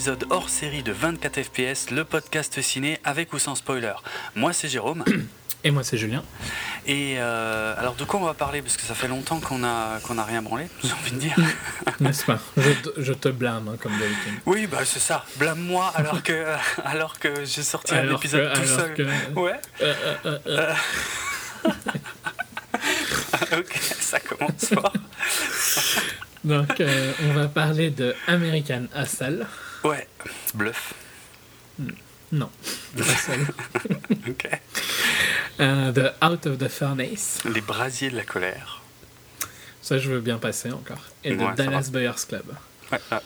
épisode hors série de 24 FPS, le podcast ciné avec ou sans spoiler. Moi c'est Jérôme. Et moi c'est Julien. Et euh, alors de quoi on va parler? Parce que ça fait longtemps qu'on a, qu'on a rien branlé, j'ai envie de dire. N'est-ce pas? Je te, je te blâme hein, comme d'habitude. Oui, bah c'est ça. Blâme-moi alors que, alors que j'ai sorti un épisode tout seul. Que... Ouais. Euh, euh, euh, ok, ça commence fort. Donc, euh, on va parler de American Hustle. Ouais, bluff. Non, Hustle. ok. Euh, the Out of the Furnace. Les brasiers de la colère. Ça, je veux bien passer encore. Et Ouais, ça Dallas Buyers Club. Ouais, ah,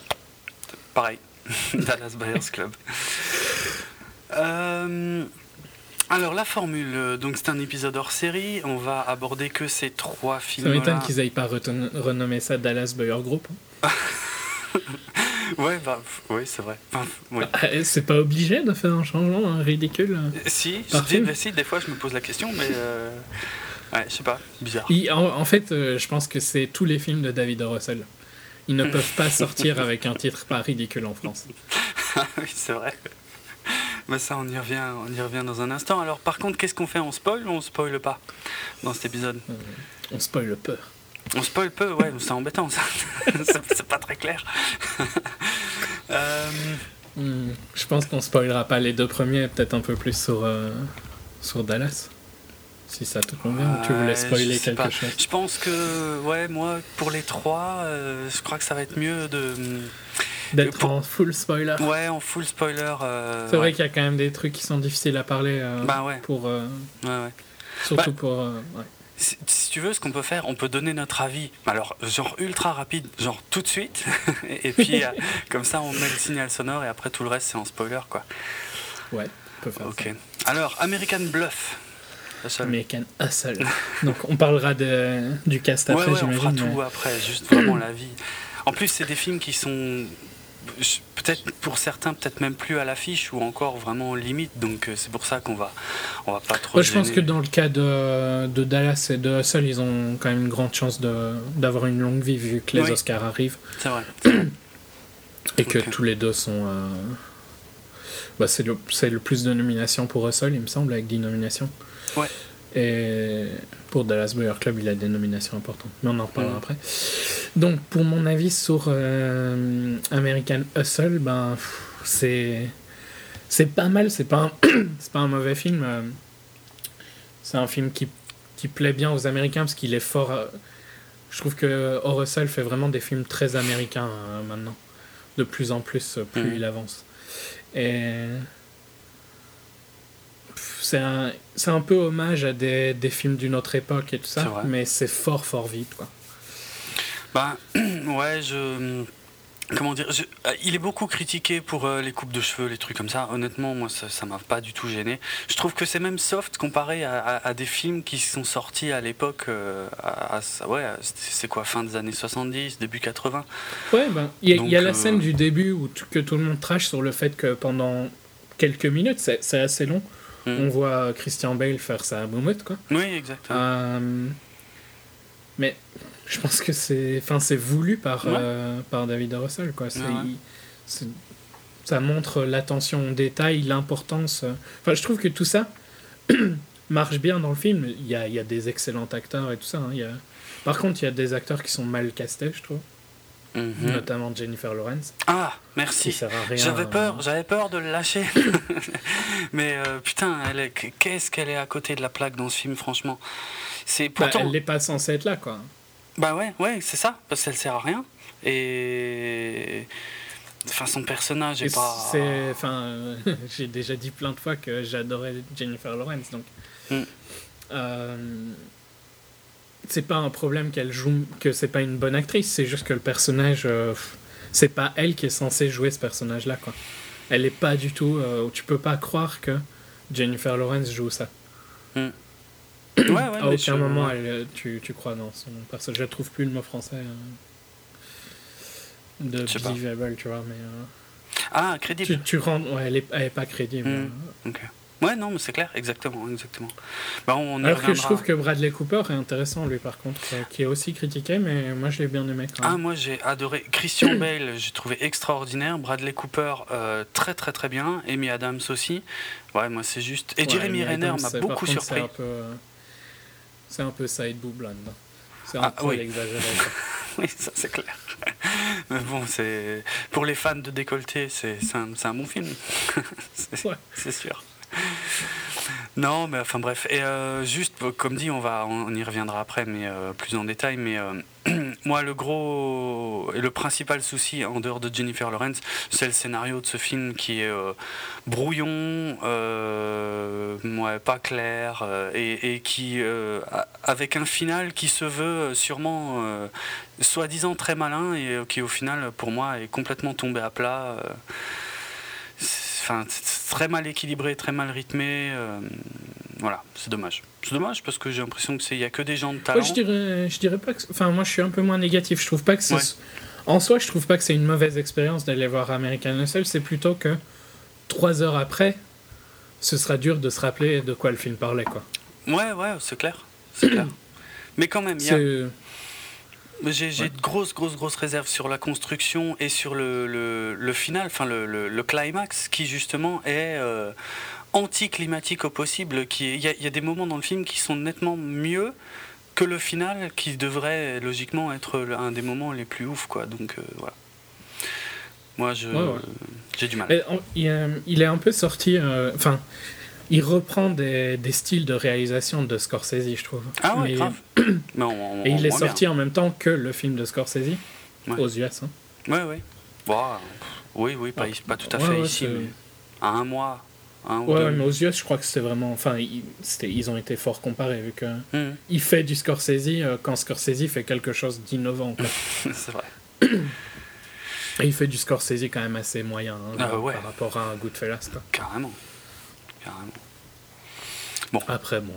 pareil. Dallas Buyers Club. Euh, alors la formule, donc c'est un épisode hors série, on va aborder que ces trois Ça films. m'étonne qu'ils aient pas renommé ça Dallas Buyer Group. Ouais, bah, oui, c'est vrai. Enfin, f- oui. Ah, C'est pas obligé de faire un changement hein, ridicule. Si, je Parfait. dis, bah, si, des fois je me pose la question, mais euh, ouais, je sais pas, bizarre. Il- en, en fait, euh, je pense que c'est tous les films de David. Russell. Ils ne peuvent pas sortir avec un titre pas ridicule en France. oui, c'est vrai. Mais ça, on y revient, on y revient dans un instant. Alors, par contre, qu'est-ce qu'on fait? On spoil ou on spoil pas dans cet épisode? On spoil peu. On spoil peu, ouais, c'est embêtant ça. c'est pas très clair. Euh, Hmm, je pense qu'on spoilera pas les deux premiers, peut-être un peu plus sur, euh, sur Dallas. Si ça te convient, ou tu voulais spoiler quelque pas. chose? Je pense que, ouais, moi, pour les trois, euh, je crois que ça va être mieux de. D'être pour- en full spoiler. Ouais, en full spoiler. C'est vrai ouais. qu'il y a quand même des trucs qui sont difficiles à parler. Bah ouais. Pour, Ouais, ouais. surtout Bah- pour. euh, ouais. Si, tu veux, ce qu'on peut faire, on peut donner notre avis. Alors, genre ultra rapide, genre tout de suite. et puis, euh, comme ça, on met le signal sonore et après tout le reste, c'est en spoiler, quoi. Ouais, on peut faire Ok. ça. Alors, American Bluff. Seule. American Hustle. Donc on parlera de, du cast ouais, après, ouais, on fera tout après, juste vraiment la vie. En plus, c'est des films qui sont peut-être pour certains, peut-être même plus à l'affiche ou encore vraiment limite. Donc, euh, c'est pour ça qu'on va, on va pas trop. Moi, je pense que dans le cas de, de Dallas et de Hustle, ils ont quand même une grande chance de- d'avoir une longue vie vu que les Oui. Oscars arrivent C'est vrai. et que tous les deux sont. euh, Bah, c'est le, le plus de nominations pour Hustle, il me semble, avec 10 nominations. Ouais. Et pour Dallas Buyer Club, il a des nominations importantes. Mais on en reparlera Mhm. après. Donc, pour mon avis sur euh, American Hustle, ben, c'est. C'est pas mal, c'est pas, un... pas un mauvais film. euh, C'est un film qui, qui plaît bien aux Américains parce qu'il est fort. euh, Je trouve que O. Russell fait vraiment des films très américains euh, maintenant. De plus en plus, plus Mhm. il avance. Et. C'est un, c'est un peu hommage à des, des films d'une autre époque et tout ça, mais c'est fort, fort vite. Quoi. Bah, ouais, je. Comment dire je- euh, Il est beaucoup critiqué pour euh, les coupes de cheveux, les trucs comme ça. Honnêtement, moi, ça m'a pas du tout gêné. Je trouve que c'est même soft comparé à, à- à des films qui sont sortis à l'époque. euh, à, ouais, c'est quoi, fin des années 70, début 80 Ouais, ben, il y a, y la euh, scène du début où tout- que tout le monde trash sur le fait que pendant quelques minutes, c'est assez long, Mm. on voit Christian Bale faire sa moumoute, quoi. Oui, exactement. Euh, mais je pense que c'est enfin c'est voulu par Ouais. euh, par David. Russell quoi Ouais, ouais. ça montre l'attention au détail l'importance enfin je trouve que tout ça marche bien dans le film il y a, il y a des excellents acteurs et tout ça hein. il y a... par contre il y a des acteurs qui sont mal castés je trouve Mhm. notamment Jennifer Lawrence Ah, merci. J'avais euh, peur, j'avais peur de le lâcher. Mais euh, putain, qu'est-ce qu'elle est à côté de la plaque dans ce film, franchement. C'est bah, pourtant. elle n'est pas censée être là quoi Bah ouais, ouais, c'est ça, parce qu'elle sert à rien. Et. Enfin, son personnage Et est pas. c'est enfin euh, j'ai déjà dit plein de fois que j'adorais Jennifer Lawrence donc Mm. C'est pas un problème qu'elle joue que c'est pas une bonne actrice c'est juste que le personnage euh, c'est pas elle qui est censée jouer ce personnage là quoi elle est pas du tout euh, tu peux pas croire que Jennifer Lawrence joue ça Ouais, ouais, à aucun je- moment elle, euh, tu, tu crois dans son personnage je trouve plus le mot français euh, de believable tu vois mais Ah, tu, crédible. tu rends ouais, elle, est, elle est pas crédible Mm. Ok. Ouais, non, mais c'est clair, exactement, exactement. Bah, on Alors que je trouve que Bradley Cooper est intéressant, lui, par contre, euh, qui est aussi critiqué, mais moi je l'ai bien aimé quand Ah, même. moi j'ai adoré Christian Bale, j'ai trouvé extraordinaire. Bradley Cooper, euh, très très très bien. Amy Adams aussi. Ouais, moi c'est juste. Et Ouais, Jeremy Renner m'a beaucoup contre, surpris. C'est un peu, euh, c'est un peu side boob là. C'est un Ah, peu oui. exagéré. Oui, ça c'est clair. Mais bon, c'est pour les fans de décolleté, c'est un, un bon film. c'est Ouais. c'est sûr. Non, mais enfin bref. Et euh, juste, comme dit, on va, on y reviendra après, mais euh, plus en détail. Mais euh, moi, le gros et le principal souci en dehors de Jennifer Lawrence, c'est le scénario de ce film qui est brouillon, pas clair, et, qui, avec un final qui se veut sûrement soi-disant très malin et qui au final, pour moi, est complètement tombé à plat. C'est- Enfin, c'est très mal équilibré, très mal rythmé. euh, voilà, c'est dommage. C'est dommage parce que j'ai l'impression que c'est il y a que des gens de talent. Je dirais, je dirais pas que. Enfin, moi, je suis un peu moins négatif. Je trouve pas que c'est. Ouais. En soi, je trouve pas que c'est une mauvaise expérience d'aller voir American Hustle. C'est plutôt que trois heures après, ce sera dur de se rappeler de quoi le film parlait, quoi. Ouais, ouais, c'est clair, c'est clair. Mais quand même, il y a- J'ai Ouais. de grosses, grosses, grosses réserves sur la construction et sur le, le, le final, enfin le, climax, qui justement est euh, anticlimatique au possible. Il y, a, il y a des moments dans le film qui sont nettement mieux que le final, qui devrait logiquement être un des moments les plus ouf, quoi. Donc euh, voilà. Moi, je Ouais, ouais. j'ai du mal. Il est un peu sorti. euh, Enfin, il reprend des, des styles de réalisation de Scorsese, je trouve. Ah ouais, Mais- grave. Mais on- on- Et il est bien. sorti en même temps que le film de Scorsese Ouais. aux US. hein. Ouais, euh, oui, oui, pas, pas tout à fait ouais, ici, mais à un mois, un ou Ouais, deux. ouais, mais aux US, je crois que c'était vraiment. Enfin, ils, ont été fort comparés, vu que. Hum, Il fait du Scorsese euh, quand Scorsese fait quelque chose d'innovant. c'est vrai. Et il fait du Scorsese quand même assez moyen hein, Ah, genre, ouais. par rapport à un Goodfellas. Quoi. Carrément. Carrément. Après, bon.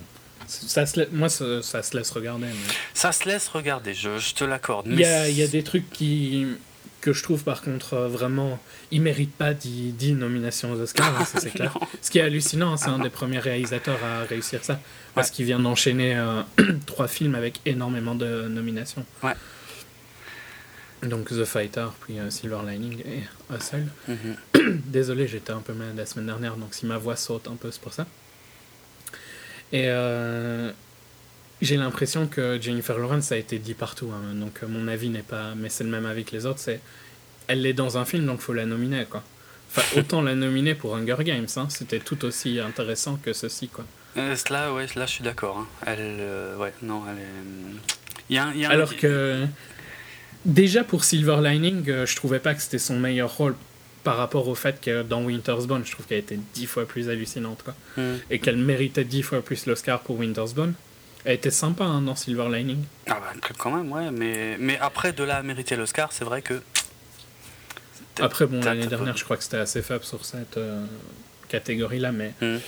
Ça se Moi, ça, ça se laisse regarder. mais- Ça se laisse regarder, je, je te l'accorde. Il y y a des trucs qui, que je trouve par contre euh, vraiment. Ils méritent pas 10, 10 nominations aux Oscars, hein, ça c'est clair. Ce qui est hallucinant, c'est un des premiers réalisateurs à réussir ça. Parce Ouais. qu'il vient d'enchaîner euh, trois films avec énormément de nominations. Ouais. Donc The Fighter, puis euh, Silver Lining et Hustle. Mhm. Désolé, j'étais un peu malade la semaine dernière, donc si ma voix saute un peu, c'est pour ça. Et euh, j'ai l'impression que Jennifer Lawrence a été dit partout, hein, donc mon avis n'est pas, mais c'est le même avis que les autres, c'est elle est dans un film, donc faut la nominer, quoi. Enfin, autant la nominer pour Hunger Games, hein, c'était tout aussi intéressant que ceci, quoi. Euh, là, ouais, là, je suis d'accord. hein. Elle, ouais, non, elle est. Il y a, il y a un- Alors que déjà pour Silver Lining, euh, je trouvais pas que c'était son meilleur rôle par rapport au fait que dans Winter's Bone, je trouve qu'elle était dix fois plus hallucinante, quoi. Mhm. et qu'elle méritait dix fois plus l'Oscar pour Winter's Bone. Elle était sympa hein, dans Silver Lining. Ah bah, quand même, ouais. Mais, mais après, de là à mériter l'Oscar, c'est vrai que. Après, bon, l'année dernière, je crois que c'était assez faible sur cette euh, catégorie-là, mais Mhm.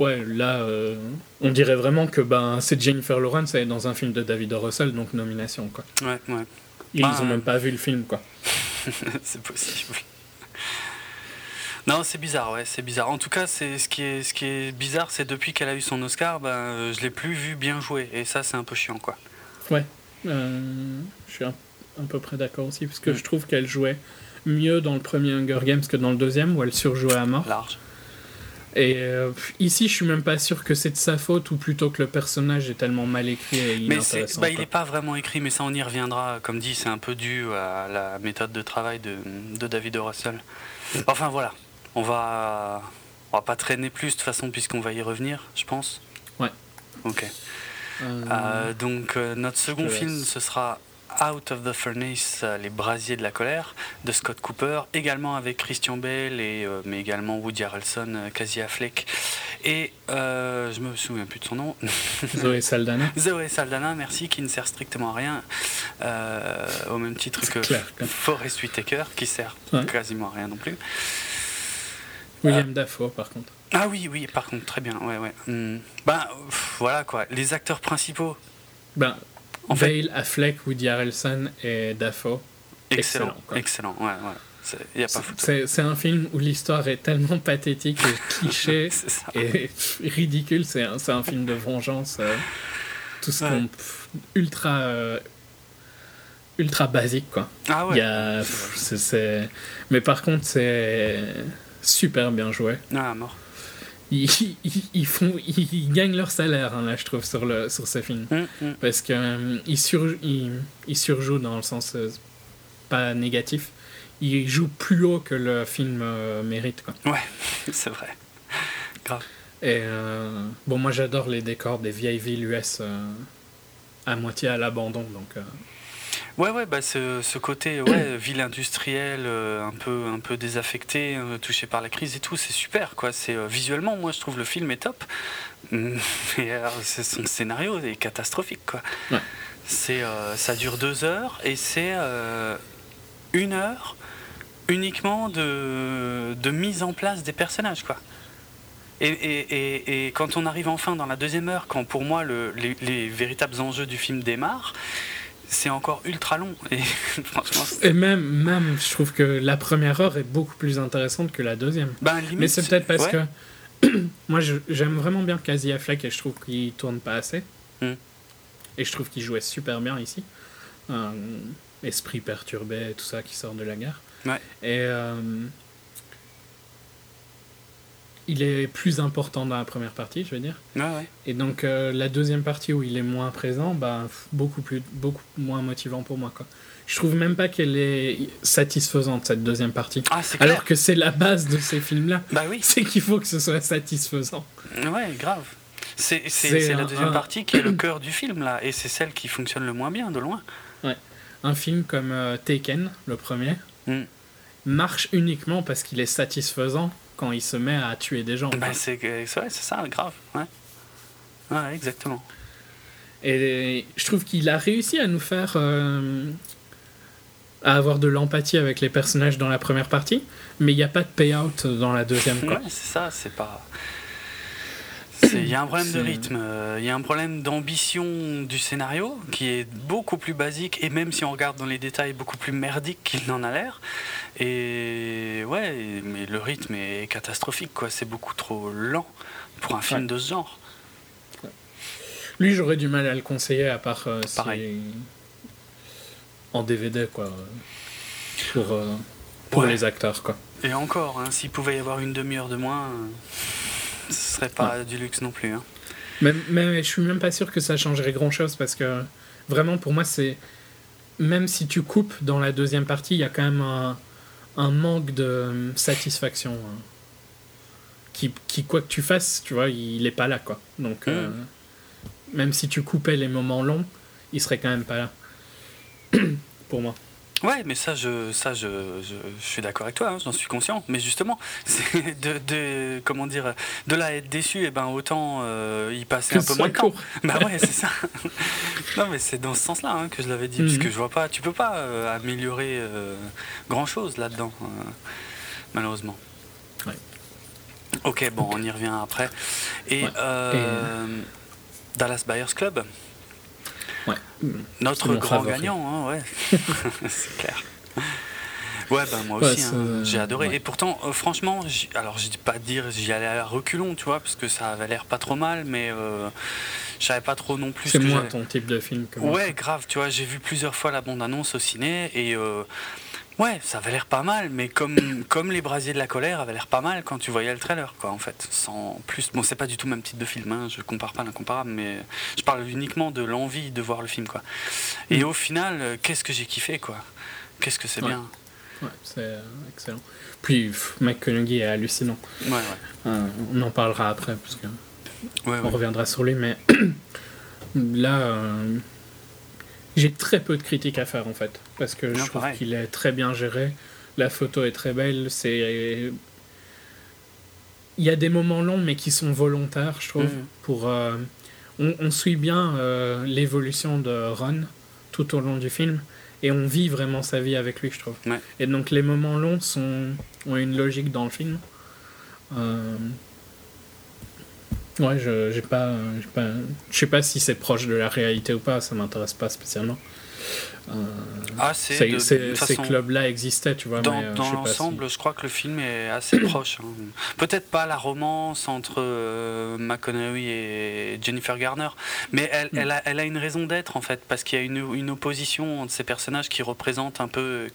ouais, là, euh, on dirait vraiment que ben, c'est Jennifer Lawrence, elle est dans un film de David O. Russell, donc nomination, quoi. Ouais, ouais. Ils Bah, ont euh, même pas vu le film, quoi. c'est possible. Non, c'est bizarre, ouais, c'est bizarre. En tout cas, c'est ce qui est ce qui est bizarre, c'est depuis qu'elle a eu son Oscar, ben, euh, je l'ai plus vu bien jouer, et ça, c'est un peu chiant, quoi. Ouais, euh, je suis un, à peu près d'accord aussi, parce que Mm. je trouve qu'elle jouait mieux dans le premier Hunger Games que dans le deuxième, où elle surjouait à mort. Large. Et euh, ici, je suis même pas sûr que c'est de sa faute ou plutôt que le personnage est tellement mal écrit et inintéressant. bah, il n'est pas vraiment écrit, mais ça on y reviendra. Comme dit, c'est un peu dû à la méthode de travail de, de David. Russell. Enfin voilà, on va, on va pas traîner plus de toute façon puisqu'on va y revenir, je pense. Ouais. Ok. Euh, Euh, donc notre second film, ce sera Out of the Furnace, euh, les brasiers de la colère, de Scott Cooper, également avec Christian Bale et euh, mais également Woody Harrelson, euh, Casey Affleck et euh, je me souviens plus de son nom. Zoé Saldana. Zoé Saldana, merci, qui ne sert strictement à rien, euh, au même titre que clair, quoi. Forrest Whitaker, qui sert Ouais. quasiment à rien non plus. William Dafoe, par contre. Ah oui, oui, par contre, très bien, ouais, ouais. Hmm. Ben, pff, voilà quoi, les acteurs principaux, Ben, en fait, Bale, Affleck, Woody Harrelson et Dafoe. excellent, excellent, excellent, ouais, ouais. Il y a pas photo. C'est c'est un film où l'histoire est tellement pathétique et cliché et ridicule. C'est un, un film de vengeance. euh, tout ce Ouais. qu'on. ultra. euh, ultra basique, quoi. Ah Il ouais. y a, pff, c'est- c'est- Mais par contre, c'est super bien joué. Ah, mort. Ils, ils, ils font, ils, ils gagnent leur salaire, hein, là, je trouve, sur, le, sur ces films. Hum, hum. Parce qu'ils ils sur, ils, ils surjouent dans le sens euh, pas négatif. Ils jouent plus haut que le film euh, mérite. Quoi. Ouais, c'est vrai. Grave. Et euh, bon, moi j'adore les décors des vieilles villes US euh, à moitié à l'abandon. Donc, euh, Ouais, ouais, bah ce, ce côté ouais, ville industrielle, euh, un peu, un peu désaffectée, euh, touchée par la crise et tout, c'est super, quoi. C'est euh, visuellement, moi, je trouve le film est top. Mais son scénario est catastrophique, quoi. Ouais. C'est, ça dure deux heures et c'est une heure uniquement de, de mise en place des personnages, quoi. Et, et, et, et quand on arrive enfin dans la deuxième heure, quand pour moi le- les, les véritables enjeux du film démarrent, c'est encore ultra long. Et franchement, c'est- Et même, même, je trouve que la première heure est beaucoup plus intéressante que la deuxième. ben, limite, Mais c'est peut-être parce ouais. que moi j'aime vraiment bien Casey Affleck et je trouve qu'il tourne pas assez. Hmm. Et je trouve qu'il jouait super bien ici. Un esprit perturbé tout ça qui sort de la guerre. Ouais. Et euh, il est plus important dans la première partie, je veux dire. Ouais, ouais. Et donc euh, la deuxième partie où il est moins présent, bah, beaucoup, plus, beaucoup moins motivant pour moi. Quoi. Je trouve même pas qu'elle est satisfaisante, cette deuxième partie. Ah. Alors que c'est la base de ces films-là. Bah oui, C'est qu'il faut que ce soit satisfaisant. ouais, grave. C'est, la deuxième partie qui est le cœur du film, là. Et c'est celle qui fonctionne le moins bien, de loin. Un film comme euh, Taken, le premier, Mm. marche uniquement parce qu'il est satisfaisant quand il se met à tuer des gens. Quoi. c'est, ouais, ça, grave. Ouais. Ouais, exactement. Et je trouve qu'il a réussi à nous faire. euh, à avoir de l'empathie avec les personnages dans la première partie, mais il n'y a pas de payout dans la deuxième. Quoi. Ouais, c'est ça, c'est pas. Il y a un problème de rythme, euh, il y a un problème d'ambition du scénario qui est beaucoup plus basique et même si on regarde dans les détails, beaucoup plus merdique qu'il n'en a l'air. Et ouais, mais le rythme est catastrophique, quoi. C'est beaucoup trop lent pour un film de ce genre. Lui, j'aurais du mal à le conseiller, à part euh, si- Pareil. en DVD, quoi. Pour, euh, pour Ouais. les acteurs, quoi. Et encore, hein, s'il pouvait y avoir une demi-heure de moins, euh, ce serait pas du luxe non plus. hein. Mais, mais je suis même pas sûr que ça changerait grand chose parce que vraiment pour moi c'est même si tu coupes dans la deuxième partie il y a quand même un, un manque de euh, satisfaction hein. qui, qui quoi que tu fasses tu vois il est pas là quoi donc euh, même si tu coupais les moments longs il serait quand même pas là pour moi Ouais, mais ça, je, ça, je, je, je suis d'accord avec toi, hein, j'en suis conscient. Mais justement, c'est de, de, comment dire, de là à être déçu, et ben autant euh, y passer Que un peu moins de temps. Bah ouais, c'est ça. non, mais c'est dans ce sens-là hein, que je l'avais dit, Mhm. parce que je vois pas, tu peux pas euh, améliorer euh, grand-chose là-dedans, euh, malheureusement. Ouais. Ok, bon, on y revient après. Et, Ouais. euh, Dallas Buyers Club, ouais notre grand favori. gagnant, hein, ouais. c'est clair. Ouais, ben moi Ouais, aussi, hein, j'ai adoré. ouais. Et pourtant, euh, franchement, alors je dis pas dire j'y allais à reculons, tu vois, parce que ça avait l'air pas trop mal, mais euh, je savais pas trop non plus. ce c'est moins ton type de film que moi. Ouais, grave, tu vois, j'ai vu plusieurs fois la bande-annonce au ciné et euh, ouais, ça avait l'air pas mal, mais comme, comme Les Brasiers de la colère avait l'air pas mal quand tu voyais le trailer, quoi, en fait. Sans plus, bon, c'est pas du tout le même type de film, hein, je compare pas l'incomparable, mais je parle uniquement de l'envie de voir le film, quoi. Et Mm. au final, euh, qu'est-ce que j'ai kiffé, quoi. Qu'est-ce que c'est Ouais. bien. Ouais, c'est euh, excellent puis pff, McConaughey est hallucinant Ouais, ouais. Euh, on en parlera après parce que Ouais, on reviendra sur lui, mais là, euh, j'ai très peu de critiques à faire en fait, parce que je trouve qu'il est très bien géré, la photo est très belle, c'est... Il y a des moments longs, mais qui sont volontaires, je trouve, Mhm. pour... euh, on, on suit bien euh, l'évolution de Ron tout au long du film, et on vit vraiment sa vie avec lui, je trouve. Ouais. Et donc les moments longs sont, ont une logique dans le film. Euh, Ouais, je j'ai pas, j'ai pas, je sais pas si c'est proche de la réalité ou pas, ça m'intéresse pas spécialement. Euh, Assez. ces de- de ces- clubs-là existaient, tu vois. Dans, euh, dans l'ensemble, je crois que le film est assez proche. hein. Peut-être pas la romance entre euh, McConaughey et Jennifer Garner, mais elle, Mm. elle, a, elle a une raison d'être en fait, parce qu'il y a une, une opposition entre ces personnages qui représentent un peu euh,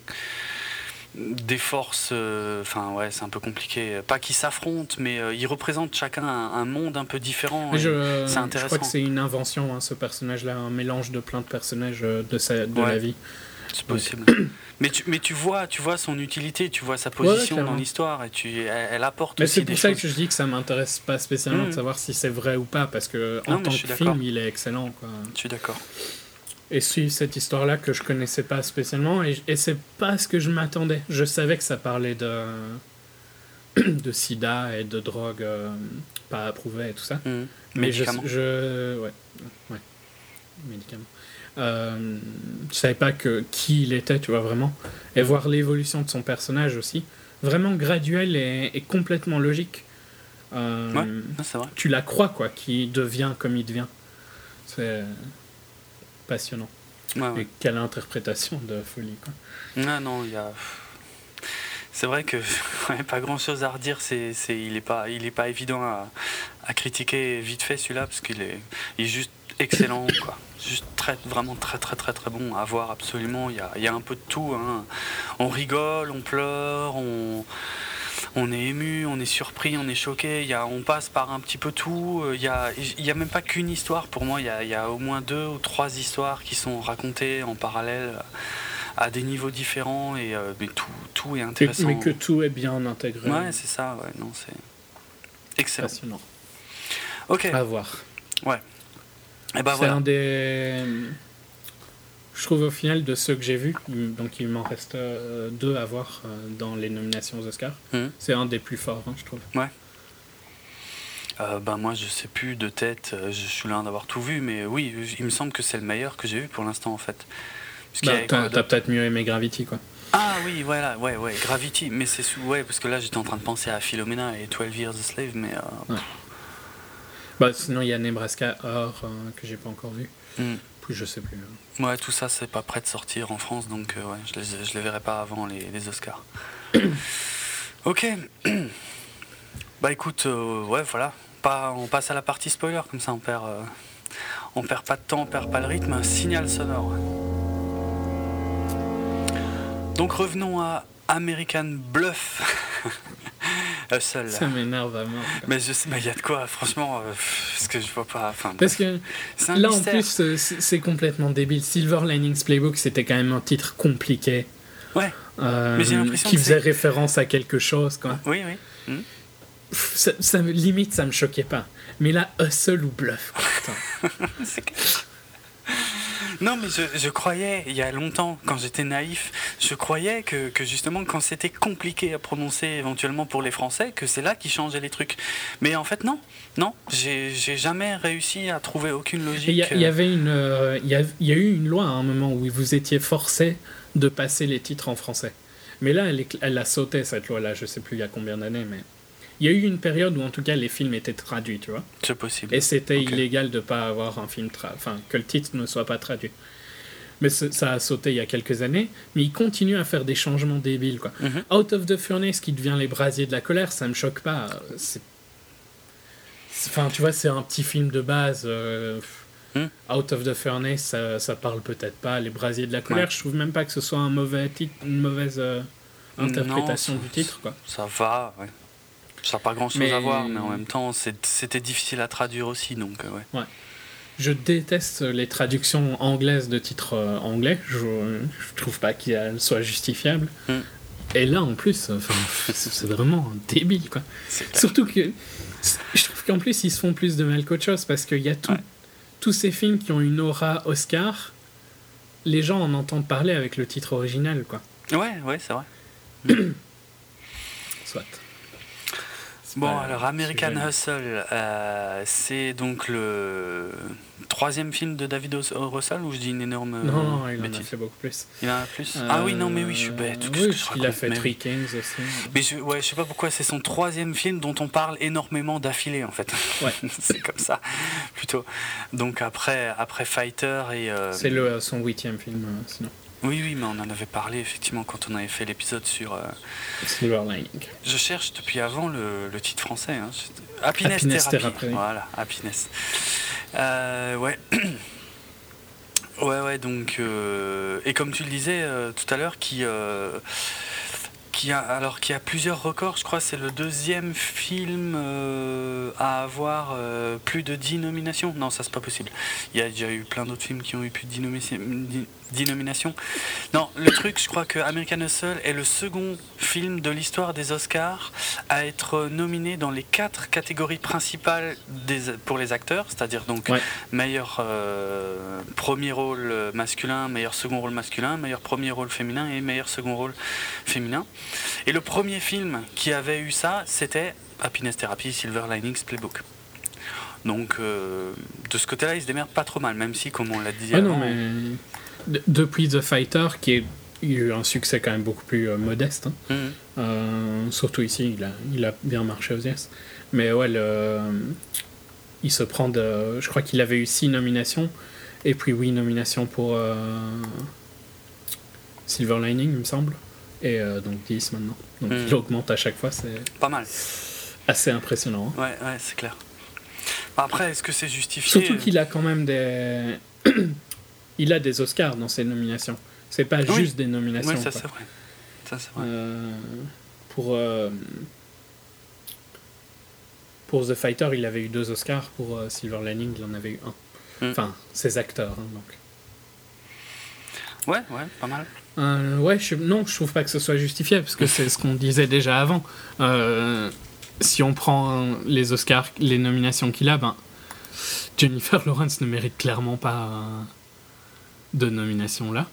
des forces. euh, Enfin, ouais, c'est un peu compliqué. Pas qu'ils s'affrontent, mais euh, ils représentent chacun un, un monde un peu différent. Je, c'est je intéressant. crois que c'est une invention, hein, ce personnage-là, un mélange de plein de personnages euh, de, sa, de Ouais. la vie. C'est possible. mais, tu, mais tu vois, tu vois son utilité, tu vois sa position dans l'histoire, et tu, elle, elle apporte Mais aussi c'est des pour ça choses. que je dis que ça m'intéresse pas spécialement Mm. de savoir si c'est vrai ou pas, parce que en Non, tant je que film, il est excellent. Quoi. Je suis d'accord. Et suivre cette histoire-là que je connaissais pas spécialement, et, et c'est pas ce que je m'attendais. Je savais que ça parlait de, de sida et de drogue euh, pas approuvée et tout ça. Mhm. Mais je, je. Ouais. Ouais. Médicaments. Euh, je savais pas que, qui il était, tu vois, vraiment. Et voir l'évolution de son personnage aussi. Vraiment graduel et, et complètement logique. Euh, Ouais. C'est vrai. Tu la crois, quoi, qui devient comme il devient. C'est passionnant. Ouais, ouais. Et quelle interprétation de folie, quoi. Ah non, il y a. C'est vrai que ouais, pas grand chose à redire. C'est, c'est, il est pas, il est pas évident à, à critiquer vite fait celui-là parce qu'il est, il est juste excellent, quoi. Juste très, vraiment très, très, très, très bon à voir absolument. Il y a, il y a un peu de tout. hein. On rigole, on pleure, on. On est ému, on est surpris, on est choqué, il y a, on passe par un petit peu tout. euh, Il n'y a, il y a même pas qu'une histoire pour moi, il y a, il y a au moins deux ou trois histoires qui sont racontées en parallèle à des niveaux différents et euh, mais tout, tout est intéressant. mais que tout est bien intégré. Ouais, c'est ça, ouais, non, c'est excellent. passionnant. Ok, À voir. et bah c'est voilà. un des. Je trouve au final de ceux que j'ai vus, donc il m'en reste euh, deux à voir euh, dans les nominations aux Oscars. Mhm. C'est un des plus forts, hein, je trouve. Euh, bah moi je sais plus de tête, je suis loin d'avoir tout vu, mais oui, il me semble que c'est le meilleur que j'ai vu pour l'instant en fait. Bah, T'as peut-être mieux aimé Gravity, quoi. Ah oui, voilà, ouais, ouais, Gravity, mais c'est sous, ouais, parce que là j'étais en train de penser à Philomena et 12 Years a Slave, mais euh, Bah, sinon, il y a Nebraska Or que j'ai pas encore vu. hmm. Je sais plus. ouais, tout ça c'est pas prêt de sortir en France, donc euh, ouais, je les, je les verrai pas avant les, les Oscars. ok, bah écoute, euh, ouais, voilà, pas, on passe à la partie spoiler, comme ça on perd, euh, on perd pas de temps, on perd pas le rythme, un signal sonore. Donc revenons à American Bluff. Hustle. Ça m'énerve à mort. quoi. Mais je sais, mais il y a de quoi, franchement, euh, parce que je vois pas. Enfin, Parce que là, mystère. en plus, euh, c'est complètement débile. Silver Linings Playbook, c'était quand même un titre compliqué. Ouais. euh, Mais j'ai l'impression qui faisait référence à quelque chose, quoi. Oui, oui. Pff, Ça, ça me- limite, ça me choquait pas. Mais là, hustle ou bluff. C'est. Non, mais je, je croyais, il y a longtemps, quand j'étais naïf, je croyais que, que justement, quand c'était compliqué à prononcer éventuellement pour les Français, que c'est là qu'ils changeaient les trucs. Mais en fait, non. Non, j'ai jamais réussi à trouver aucune logique. Il y, euh, avait une, euh, il y il y a eu une loi à un moment où vous étiez forcé de passer les titres en français. Mais là, elle, est- elle a sauté cette loi-là. Je sais plus il y a combien d'années, mais il y a eu une période où en tout cas les films étaient traduits, tu vois. C'est possible. Et c'était illégal de pas avoir un film, enfin que le titre ne soit pas traduit. Mais ça a sauté il y a quelques années, mais ils continuent à faire des changements débiles, quoi. Mhm. Out of the Furnace qui devient les brasiers de la colère, ça me choque pas. C'est, enfin, tu vois, c'est un petit film de base. euh, Hmm. Out of the Furnace, ça, ça parle peut-être pas. Les brasiers de la colère, Ouais. je trouve même pas que ce soit un mauvais titre, une mauvaise euh, interprétation Non, du titre, quoi. Ça va, ouais. Ça n'a pas grand chose Mais- à voir, mais en même temps, c'était difficile à traduire aussi, donc euh, ouais. Je déteste les traductions anglaises de titres euh, anglais. Je, je trouve pas qu'elles soient justifiables. Hmm. Et là, en plus, enfin, c'est vraiment débile, quoi. Surtout que je trouve qu'en plus, ils se font plus de mal qu'autre chose parce qu'il y a tout- Ouais. tous ces films qui ont une aura Oscar. Les gens en entendent parler avec le titre original, quoi. Ouais, ouais, c'est vrai. Soit. Bon, alors American. Hustle, euh, c'est donc le troisième film de David O- Russell ou je dis une énorme Non, non, il en a fait beaucoup plus. Il en a plus? Ah oui, non, mais oui, je suis bête. Euh, oui, il a fait Three. Kings aussi. Mais je, ouais, je sais pas pourquoi, c'est son troisième film dont on parle énormément d'affilée en fait. Ouais. c'est comme ça, plutôt. Donc après, après Fighter et. euh, C'est son huitième film, euh, sinon. Oui, oui, mais on en avait parlé effectivement quand on avait fait l'épisode sur. euh, Silver Lining. Je cherche depuis avant le, le titre français. Hein. Happiness, Happiness Therapy. Therapy. Voilà, Happiness. Euh, ouais. ouais, ouais, donc. euh, et comme tu le disais tout à l'heure, qui. qui a, alors qui a plusieurs records, je crois c'est le deuxième film euh, à avoir euh, plus de 10 nominations. Non, ça c'est pas possible. Il y a déjà eu plein d'autres films qui ont eu plus de 10, nomi- 10 nominations. Non, le truc, je crois que American Hustle est le second film de l'histoire des Oscars à être nominé dans les quatre catégories principales des, pour les acteurs, c'est-à-dire donc Ouais. meilleur euh, premier rôle masculin, meilleur second rôle masculin, meilleur premier rôle féminin et meilleur second rôle féminin. Et le premier film qui avait eu ça, c'était Happiness Therapy, Silver Linings Playbook. Donc euh, de ce côté-là, il se démerde pas trop mal, même si, comme on l'a dit Ah non, mais depuis The Fighter, qui est il a eu un succès quand même beaucoup plus euh, modeste, hein. Mhm. Euh, surtout ici, il a, il a bien marché aux US. Mais ouais, le- il se prend de. Je crois qu'il avait eu 6 nominations, et puis 8 nominations pour euh, Silver Lining, il me semble. Et donc 10 maintenant. Donc Mhm. il augmente à chaque fois, c'est pas mal. assez impressionnant. hein. Ouais, ouais, c'est clair. Après, est-ce que c'est justifié? Surtout qu'il a quand même des. il a des Oscars dans ses nominations. C'est pas Oui. juste des nominations. Oui, ça c'est vrai. Ça c'est vrai. Euh, pour, euh, pour The Fighter, il avait eu deux Oscars. Pour euh, Silver Lining, il en avait eu un. Mm. Enfin, ses acteurs. hein, donc. Ouais, ouais, pas mal. Ouais, je, non, je trouve pas que ce soit justifié, parce que c'est ce qu'on disait déjà avant. Si on prend les Oscars, les nominations qu'il a, ben, Jennifer Lawrence ne mérite clairement pas de nomination là.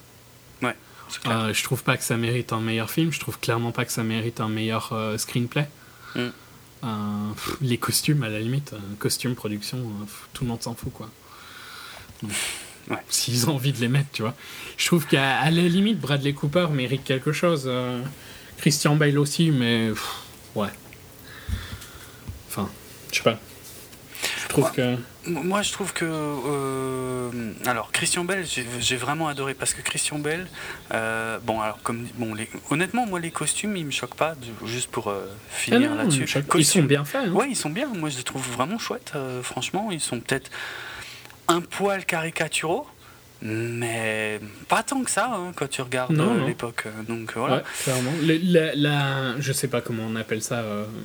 C'est clair. Euh, je trouve pas que ça mérite un meilleur film, je trouve clairement pas que ça mérite un meilleur euh, screenplay. Mm. Euh, pff, les costumes, à la limite, euh, costume, production, pff, tout le monde s'en fout quoi. Ouais. S'ils ont envie de les mettre, tu vois. Je trouve qu'à à la limite, Bradley Cooper mérite quelque chose. Christian Bale aussi, mais pff, ouais. Enfin, je sais pas. Je trouve Ouais. que. Moi, je trouve que. euh, alors, Christian Bell, j'ai vraiment adoré parce que Christian Bell, euh, bon, alors, comme. Bon, les, honnêtement, moi, les costumes, ils me choquent pas, juste pour euh, Ah finir non, là-dessus. ils sont bien faits. hein. Ouais, ils sont bien. Moi, je les trouve vraiment chouettes. euh, franchement, ils sont peut-être un poil caricaturaux, mais pas tant que ça hein, quand tu regardes l'époque. Donc voilà. Ouais, clairement. Le- la, la- je sais pas comment on appelle ça,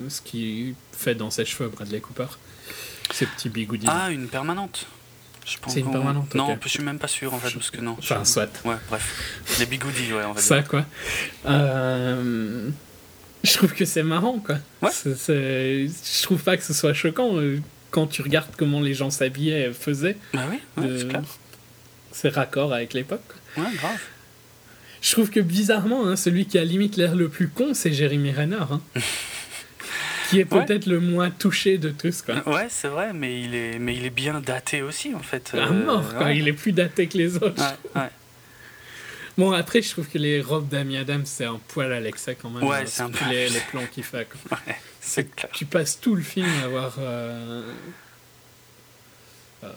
ce qui fait dans ses cheveux, Bradley Cooper. Ces petits bigoudis. Ah, une permanente. C'est une permanente, Non, ok. je suis même pas sûr en fait, parce que non. Enfin, soit. Ouais, bref. Les bigoudis, ouais, on va dire. Ça, quoi. Euh, je trouve que c'est marrant, quoi. Ouais. Je trouve pas que ce soit choquant euh, quand tu regardes comment les gens s'habillaient et faisaient. Bah oui, ouais, de- c'est clair. C'est raccord avec l'époque. Ouais, grave. Je trouve que bizarrement, hein, celui qui a limite l'air le plus con, c'est Jérémy Renard. hein. qui est Ouais. peut-être le moins touché de tous, quoi. Ouais, c'est vrai, mais il est, mais il est bien daté aussi, en fait. À Euh, mort, quoi. ouais. Il est plus daté que les autres. Ouais. Bon, après, je trouve que les robes d'Amy Adams, c'est un poil l'excès quand même. Ouais, c'est un peu les, les plans qu'il fait. quoi. Ouais, c'est clair. Tu passes tout le film à voir. euh, euh,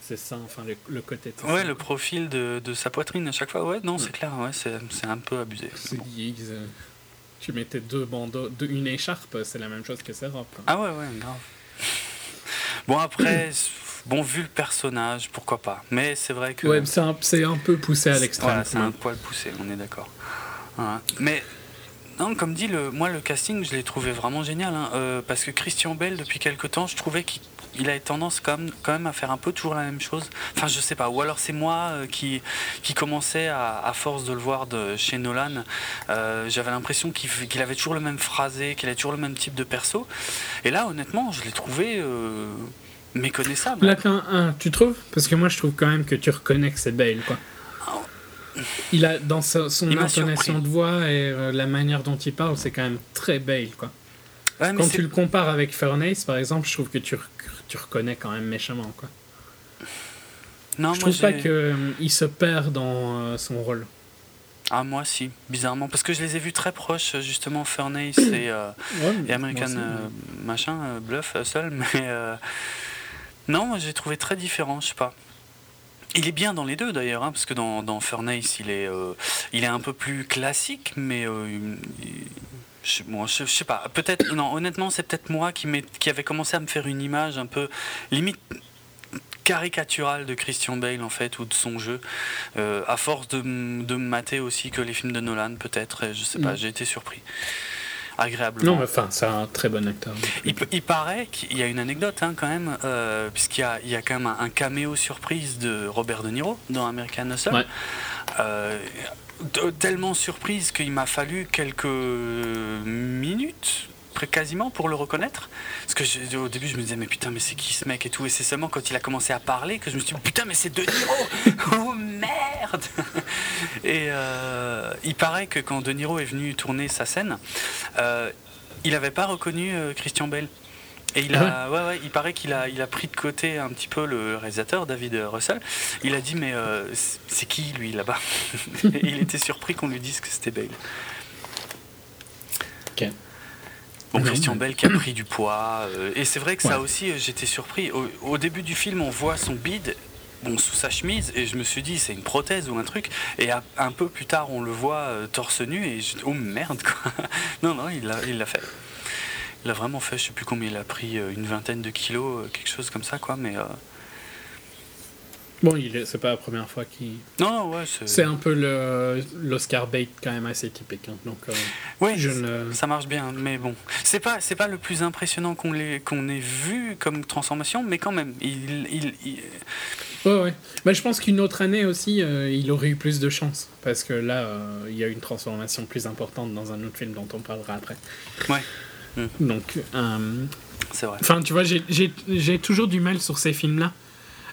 c'est ça, enfin, le, le côté. de Ouais, ça. le profil de, de sa poitrine à chaque fois, ouais, non, c'est clair, ouais, c'est c'est un peu abusé. C'est- euh, tu mettais deux bandeaux, deux- une écharpe, c'est la même chose que ses robes. quoi. Ah ouais, ouais, grave. Bon, après, bon, vu le personnage, pourquoi pas. Mais c'est vrai que. Ouais, c'est un, un peu poussé à l'extrême. Voilà, c'est un poil poussé, on est d'accord. Voilà. Mais non, comme dit, le, moi le casting, je l'ai trouvé vraiment génial. hein, euh, parce que Christian Bell, depuis quelques temps, je trouvais qu'il il avait tendance quand même, quand même à faire un peu toujours la même chose. Enfin, je sais pas. Ou alors c'est moi euh, qui, qui commençais à, à force de le voir de, chez Nolan. euh, J'avais l'impression qu'il avait toujours le même phrasé, qu'il avait toujours le même type de perso. Et là, honnêtement, je l'ai trouvé euh, méconnaissable. Là, qu'un- un, tu trouves? Parce que moi, je trouve quand même que tu reconnais que c'est Bale, quoi. Il a, dans sa- son Il intonation de voix et euh, la manière dont il parle, c'est quand même très Bale, quoi. Ouais, Quand tu le compares avec Furnace, par exemple, je trouve que tu, tu reconnais quand même méchamment. Quoi. non, je moi, trouve pas qu'il se perd dans euh, son rôle. Ah, moi, si, bizarrement. Parce que je les ai vus très proches, justement, Furnace et, euh, et American aussi, euh, machin, Bluff seul. Mais non, j'ai trouvé très différent, je sais pas. Il est bien dans les deux d'ailleurs, hein, parce que dans, dans Furnace, il est, il est un peu plus classique, mais il- je, moi, je, je sais pas. Peut-être, non, honnêtement, c'est peut-être moi qui, qui avait commencé à me faire une image un peu limite caricaturale de Christian Bale en fait ou de son jeu euh, à force de, de me mater aussi que les films de Nolan peut-être je sais pas Mm. j'ai été surpris agréablement Non, mais enfin, c'est un très bon acteur. il, paraît qu'il y a une anecdote hein, quand même, euh, puisqu'il y y a quand même un, un caméo surprise de Robert De Niro dans American Hustle. Ouais. Euh, tellement surprise qu'il m'a fallu quelques minutes quasiment pour le reconnaître. Parce que au début je me disais mais putain mais c'est qui ce mec et tout. Et c'est seulement quand il a commencé à parler que je me suis dit putain mais c'est De Niro oh merde. Et euh, il paraît que quand De Niro est venu tourner sa scène euh, il n'avait pas reconnu euh, Christian Bale. Et il a, ouais, ouais, il paraît qu'il a, il a pris de côté un petit peu le réalisateur David Russell. Il a dit mais euh, c'est qui lui là-bas? Il était surpris qu'on lui dise que c'était Bale. Ok. Bon, Christian Bale qui a pris du poids. euh, et c'est vrai que ça aussi, euh, j'étais surpris. Au, au début du film, on voit son bide. Bon, sous sa chemise, et je me suis dit, c'est une prothèse ou un truc. Et un peu plus tard, on le voit euh, torse nu, et je oh merde, quoi. non, non, il l'a il l'a fait. Il l'a vraiment fait, je sais plus combien il a pris, euh, une vingtaine de kilos, euh, quelque chose comme ça, quoi. Mais euh, Bon, c'est pas la première fois qu'il. non, ouais, c'est. Un peu le- l'Oscar bait quand même assez typique. hein, Donc, euh, Ouais, je ne. Ça marche bien, mais bon, c'est pas c'est pas le plus impressionnant qu'on qu'on ait vu comme transformation, mais quand même, il, il, il- Ouais, ouais. Bah, je pense qu'une autre année aussi, euh, il aurait eu plus de chance. Parce que là, euh, il y a une transformation plus importante dans un autre film dont on parlera après. Ouais. Mm. Donc, euh, c'est vrai. enfin, tu vois, j'ai- toujours du mal sur ces films-là.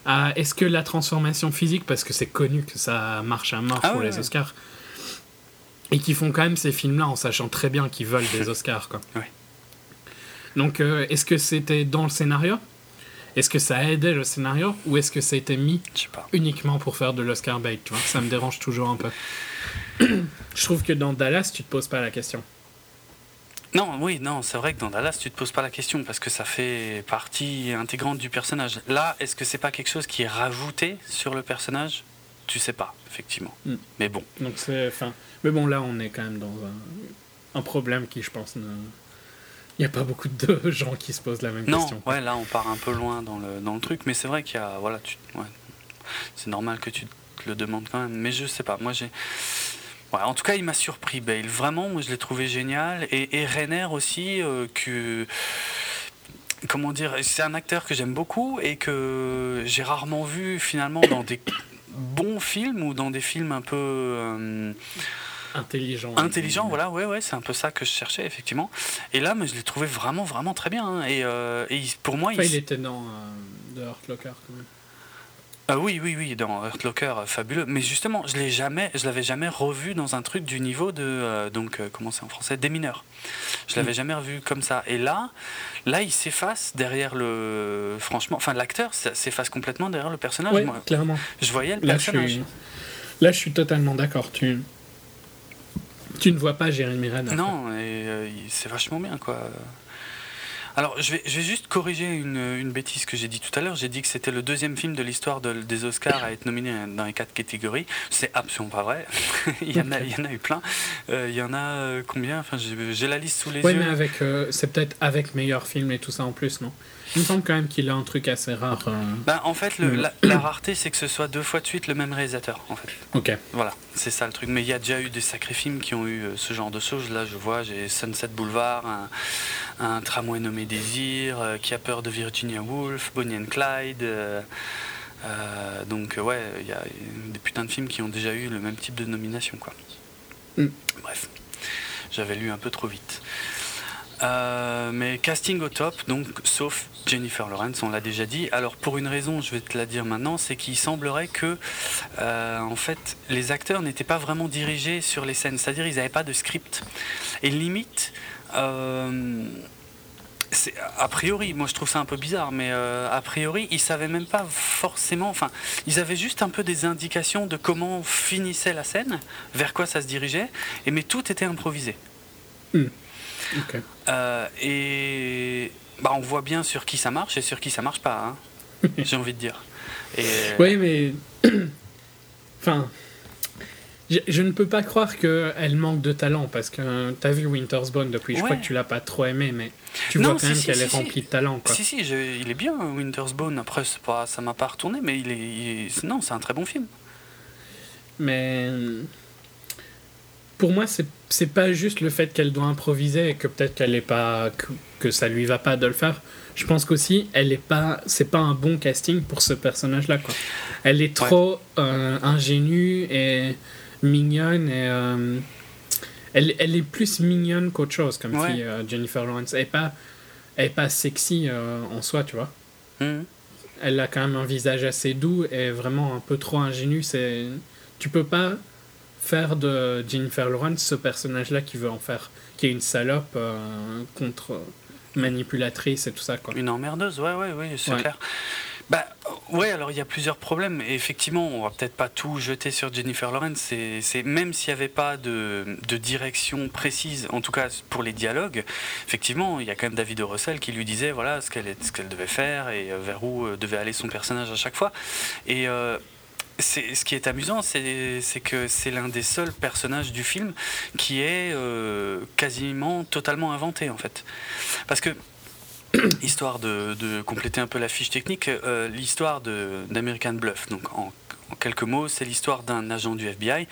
à Est-ce que la transformation physique, parce que c'est connu que ça marche à mort Ah pour ouais, les ouais. Oscars, et qui font quand même ces films-là en sachant très bien qu'ils veulent des Oscars, quoi. Ouais. Donc, euh, est-ce que c'était dans le scénario? Est-ce que ça aidait le scénario? Ou est-ce que ça a été mis pas. uniquement pour faire de l'Oscar bait, tu vois? Ça me dérange toujours un peu. Je trouve que dans Dallas, tu te poses pas la question. Non, oui, non, c'est vrai que dans Dallas, tu te poses pas la question parce que ça fait partie intégrante du personnage. Là, est-ce que c'est pas quelque chose qui est rajouté sur le personnage? Tu sais pas, effectivement. Mm. Mais bon, Donc c'est, enfin, mais bon là, on est quand même dans un, un problème qui, je pense, ne... il n'y a pas beaucoup de gens qui se posent la même non, question. ouais, là, on part un peu loin dans le, dans le truc, mais c'est vrai qu'il y a, voilà, tu, ouais, c'est normal que tu te le demandes quand même. Mais je sais pas, moi j'ai. Ouais, en tout cas, il m'a surpris, Bale. Vraiment, moi, je l'ai trouvé génial. Et, et Renner aussi, euh, que. Comment dire C'est un acteur que j'aime beaucoup et que j'ai rarement vu finalement dans des bons films ou dans des films un peu. euh, Intelligent. Intelligent, voilà, ouais, ouais, c'est un peu ça que je cherchais, effectivement. Et là, mais je l'ai trouvé vraiment, vraiment très bien. hein. Et, euh, et pour moi, Enfin, il, il était dans euh, The Hurt Locker quand même. Ah oui, oui, oui, dans Hurt Locker, euh, fabuleux. Mais justement, je l'ai jamais, je l'avais jamais revu dans un truc du niveau de, euh, donc, euh, comment c'est en français, des mineurs. Je l'avais Mm. jamais revu comme ça. Et là, là, il s'efface derrière le, franchement, enfin, l'acteur s'efface complètement derrière le personnage. Moi, clairement. je voyais le Là, je personnage. suis, là, je suis totalement d'accord. Tu, tu ne vois pas Jérémy Renner. Non, et c'est vachement bien, quoi. Alors, je vais, je vais juste corriger une, une bêtise que j'ai dit tout à l'heure. J'ai dit que c'était le deuxième film de l'histoire de- des Oscars à être nominé dans les quatre catégories. C'est absolument pas vrai. il, y en a, il y en a eu plein. Euh, il y en a euh, combien? Enfin, j'ai j'ai la liste sous les Ouais, yeux. mais avec, euh, c'est peut-être avec meilleur film et tout ça en plus, non? Il me semble quand même qu'il a un truc assez rare. euh, Ben, en fait, le- Mm. la, la rareté, c'est que ce soit deux fois de suite le même réalisateur. En fait. Ok. Voilà, c'est ça le truc. Mais il y a déjà eu des sacrés films qui ont eu euh, ce genre de choses. Là, je vois, j'ai Sunset Boulevard, un, un tramway nommé Désir, euh, Qui a peur de Virginia Woolf, Bonnie and Clyde. euh, donc, ouais, il y a des putains de films qui ont déjà eu le même type de nomination, quoi. Mm. Bref, j'avais lu un peu trop vite. Euh, mais casting au top, donc sauf Jennifer Lawrence, on l'a déjà dit. Alors pour une raison, je vais te la dire maintenant, c'est qu'il semblerait que euh, en fait les acteurs n'étaient pas vraiment dirigés sur les scènes, c'est-à-dire ils n'avaient pas de script. Et limite, euh, a priori, moi je trouve ça un peu bizarre, mais a priori, ils savaient même pas forcément. Enfin, ils avaient juste un peu des indications de comment finissait la scène, vers quoi ça se dirigeait, et mais tout était improvisé. Euh, et bah, on voit bien sur qui ça marche et sur qui ça marche pas. Hein, j'ai envie de dire. Et... Oui, mais enfin. Je, ne peux pas croire qu'elle manque de talent parce que tu as vu Winter's Bone depuis. Je crois que tu l'as pas trop aimé, mais tu vois quand même qu'elle est remplie de talent. Quoi. Si, si, il est bien Winter's Bone. Après, pas, ça m'a pas retourné, mais il est, non, c'est un très bon film. Mais pour moi, c'est c'est pas juste le fait qu'elle doit improviser et que peut-être qu'elle est pas que, que, ça lui va pas de le faire. Je pense qu'aussi elle est pas c'est pas un bon casting pour ce personnage là quoi. Elle est trop euh, ingénue et mignonne et euh, elle, elle, est plus mignonne qu'autre chose comme fille euh, Jennifer Lawrence elle est pas elle est pas sexy en soi tu vois mhm. elle a quand même un visage assez doux et vraiment un peu trop ingénu c'est tu peux pas faire de Jennifer Lawrence ce personnage là qui veut en faire qui est une salope contre manipulatrice et tout ça quoi une emmerdeuse ouais ouais ouais c'est clair bah ouais, alors il y a plusieurs problèmes. Et effectivement, on va peut-être pas tout jeter sur Jennifer Lawrence. C'est même s'il n'y avait pas de, de, direction précise, en tout cas pour les dialogues, effectivement, il y a quand même David Russell qui lui disait voilà ce qu'elle ce qu'elle devait faire et euh, vers où euh, devait aller son personnage à chaque fois. Et euh, ce qui est amusant, c'est que c'est l'un des seuls personnages du film qui est euh, quasiment totalement inventé en fait. Parce que histoire de, compléter un peu la fiche technique, euh, l'histoire d'American Bluff. Donc, en, quelques mots, c'est l'histoire d'un agent du FBI,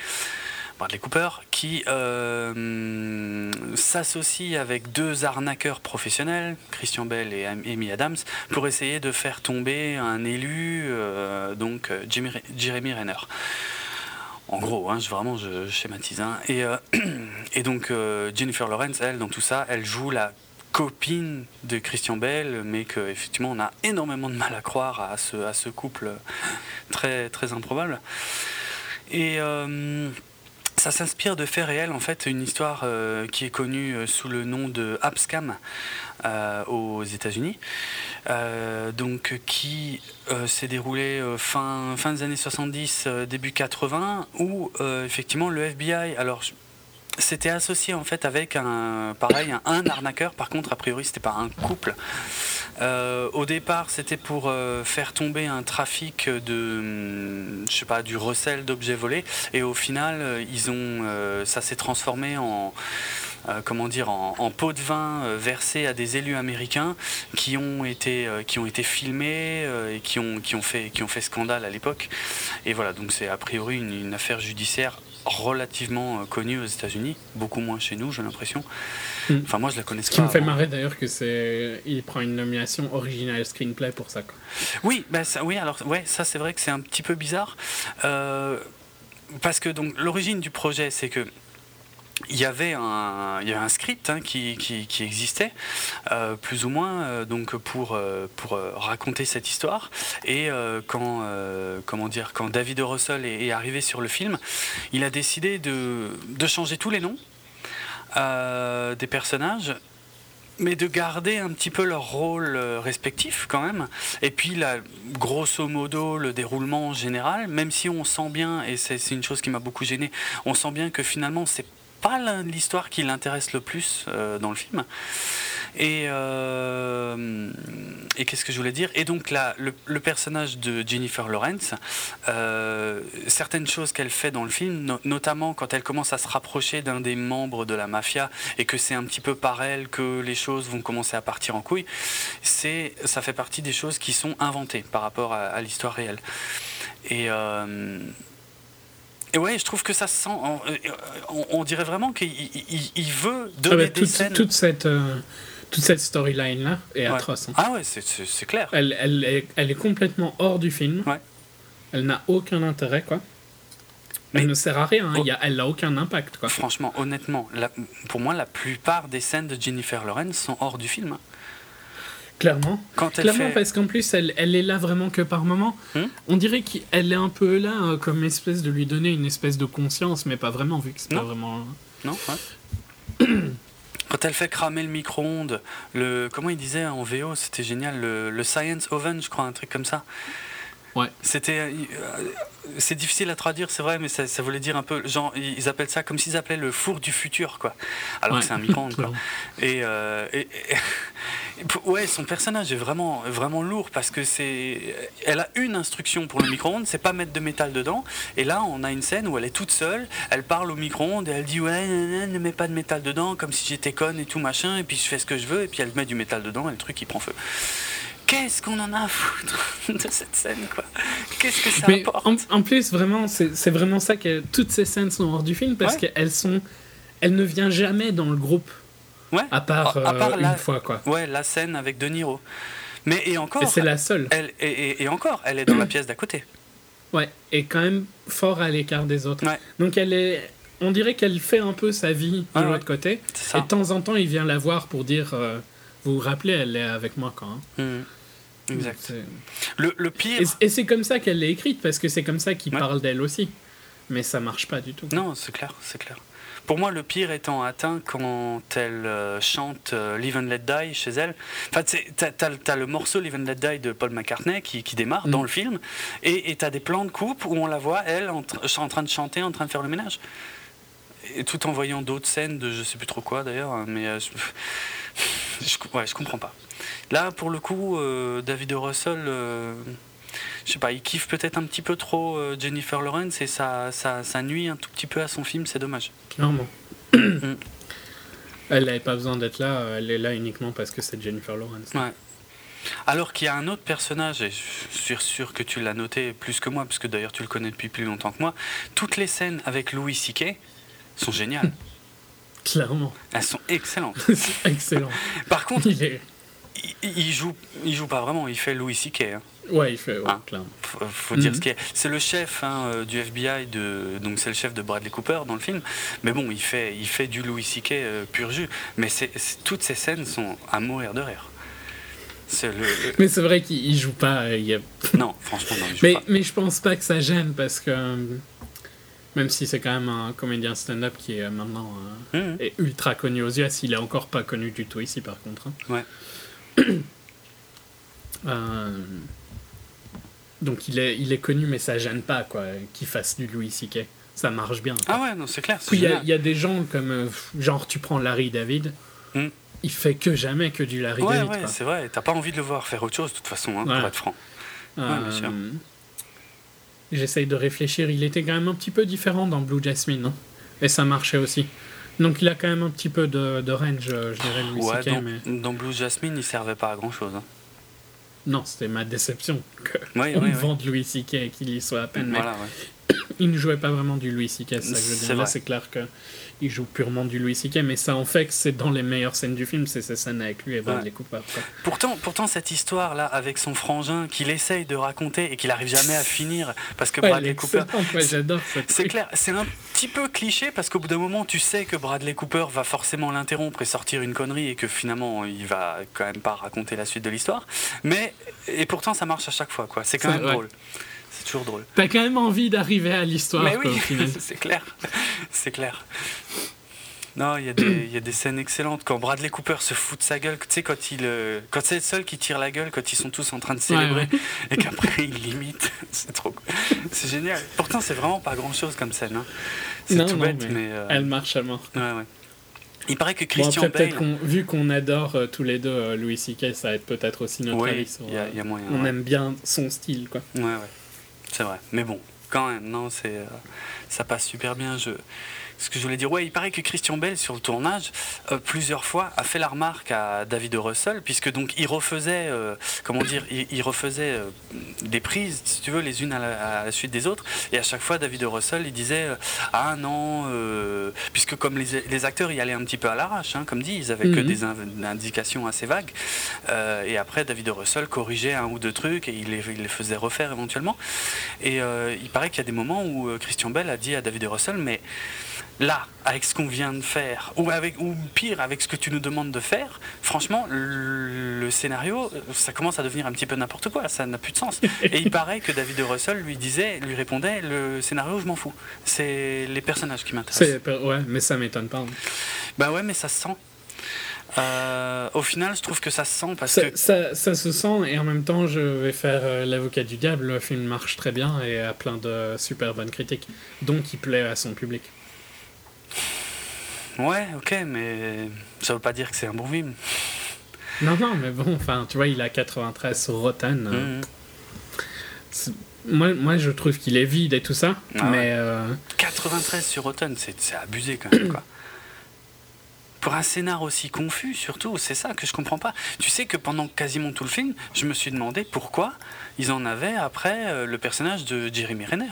Bradley Cooper, qui euh, s'associe avec deux arnaqueurs professionnels, Christian Bell et Amy Adams, pour essayer de faire tomber un élu, euh, donc Jeremy Renner. En gros, hein, je, vraiment, je, schématise. Hein. Et, et, donc, Jennifer Lawrence, elle, dans tout ça, elle joue la copine de Christian Bell, mais qu'effectivement on a énormément de mal à croire à ce, à ce couple très, très improbable. Et euh, ça s'inspire de faits réels, en fait, une histoire euh, qui est connue euh, sous le nom de Abscam aux États-Unis, donc qui s'est déroulée fin, fin des années 70, début 80, où effectivement le FBI, alors c'était associé en fait avec un pareil un, arnaqueur. Par contre a priori c'était pas un couple. Euh, au départ c'était pour euh, faire tomber un trafic de hum, je sais pas du recel d'objets volés. Et au final euh, ils ont ça s'est transformé en comment dire, en, pot de vin versé à des élus américains qui ont été, qui ont été filmés et qui ont, qui, ont fait, qui ont fait scandale à l'époque. Et voilà, donc c'est a priori une affaire judiciaire relativement euh, connue aux États-Unis, beaucoup moins chez nous, j'ai l'impression. Hmm. Enfin, moi, je la connais Ce qui me fait marrer d'ailleurs que c'est, il prend une nomination original screenplay pour ça. Quoi. Oui, bah, ça, oui, alors ouais, ça c'est vrai que c'est un petit peu bizarre, euh, parce que donc l'origine du projet, c'est que il y avait un, il y avait un script hein, qui, qui, existait, euh, plus ou moins, euh, donc pour, euh, pour raconter cette histoire. Et quand, comment dire, quand David Russell est, arrivé sur le film, il a décidé de, de changer tous les noms des personnages mais de garder un petit peu leur rôle respectif quand même. Et puis là, grosso modo, le déroulement général, même si on sent bien, et c'est une chose qui m'a beaucoup gêné, on sent bien que finalement c'est pas l'histoire qui l'intéresse le plus euh, dans le film. Et, euh, et qu'est-ce que je voulais dire? Et donc là, le, personnage de Jennifer Lawrence, euh, certaines choses qu'elle fait dans le film, notamment quand elle commence à se rapprocher d'un des membres de la mafia et que c'est un petit peu par elle que les choses vont commencer à partir en couille, c'est ça fait partie des choses qui sont inventées par rapport à, l'histoire réelle. Et et ouais, je trouve que ça sent. On, euh, on, dirait vraiment qu'il il, veut donner ah des scènes. Toute cette, euh, toute cette storyline-là est atroce. Hein. Ah ouais, c'est clair. Elle, elle, est, elle est complètement hors du film. Ouais. Elle n'a aucun intérêt, quoi. Mais elle ne sert à rien, hein. elle n'a aucun impact. Quoi. Franchement, honnêtement, pour moi, la plupart des scènes de Jennifer Lawrence sont hors du film. Clairement. Quand elle Clairement, parce qu'en plus, elle, elle, est là vraiment que par moment. Hmm On dirait qu'elle est un peu là euh, comme espèce de lui donner une espèce de conscience, mais pas vraiment, vu que c'est pas vraiment. Non, Quand elle fait cramer le micro-ondes, le comment il disait en VO, c'était génial, le, le Science Oven, je crois, un truc comme ça. Ouais. C'était, euh, c'est difficile à traduire, c'est vrai, mais ça, ça voulait dire un peu, genre, ils appellent ça comme s'ils appelaient le four du futur, quoi. Alors Ouais. que c'est un micro-ondes, quoi. Et, euh, et- et- ouais, son personnage est vraiment, vraiment lourd parce que c'est, elle a une instruction pour le micro-ondes, c'est pas mettre de métal dedans. Et là, on a une scène où elle est toute seule, elle parle au micro-ondes et elle dit ouais, ne mets pas de métal dedans, comme si j'étais conne et tout machin. Et puis je fais ce que je veux et puis elle met du métal dedans et le truc il prend feu. Qu'est-ce qu'on en a à foutre de cette scène, quoi Qu'est-ce que ça Mais apporte en, en plus, vraiment, c'est vraiment ça que toutes ces scènes sont hors du film parce Ouais. qu'elles sont. Elle ne vient jamais dans le groupe, Ouais. à part, À- à part euh, la- une fois, quoi. Ouais, la scène avec De Niro. Mais et encore, c'est la seule. elle, et, et- et encore, elle est dans la pièce d'à côté. Ouais, et quand même fort à l'écart des autres. Ouais. Donc elle est. On dirait qu'elle fait un peu sa vie de Ouais, ouais. l'autre côté. C'est Et de temps en temps, il vient la voir pour dire euh, Vous vous rappelez, elle est avec moi quand. hein? Mhm. Exact. Le, le pire. Et, et c'est comme ça qu'elle l'a écrite, parce que c'est comme ça qu'il Ouais. parle d'elle aussi. Mais ça marche pas du tout. Non, c'est clair, c'est clair. Pour moi, le pire étant atteint quand elle euh, chante euh, Live and Let Die chez elle. Enfin, t'as, t'as- t'as le morceau Live and Let Die de Paul McCartney qui, qui démarre Mm. dans le film, et t'as des plans de coupe où on la voit, elle, en train de chanter, en train de faire le ménage. Et tout en voyant d'autres scènes de je sais plus trop quoi d'ailleurs, hein, mais euh, je, ouais, je comprends pas. Là, pour le coup, euh, David Russell. euh, je sais pas, il kiffe peut-être un petit peu trop euh, Jennifer Lawrence et ça, ça, ça nuit un tout petit peu à son film, c'est dommage. Clairement. Mm. elle n'avait pas besoin d'être là, elle est là uniquement parce que c'est Jennifer Lawrence. Ouais. Alors qu'il y a un autre personnage, et je suis sûr que tu l'as noté plus que moi, parce que d'ailleurs tu le connais depuis plus longtemps que moi, toutes les scènes avec Louis C.K. sont géniales. Clairement. Elles sont excellentes. c'est excellent. Par contre, Il est... il, il joue, il joue pas vraiment, il fait Louis C.K. hein. Ouais, il fait, ouais, Ah. clairement. Faut, faut dire Mhm. ce qui est. C'est le chef hein, euh, du FBI, de, donc c'est le chef de Bradley Cooper dans le film. Mais bon, il fait, il fait du Louis C.K. euh, pur jus. Mais toutes ces scènes sont à mourir de rire. C'est le, le- Mais c'est vrai qu'il il joue pas. euh, il y a- Non, franchement, non, il joue Mais, pas. mais je pense pas que ça gêne parce que. Même si c'est quand même un comédien stand-up qui est maintenant euh, est ultra connu aux US, il est encore pas connu du tout ici par contre. hein. Ouais. Euh, Donc il est, il est connu, mais ça gêne pas quoi qu'il fasse du Louis C.K. Ça marche bien. quoi. Ah ouais, non, c'est clair. Puis il y, a- y des gens comme. euh, genre, tu prends Larry David, Hmm. il fait que jamais que du Larry Ouais, David. ouais, c'est vrai. T'as pas envie de le voir faire autre chose, de toute façon, hein, pour Ouais. être franc. Euh, bien sûr. J'essaye de réfléchir. Il était quand même un petit peu différent dans Blue Jasmine. hein. Et ça marchait aussi. Donc il a quand même un petit peu de, de range, euh, je dirais, Louis Ouais, dans, Mais... dans Blue Jasmine, il servait pas à grand chose. Non, c'était ma déception que Oui, on oui, vende Louis C.K. et qu'il y soit à peine. Mais Voilà, ouais. Il ne jouait pas vraiment du Louis C.K. C'est ça que je veux C'est dire. Là, c'est clair que il joue purement du Louis C.K. Mais ça en fait que c'est dans les meilleures scènes du film, c'est ces scènes avec lui et Bradley Cooper. quoi. Pourtant, pourtant, cette histoire-là, avec son frangin, qu'il essaye de raconter et qu'il arrive jamais à finir, parce que Ouais, Bradley Cooper. ouais, j'adore C'est clair, c'est un petit peu cliché parce qu'au bout d'un moment, tu sais que Bradley Cooper va forcément l'interrompre et sortir une connerie et que finalement, il va quand même pas raconter la suite de l'histoire. Mais, et pourtant, ça marche à chaque fois, quoi. C'est quand même drôle. C'est toujours drôle. T'as quand même envie d'arriver à l'histoire, Mais quoi, oui, c'est clair. C'est clair. Non, il y, a des- il y a des scènes excellentes. Quand Bradley Cooper se fout de sa gueule, tu sais, quand, il, euh, quand c'est le seul qui tire la gueule, quand ils sont tous en train de célébrer, ouais. et qu'après il limite, c'est trop. C'est génial. Pourtant, c'est vraiment pas grand chose comme scène. hein. C'est tout non, bête, mais mais. euh, Elle marche à mort. ouais, ouais. Il paraît que Bon, Christian après, Bale. vu qu'on adore euh, tous les deux euh, Louis C.K., ça va être peut-être aussi notre Oui, avis sur, il y, a- il y a moyen. On ouais. aime bien son style, quoi. Ouais, ouais. C'est vrai. Mais bon, quand même, non, c'est, euh, ça passe super bien. Ce que je voulais dire, ouais, il paraît que Christian Bell, sur le tournage, euh, plusieurs fois, a fait la remarque à David Russell, puisque donc il refaisait, euh, comment dire, il, il refaisait euh, des prises, si tu veux, les unes à la, à la suite des autres, et à chaque fois, David Russell, il disait, ah non, puisque comme les, les acteurs y allaient un petit peu à l'arrache, hein, comme dit, ils avaient que Mhm. des in- indications assez vagues, et après, David Russell corrigeait un ou deux trucs, et il les, il les faisait refaire éventuellement. Et il paraît qu'il y a des moments où Christian Bell a dit à David Russell, mais là, avec ce qu'on vient de faire, ou, avec, ou pire, avec ce que tu nous demandes de faire, franchement, le, scénario, ça commence à devenir un petit peu n'importe quoi, ça n'a plus de sens. Et il paraît que David Russell lui disait, lui répondait, le scénario, je m'en fous. C'est les personnages qui m'intéressent. Ouais, mais ça m'étonne pas. hein. Bah ouais, mais ça se sent. Euh, au final, je trouve que ça se sent parce ça, que. ça, ça se sent et en même temps, je vais faire euh, l'avocat du diable. Le film marche très bien et a plein de super bonnes critiques, donc il plaît à son public. Ouais, ok, mais ça veut pas dire que c'est un bon film. Non, non, mais bon, enfin, tu vois, il a 93 sur Rotten. euh, Mhm. Moi, moi, je trouve qu'il est vide et tout ça, Ah mais euh, 93 sur Rotten, c'est abusé quand même, quoi. Pour un scénar aussi confus, surtout, c'est ça que je comprends pas. Tu sais que pendant quasiment tout le film, je me suis demandé pourquoi ils en avaient après euh, le personnage de Jeremy Renner.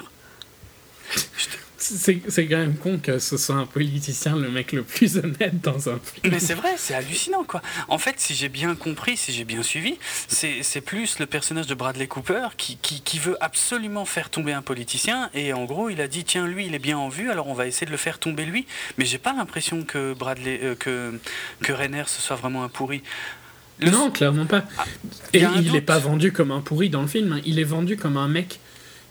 c'est c'est quand même con que ce soit un politicien le mec le plus honnête dans un film. Mais c'est vrai, c'est hallucinant quoi. En fait, si j'ai bien compris, si j'ai bien suivi, c'est plus le personnage de Bradley Cooper qui, qui, qui veut absolument faire tomber un politicien et en gros il a dit tiens lui il est bien en vue alors on va essayer de le faire tomber lui. Mais j'ai pas l'impression que Bradley euh, que que Renner ce soit vraiment un pourri. Le- Non, clairement pas. Ah, Et il n'est pas vendu comme un pourri dans le film. hein. Il est vendu comme un mec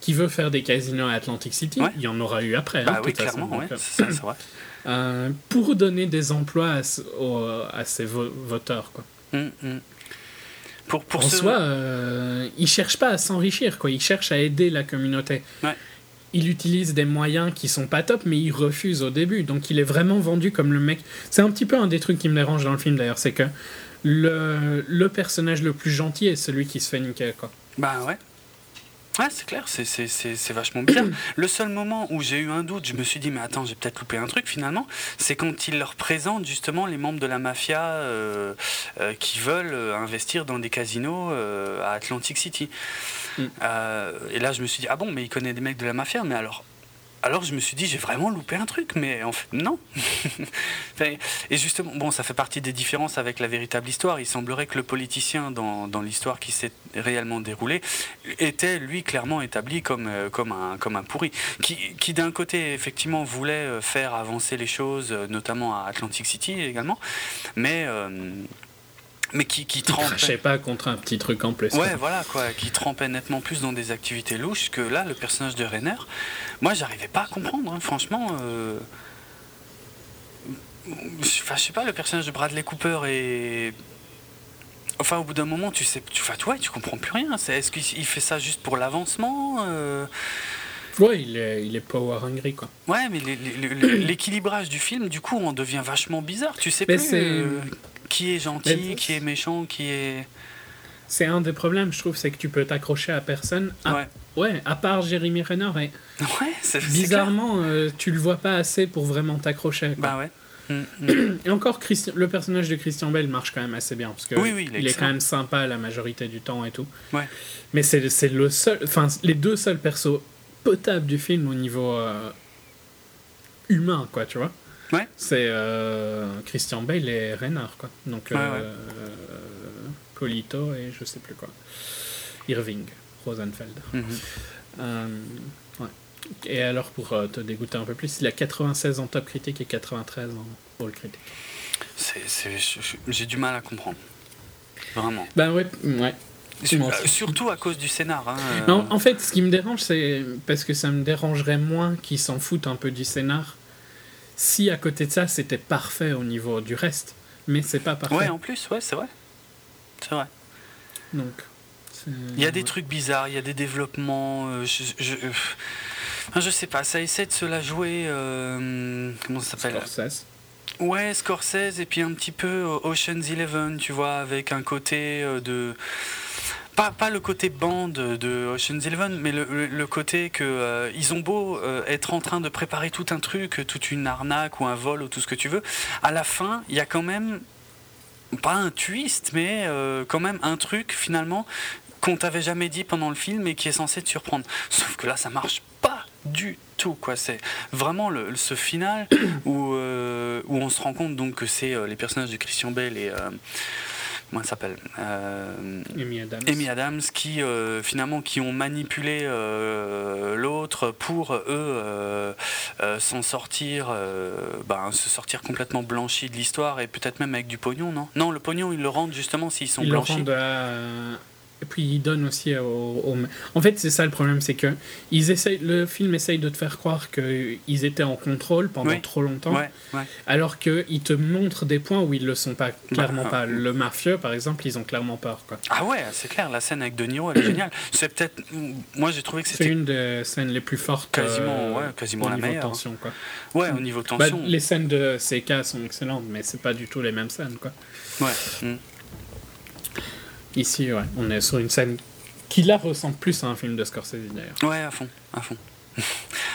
qui veut faire des casinos à Atlantic City. Ouais. Il y en aura eu après. hein, Bah de oui clairement, ouais, euh, c'est vrai. euh, pour donner des emplois à, aux- à vo- voteurs. Quoi. Hum, hum. Pour pour en ce soi, euh, il cherche pas à s'enrichir. quoi. Il cherche à aider la communauté. Ouais. Il utilise des moyens qui sont pas top, mais il refuse au début. Donc il est vraiment vendu comme le mec. C'est un petit peu un des trucs qui me dérange dans le film d'ailleurs, c'est que le, le personnage le plus gentil est celui qui se fait niquer. Quoi. Bah ouais. Ouais, c'est clair, c'est- vachement bizarre. Le seul moment où j'ai eu un doute, je me suis dit, mais attends, j'ai peut-être loupé un truc finalement, c'est quand il leur présente justement les membres de la mafia euh, euh, qui veulent euh, investir dans des casinos euh, à Atlantic City. Mm. Et là, je me suis dit, ah bon, mais il connaît des mecs de la mafia, mais alors. Alors je me suis dit, j'ai vraiment loupé un truc, mais en fait, non. Et justement, bon, ça fait partie des différences avec la véritable histoire. Il semblerait que le politicien dans, dans l'histoire qui s'est réellement déroulée était, lui, clairement établi comme, euh, comme, un, comme un pourri. Qui, qui d'un côté, effectivement, voulait euh, faire avancer les choses, euh, notamment à Atlantic City également, mais, euh, mais qui, qui Il trempait. pas contre un petit truc en plus. Ouais, quoi. voilà, quoi, qui trempait nettement plus dans des activités louches que là, le personnage de Renner. Moi, j'arrivais pas à comprendre, hein, franchement. euh, Enfin, je sais pas, le personnage de Bradley Cooper est. Enfin, au bout d'un moment, tu sais, tu, enfin, ouais, tu comprends plus rien. Est-ce qu'il il fait ça juste pour l'avancement euh, Ouais, il est, il est power hungry quoi. Ouais, mais l'équilibrage du film, du coup, on devient vachement bizarre. Tu sais Mais plus euh, qui est gentil, Mais- qui est méchant, qui est. C'est un des problèmes, je trouve, c'est que tu peux t'accrocher à personne. À, Ouais. ouais, à part Jeremy Renner. Et Ouais, c'est bizarrement, euh, tu le vois pas assez pour vraiment t'accrocher. Bah ouais. Mm, mm. Et encore, le personnage de Christian Bell marche quand même assez bien. Parce que Oui, oui, il est il est excellent. quand même sympa la majorité du temps et tout. Ouais. Mais c'est c'est le seul. Enfin, les deux seuls persos potables du film au niveau euh, humain, quoi, tu vois. Ouais. C'est euh, Christian Bale et Renner, quoi. Donc, Ouais, euh, euh, Polito et je sais plus quoi. Irving, Rosenfeld. Mhm. Et alors, pour te dégoûter un peu plus, il a 96 en top critique et 93 en all critique. J'ai du mal à comprendre. Vraiment. Bah ouais, ouais. Surtout à cause du scénar. hein, Non, en fait, ce qui me dérange, c'est parce que ça me dérangerait moins qu'ils s'en foutent un peu du scénar si à côté de ça, c'était parfait au niveau du reste. Mais c'est pas parfait. Ouais, en plus, ouais, c'est vrai. C'est vrai. Donc, Il y a des trucs bizarres, il y a des développements. euh, je, je, euh, je sais pas, ça essaie de se la jouer. euh, comment ça s'appelle? Scorsese. Ouais, Scorsese et puis un petit peu Ocean's Eleven, tu vois, avec un côté de. Pas, le côté bande de Ocean's Eleven, mais le, côté que euh, ils ont beau euh, être en train de préparer tout un truc, toute une arnaque ou un vol ou tout ce que tu veux, à la fin, il y a quand même pas un twist, mais euh, quand même un truc finalement qu'on t'avait jamais dit pendant le film et qui est censé te surprendre. Sauf que là, ça marche pas du tout, quoi. C'est vraiment le, ce final où, où on se rend compte donc que c'est les personnages de Christian Bale et comment elle s'appelle Euh, Amy Adams. Amy Adams qui euh, finalement qui ont manipulé euh, l'autre pour eux s'en sortir ben, se sortir complètement blanchis de l'histoire et peut-être même avec du pognon non? Non le pognon ils le rendent justement s'ils sont Ils le blanchis rendent à... Et puis il donne aussi au, au- En fait, c'est ça le problème, c'est que ils essayent, le film essaye de te faire croire qu'ils étaient en contrôle pendant Oui. trop longtemps, Ouais, ouais. alors qu'il te montre des points où ils le sont pas, clairement Bah, pas. Le mafieux, par exemple, ils ont clairement peur. quoi. Ah ouais, c'est clair, la scène avec De Niro, elle est géniale. C'est peut-être. Moi, j'ai trouvé que C'est c'était. une des scènes les plus fortes. Quasiment, euh, ouais, quasiment au la niveau meilleure. tension, quoi. Ouais, au niveau Bah, tension. les scènes de CK sont excellentes, mais c'est pas du tout les mêmes scènes. Quoi. Ouais. mm. Ici, ouais, on est sur une scène qui là ressemble plus à un film de Scorsese d'ailleurs. Ouais, à fond, à fond.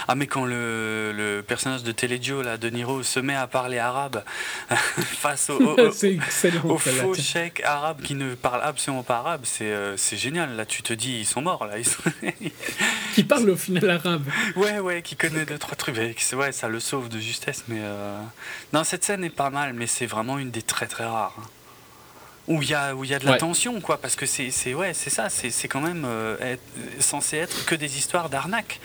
Ah mais quand le, le personnage de Teledio, là, De Niro, se met à parler arabe face au, faux chèque arabe qui ne parle absolument pas arabe, c'est euh, génial. Là, tu te dis, ils sont morts, là. Ils sont- Qui parle au final arabe. ouais, ouais, qui connaît deux, trois trucs. Ouais, ça le sauve de justesse, mais... euh, Non, cette scène est pas mal, mais c'est vraiment une des très très rares. hein. Où il y a, où il y a de la Ouais. tension, quoi, parce que c'est c'est- ouais, c'est ça, c'est c'est quand même euh, être- censé être que des histoires d'arnaque.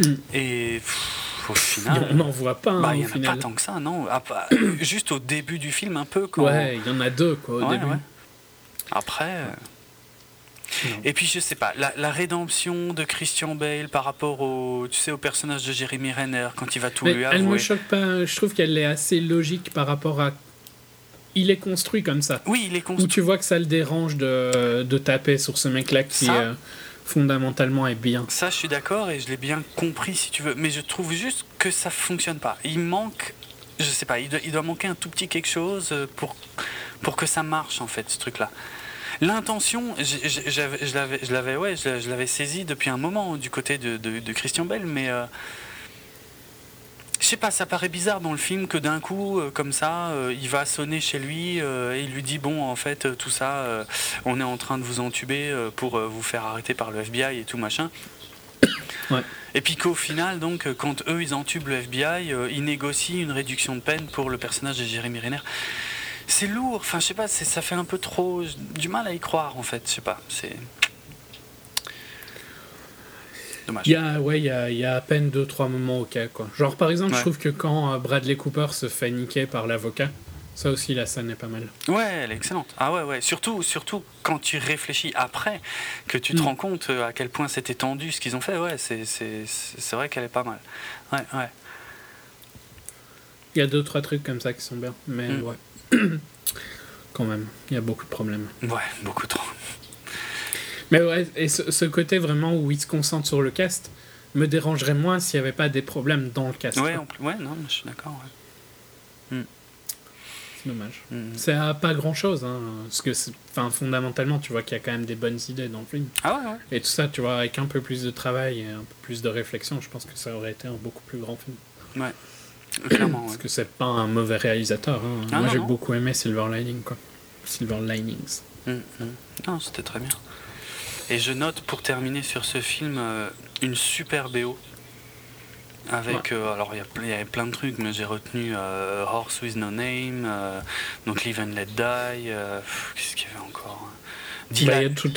Mm. Et pff, au final... on n'en voit pas hein, Bah, il au n'y en a final. pas tant que ça, non. Ah, bah, juste au début du film, un peu. Quand... Ouais, il y en a deux quoi au Ouais, début. ouais. Après. euh. Et puis, je sais pas, la, la rédemption de Christian Bale par rapport au, tu sais, au personnage de Jérémy Renner, quand il va tout Mais lui elle me avouer. choque pas. Je trouve qu'elle est assez logique par rapport à. Il est construit comme ça. Oui, il est Où construit. tu vois que ça le dérange de, de taper sur ce mec-là qui Ça euh, fondamentalement est bien. Ça, je suis d'accord et je l'ai bien compris, si tu veux. Mais je trouve juste que ça fonctionne pas. Il manque, je sais pas, il doit, il doit manquer un tout petit quelque chose euh, pour, pour que ça marche, en fait, ce truc-là. L'intention, je l'avais, je l'avais, ouais, saisi depuis un moment du côté de, de- de Christian Bell, mais euh, sais pas, ça paraît bizarre dans le film que d'un coup, euh, comme ça, euh, il va sonner chez lui euh, et il lui dit bon, en fait, tout ça, on est en train de vous entuber pour vous faire arrêter par le FBI et tout machin. Ouais. Et puis qu'au final, donc, quand eux ils entubent le FBI, ils négocient une réduction de peine pour le personnage de Jérémy Renner. C'est lourd, enfin je sais pas, ça fait un peu trop du mal à y croire en fait, je sais pas, c'est dommage. Il y a, ouais, il y a, il y a à peine deux trois moments ok quoi. Genre par exemple, je trouve que quand euh, Bradley Cooper se fait niquer par l'avocat, ça aussi la scène est pas mal. Ouais, elle est excellente. Ah ouais, ouais. Surtout, surtout quand tu réfléchis après, que tu te Mm. rends compte euh, à quel point c'était tendu ce qu'ils ont fait. Ouais, c'est, c'est, c'est c'est vrai qu'elle est pas mal. Ouais, ouais. Il y a deux trois trucs comme ça qui sont bien, mais Mm. ouais. Quand même, il y a beaucoup de problèmes. Ouais, beaucoup trop. Mais ouais, et ce, ce côté vraiment où il se concentre sur le cast me dérangerait moins s'il n'y avait pas des problèmes dans le cast. Ouais, en plus- ouais, non, je suis d'accord. Ouais. C'est dommage. Mm. C'est à pas grand chose, hein, parce que enfin, fondamentalement, tu vois qu'il y a quand même des bonnes idées dans le film. Ah ouais, ouais. Et tout ça, tu vois, avec un peu plus de travail et un peu plus de réflexion, je pense que ça aurait été un beaucoup plus grand film. Clairement, ouais. Parce que c'est pas un mauvais réalisateur. hein. Ah, Moi, j'ai beaucoup aimé Silver Lining, quoi. Silver Linings. Mm, mm. Non, c'était très bien. Et je note pour terminer sur ce film euh, une super BO. Avec, euh, alors il y avait plein de trucs, mais j'ai retenu euh, Horse with No Name, euh, donc Live and Let Die, qu'est-ce qu'il y avait encore hein Bah, il y Deli- a tout-.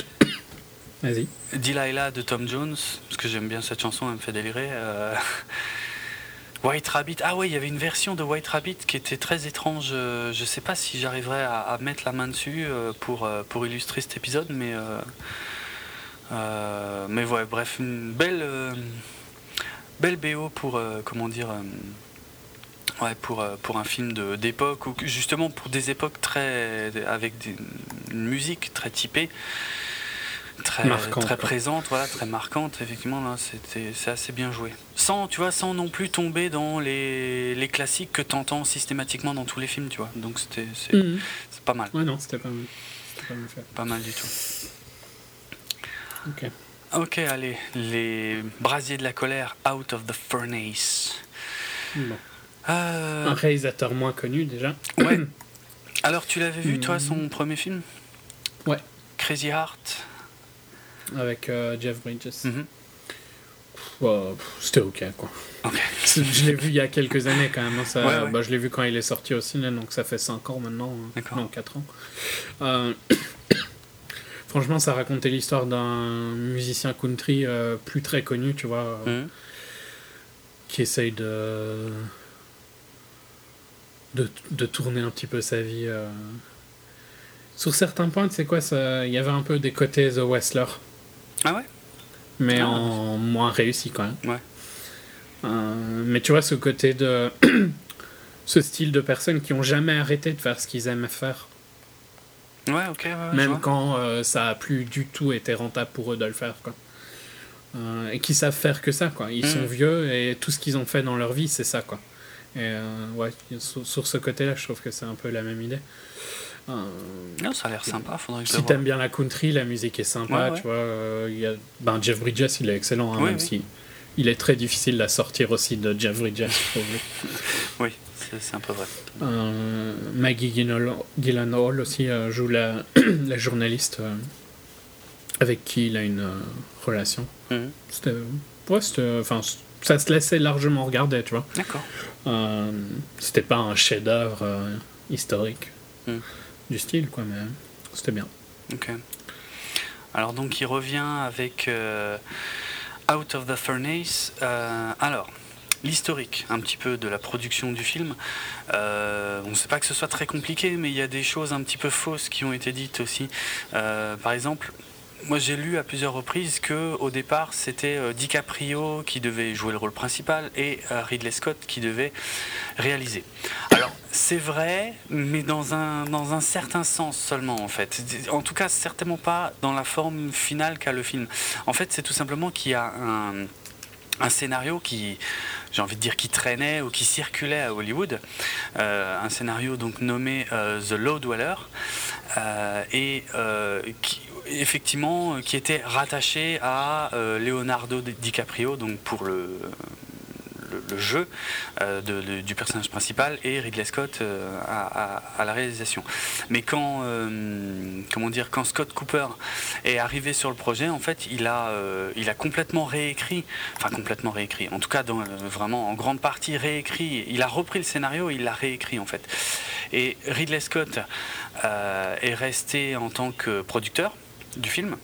Delilah de Tom Jones, parce que j'aime bien cette chanson, elle me fait délirer. White Rabbit, ah ouais, il y avait une version de White Rabbit qui était très étrange. Je sais pas si j'arriverai à, à mettre la main dessus pour, pour illustrer cet épisode, mais. Euh, mais ouais, bref, une belle. euh, belle BO pour. euh, comment dire. ouais, pour, pour un film d'époque, ou justement pour des époques très. avec des- une musique très typée très, Marquante, très présente, voilà, très marquante, effectivement, là, c'est assez bien joué. Sans, tu vois, sans non plus tomber dans les, les classiques que tu entends systématiquement dans tous les films, tu vois. Donc c'était, c'est, c'est pas mal, Ouais, non, c'était pas mal. Pas mal fait. pas mal du tout. Ok. Ok, allez, les brasiers de la colère, Out of the Furnace. Bon. Euh, Un réalisateur moins connu déjà. ouais. Alors, tu l'avais vu, toi, son premier film? Ouais. Crazy Heart? Avec euh, Jeff Bridges. Pff, C'était ok, quoi. Ok. C'est- Je l'ai vu il y a quelques années quand même. hein, ça, Ouais, ouais. Bah, je l'ai vu quand il est sorti au ciné, donc ça fait 5 ans maintenant. hein. Non, 4 ans. Euh, Franchement, ça racontait l'histoire d'un musicien country euh, plus très connu, tu vois, euh, qui essaye de... de de tourner un petit peu sa vie. euh, sur certains points, tu sais quoi, ça- il y avait un peu des côtés The Wrestler, Ah ouais? Mais Ah. en moins réussi quand même. Ouais. Mais tu vois, ce côté de. ce style de personnes qui ont jamais arrêté de faire ce qu'ils aiment faire. Ouais, ok, ouais, ouais, je même quand euh, ça a plus du tout été rentable pour eux de le faire quoi. Euh, et qui savent faire que ça quoi ils Mm. sont vieux et tout ce qu'ils ont fait dans leur vie c'est ça quoi et euh, ouais sur, sur ce côté là je trouve que c'est un peu la même idée Non, ça a l'air sympa, faudrait que si t'aimes bien la country la musique est sympa Ouais, ouais. tu vois il y a ben, Jeff Bridges il est excellent hein, Oui, même oui. si il est très difficile à sortir aussi de Jeff Bridges je trouve. Oui, c'est un peu vrai. Euh, Maggie Gyllenhaal aussi euh, joue la, la journaliste euh, avec qui il a une relation. C'était, ouais, c'était- enfin, ça se laissait largement regarder, tu vois. D'accord. C'était pas un chef-d'œuvre historique Mhm. du style, quoi, mais c'était bien. Ok. Alors donc il revient avec Out of the Furnace. Euh, alors, l'historique un petit peu de la production du film. Euh, on ne sait pas que ce soit très compliqué, mais il y a des choses un petit peu fausses qui ont été dites aussi. Euh, par exemple, moi j'ai lu à plusieurs reprises que au départ c'était DiCaprio qui devait jouer le rôle principal et Ridley Scott qui devait réaliser. Alors c'est vrai, mais dans un, dans un certain sens seulement en fait. En tout cas certainement pas dans la forme finale qu'a le film. En fait c'est tout simplement qu'il y a un, un scénario qui, j'ai envie de dire, qui traînait ou qui circulait à Hollywood. Euh, un scénario donc nommé euh, The Low Dweller. euh, et qui, effectivement, qui était rattaché à Leonardo Di- DiCaprio, donc pour le, le, le jeu euh, de- de- du personnage principal, et Ridley Scott euh, à, à- à la réalisation. Mais quand, euh, comment dire, quand Scott Cooper est arrivé sur le projet, en fait, il a, il a complètement réécrit, enfin complètement réécrit, en tout cas dans, vraiment en grande partie réécrit. Il a repris le scénario et il l'a réécrit en fait. Et Ridley Scott est resté en tant que producteur du film.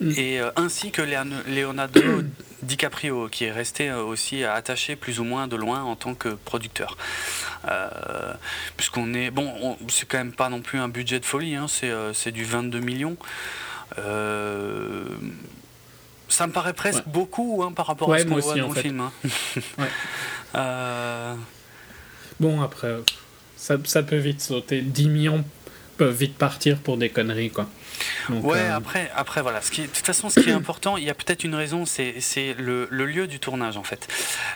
Mm. Et euh, ainsi que Leon- Leonardo DiCaprio, qui est resté euh, aussi attaché plus ou moins de loin en tant que producteur. Euh, Puisqu'on est. Bon, on- c'est quand même pas non plus un budget de folie, hein, c'est euh, du 22 millions. Euh, ça me paraît presque Ouais. beaucoup hein, par rapport à ce qu'on voit dans le fait. film. hein. Ouais. Euh, Bon, après, ça, ça peut vite sauter. 10 millions peuvent vite partir pour des conneries, quoi. Donc, Ouais, euh, après, après voilà. Ce qui, est- de toute façon, ce qui est important, il y a peut-être une raison, c'est c'est le, le lieu du tournage en fait.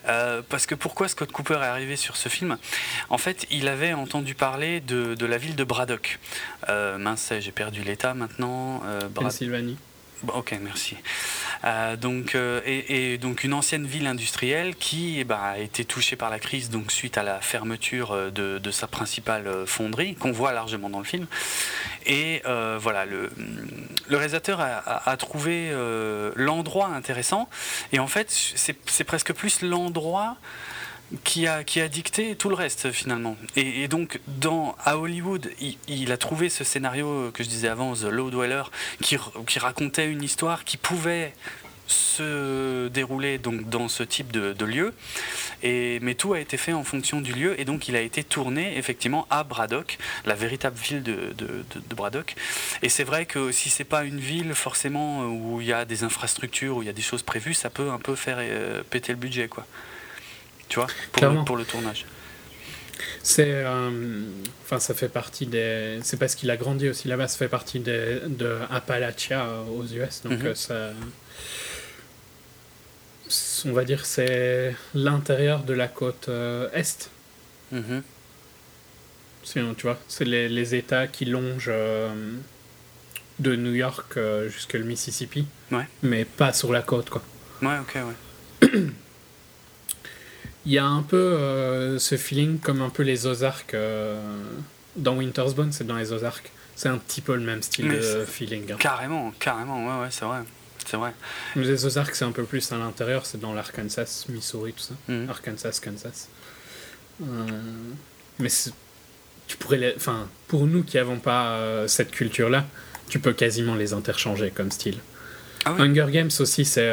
Euh, parce que pourquoi Scott Cooper est arrivé sur ce film? En fait, il avait entendu parler de, de la ville de Braddock. Euh, mince, j'ai perdu l'état maintenant. Brad- Pennsylvanie. Bon, ok, merci. Euh, donc, euh, et, donc une ancienne ville industrielle qui eh ben, a été touchée par la crise donc suite à la fermeture euh, de, sa principale fonderie qu'on voit largement dans le film. Et voilà, le, réalisateur a, trouvé l'endroit intéressant. Et en fait, c'est presque plus l'endroit qui a, qui a dicté tout le reste finalement. Et, donc, dans, à Hollywood, il, a trouvé ce scénario que je disais avant, The Low Dweller, qui, qui racontait une histoire qui pouvait se dérouler donc dans ce type de, lieu. Et, mais tout a été fait en fonction du lieu et donc il a été tourné effectivement à Braddock, la véritable ville de- de Braddock. Et c'est vrai que si c'est pas une ville forcément où il y a des infrastructures, où il y a des choses prévues, ça peut un peu faire euh, péter le budget quoi. Tu vois, pour, le, pour le tournage. C'est. euh, Enfin, ça fait partie des. C'est parce qu'il a grandi aussi là-bas, ça fait partie des, de Appalachia euh, aux US. Donc, Mhm. euh, ça. c'est- On va dire c'est l'intérieur de la côte euh, est. Mhm. Sinon, tu vois, c'est les, les États qui longent euh, de New York euh, jusque le Mississippi. Ouais. Mais pas sur la côte, quoi. Ouais, ok, ouais. Il y a un peu euh, ce feeling comme un peu les Ozarks. euh, dans Winter's Bone, c'est dans les Ozarks. C'est un petit peu le même style Mais de feeling. hein. Carrément, carrément, ouais, ouais, c'est vrai. C'est vrai. Mais Les Ozarks, c'est un peu plus à l'intérieur, c'est dans l'Arkansas, Missouri, tout ça. Mhm. Arkansas, Kansas. Euh, mais tu pourrais les... Enfin, pour nous qui n'avons pas cette culture-là, tu peux quasiment les interchanger comme style. Ah oui. Hunger Games aussi, c'est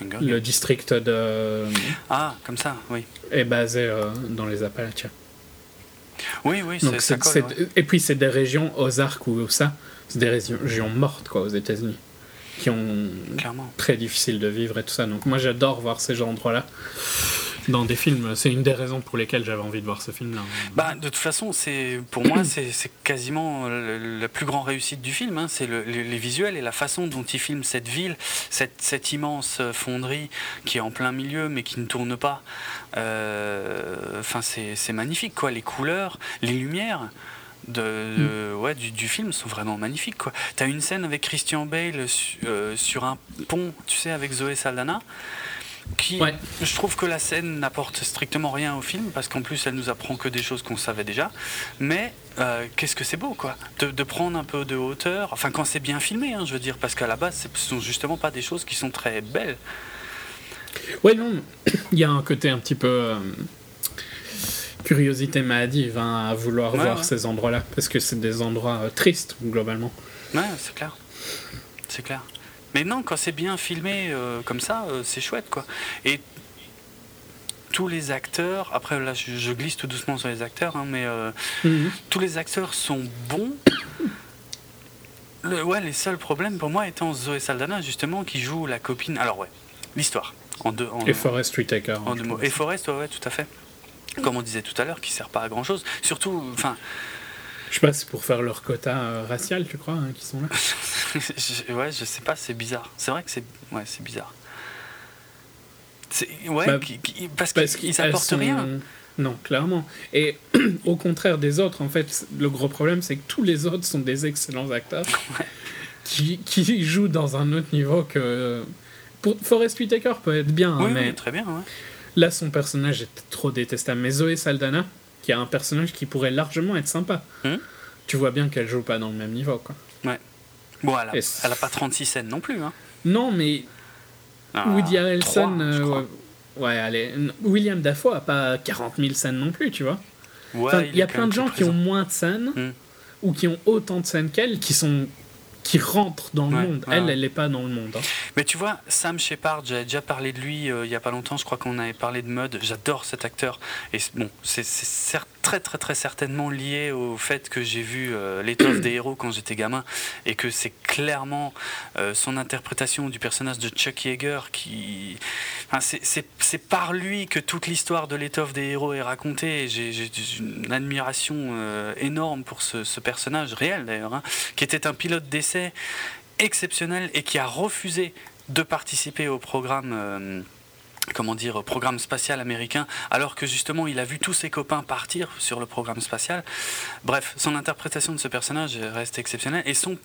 le district de... Ah, comme ça, oui. est basé euh, dans les Appalachiens. Oui, oui, c'est ça colle, ouais. Et puis c'est des régions, Ozark ou ça, c'est des régions mortes quoi, aux États-Unis, qui ont clairement. très difficile de vivre et tout ça. Donc moi j'adore voir ces endroits-là dans des films. C'est une des raisons pour lesquelles j'avais envie de voir ce film-là. Bah, de toute façon, c'est pour moi, c'est quasiment la plus grande réussite du film. hein. C'est le- les, les visuels et la façon dont il filme cette ville, cette, cette immense fonderie qui est en plein milieu mais qui ne tourne pas. Euh, Enfin, c'est c'est magnifique, quoi. Les couleurs, les lumières. De, de- ouais, du, du film sont vraiment magnifiques quoi. T'as une scène avec Christian Bale su- euh, sur un pont, tu sais, avec Zoé Saldana, qui, Ouais. je trouve que la scène n'apporte strictement rien au film parce qu'en plus elle nous apprend que des choses qu'on savait déjà. Mais euh, qu'est-ce que c'est beau quoi de, de prendre un peu de hauteur. Enfin quand c'est bien filmé, hein, je veux dire, parce qu'à la base ce sont justement pas des choses qui sont très belles. Ouais, non, il y a un côté un petit peu euh, curiosité maladive hein, à vouloir Ouais, voir ouais. ces endroits-là, parce que c'est des endroits euh, tristes globalement. Ouais, c'est clair. C'est clair. Mais non, quand c'est bien filmé euh, comme ça, euh, c'est chouette quoi. Et tous les acteurs, après là je, je glisse tout doucement sur les acteurs, hein, mais euh, Mhm. tous les acteurs sont bons. Le- ouais, les seuls problèmes pour moi étant Zoé Saldana, justement, qui joue la copine. Alors, ouais, l'histoire. En deux, en, Et Forest Whitaker. en deux mots. Et Forrest, ouais, ouais, tout à fait. Comme on disait tout à l'heure, qui sert pas à grand chose. Surtout, enfin, Je sais pas, c'est pour faire leur quota euh, racial, tu crois, hein, qui sont là. je- ouais, je sais pas, c'est bizarre. C'est vrai que c'est, ouais, c'est bizarre. Ouais, Bah, qui- qui- parce Parce qu'ils apportent sont- rien. Non, clairement. Et au contraire des autres, en fait, le gros problème, c'est que tous les autres sont des excellents acteurs qui, qui jouent dans un autre niveau que. Pour Forrest Whitaker peut être bien, hein, Oui, mais oui, très bien. Ouais. là, son personnage est trop détestable. Mais Zoé Saldana, qui a un personnage qui pourrait largement être sympa, Hmm. tu vois bien qu'elle joue pas dans le même niveau, quoi. Bon, elle a, elle a pas 36 scènes non plus. Hein. Non, mais Ah, Woody Harrelson, euh, ouais, ouais, allez, William Dafoe a pas 40 000 scènes non plus, tu vois. Ouais, Enfin, il y a plein de gens qui ont moins de scènes Hmm. ou qui ont autant de scènes qu'elle, qui sont qui rentrent dans le Ouais, monde. ouais, elle, ouais. elle n'est pas dans le monde. hein. Mais tu vois, Sam Shepard, j'avais déjà parlé de lui euh, il y a pas longtemps, je crois qu'on avait parlé de mode. J'adore cet acteur. Et bon, c'est c'est cer- très très très certainement lié au fait que j'ai vu euh, l'étoffe des héros quand j'étais gamin et que c'est clairement euh, son interprétation du personnage de Chuck Yeager qui. C'est- par lui que toute l'histoire de l'étoffe des héros est racontée. J'ai une admiration euh, énorme pour ce, ce personnage réel d'ailleurs, hein, qui était un pilote d'essai exceptionnel et qui a refusé de participer au programme. Euh, comment dire, programme spatial américain, alors que justement il a vu tous ses copains partir sur le programme spatial. Bref, son interprétation de ce personnage reste exceptionnelle et son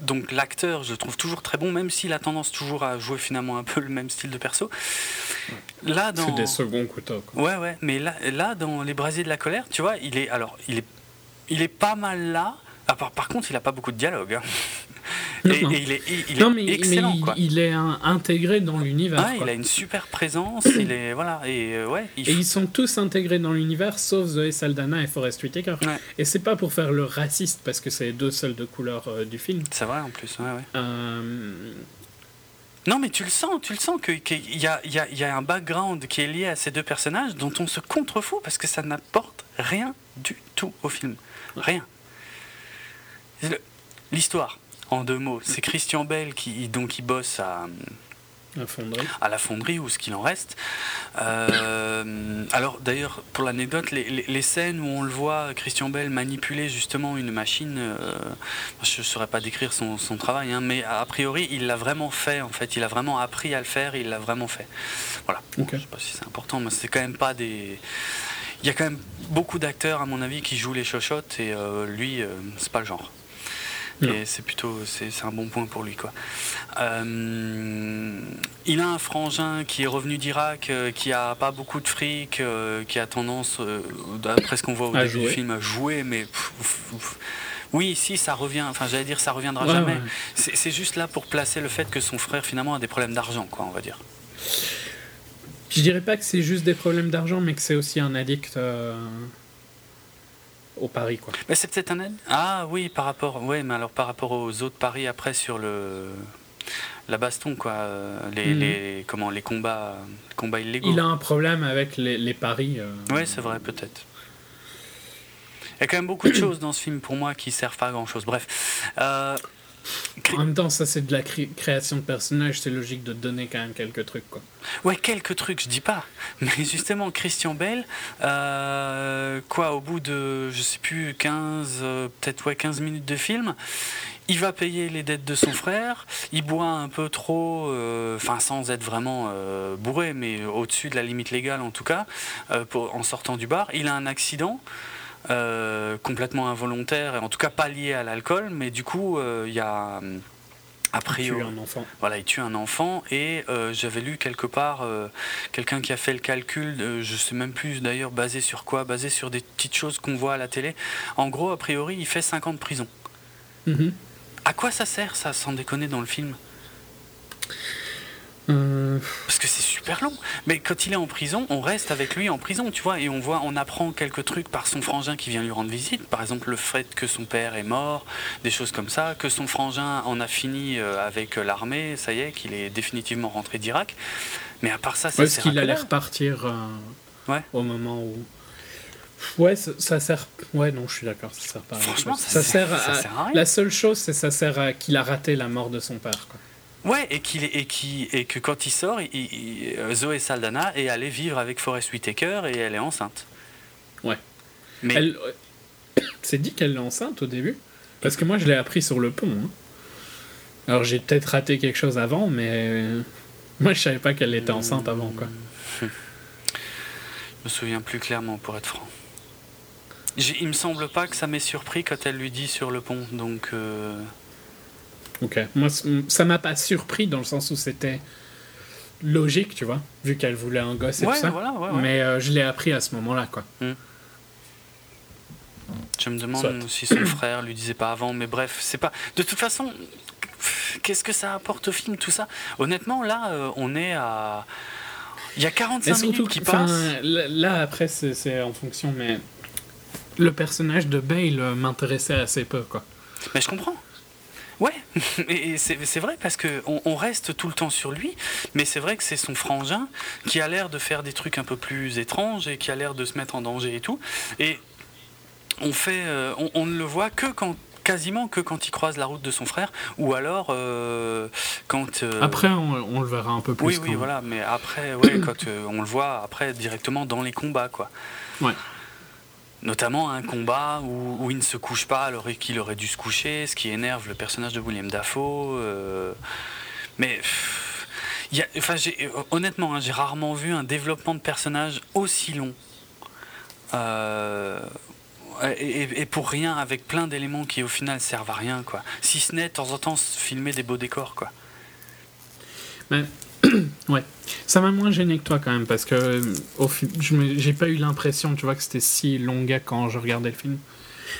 donc l'acteur, je le trouve toujours très bon, même s'il a tendance toujours à jouer finalement un peu le même style de perso. Là, dans C'est des seconds couteaux. quoi. Ouais, ouais, mais là, là, dans Les Brasiers de la colère, tu vois, il est, alors, il est, il est pas mal là. Part, par contre, il a pas beaucoup de dialogue. hein. Non, Et, non. et il est, il non, est mais, mais excellent, il, quoi. il est un- intégré dans l'univers. Il a une super présence. il est, voilà, et euh, ouais, Et ils sont tous intégrés dans l'univers, sauf Zoé Saldana et Forrest Whitaker. Ouais. Et c'est pas pour faire le raciste, parce que c'est les deux seuls de couleur euh, du film. c'est vrai en plus. Ouais, ouais. Euh, Non, mais tu le sens, tu le sens que- qu'il y a, y, a, y a un background qui est lié à ces deux personnages dont on se contrefout parce que ça n'apporte rien du tout au film. Rien. L'histoire, en deux mots, c'est Christian Bell qui, donc, qui bosse à, un fonderie. à la fonderie ou ce qu'il en reste. Euh, alors d'ailleurs, pour l'anecdote, les, les- les scènes où on le voit, Christian Bell manipuler justement une machine, euh, je ne saurais pas décrire son, son travail, hein, mais a priori, il l'a vraiment fait, en fait, il a vraiment appris à le faire, il l'a vraiment fait. Voilà, Bon, je sais pas si c'est important, mais c'est quand même pas des... Il y a quand même beaucoup d'acteurs, à mon avis, qui jouent les chochottes, et euh, lui, euh, c'est pas le genre. Non. Et c'est plutôt, c'est c'est un bon point pour lui, quoi. Euh, il a un frangin qui est revenu d'Irak, euh, qui a pas beaucoup de fric, euh, qui a tendance, d'après ce qu'on voit au À début jouer. du film, à jouer, mais pff, pff, pff. oui, si ça revient. Enfin, j'allais dire, ça reviendra Ouais, jamais. ouais. C'est c'est juste là pour placer le fait que son frère finalement a des problèmes d'argent, quoi, on va dire. Je dirais pas que c'est juste des problèmes d'argent, mais que c'est aussi un addict euh, au pari, quoi. Mais c'est peut-être un aide. Ah oui, par rapport, ouais, mais alors par rapport aux autres paris après sur le la baston, quoi, euh, les, Mhm. les comment les combats, combats illégaux. Il a un problème avec les, les paris. euh, Ouais, c'est vrai, peut-être. y a quand même beaucoup de choses dans ce film pour moi qui servent pas à grand chose. Bref. Euh, en même temps, ça c'est de la création de personnages, c'est logique de donner quand même quelques trucs. Quoi. Ouais, quelques trucs, je dis pas. Mais justement, Christian Bell, euh, quoi, au bout de, je sais plus, 15, euh, peut-être ouais, 15 minutes de film, il va payer les dettes de son frère, il boit un peu trop, euh, enfin sans être vraiment bourré, mais au-dessus de la limite légale en tout cas, pour, en sortant du bar. Il a un accident. Euh, complètement involontaire, et en tout cas pas lié à l'alcool, mais du coup, euh, il y a. A priori, il tue un enfant. Voilà, il tue un enfant, et euh, j'avais lu quelque part quelqu'un qui a fait le calcul, je sais même plus d'ailleurs basé sur quoi, basé sur des petites choses qu'on voit à la télé. En gros, a priori, il fait 5 ans de prison. Mhm. À quoi ça sert, ça, sans déconner, dans le film? Euh, Parce que c'est super long. Mais quand il est en prison, on reste avec lui en prison, tu vois, et on voit, on apprend quelques trucs par son frangin qui vient lui rendre visite. Par exemple, le fait que son père est mort, des choses comme ça, que son frangin en a fini euh, avec l'armée, ça y est, qu'il est définitivement rentré d'Irak. Mais à part ça, c'est. Est-ce qu'il allait repartir euh, ouais. au moment où. Ouais, ça, sert. Ouais, non, je suis d'accord, ça sert pas. Franchement, ça, sert, à... rien. La seule chose, c'est ça sert à qu'il a raté la mort de son père. Quoi. Ouais, et, qu'il et, qui, et que quand il sort, euh, Zoé Saldana est allée vivre avec Forest Whitaker et elle est enceinte. Ouais. Mais elle, c'est dit qu'elle est enceinte au début Parce que moi je l'ai appris sur le pont. Hein. Alors j'ai peut-être raté quelque chose avant, mais moi je savais pas qu'elle était enceinte avant quoi. Je me souviens plus clairement pour être franc. Il me semble pas que ça m'ait surpris quand elle lui dit sur le pont, donc. Euh, Ok. Moi, ça m'a pas surpris dans le sens où c'était logique, tu vois, vu qu'elle voulait un gosse et tout ça. Mais euh, je l'ai appris à ce moment-là, quoi. Hmm. Je me demande si son frère lui disait pas avant, mais bref, c'est pas. De toute façon, qu'est-ce que ça apporte au film, tout ça? Honnêtement, là, euh, on est à. Il y a 45 minutes qui passent. Là, après, c'est en fonction, mais le personnage de Bale m'intéressait assez peu, quoi. Mais je comprends. Ouais, et c'est vrai parce qu'on on reste tout le temps sur lui, mais c'est vrai que c'est son frangin qui a l'air de faire des trucs un peu plus étranges et qui a l'air de se mettre en danger et tout. Et on fait, euh, on, ne le voit que quand quasiment que quand il croise la route de son frère, ou alors euh, quand. Euh, après, on, le verra un peu plus. Oui, oui, voilà, mais après, ouais, quand on le voit après directement dans les combats, quoi. Ouais notamment un combat où, il ne se couche pas alors qu'il aurait dû se coucher, ce qui énerve le personnage de William Dafoe. Euh, mais honnêtement, hein, j'ai rarement vu un développement de personnage aussi long. Euh, et, pour rien, avec plein d'éléments qui au final servent à rien, quoi. Si ce n'est de temps en temps filmer des beaux décors, quoi. ouais. Ça m'a moins gêné que toi quand même, parce que au j'ai pas eu l'impression, tu vois, que c'était si longuet quand je regardais le film.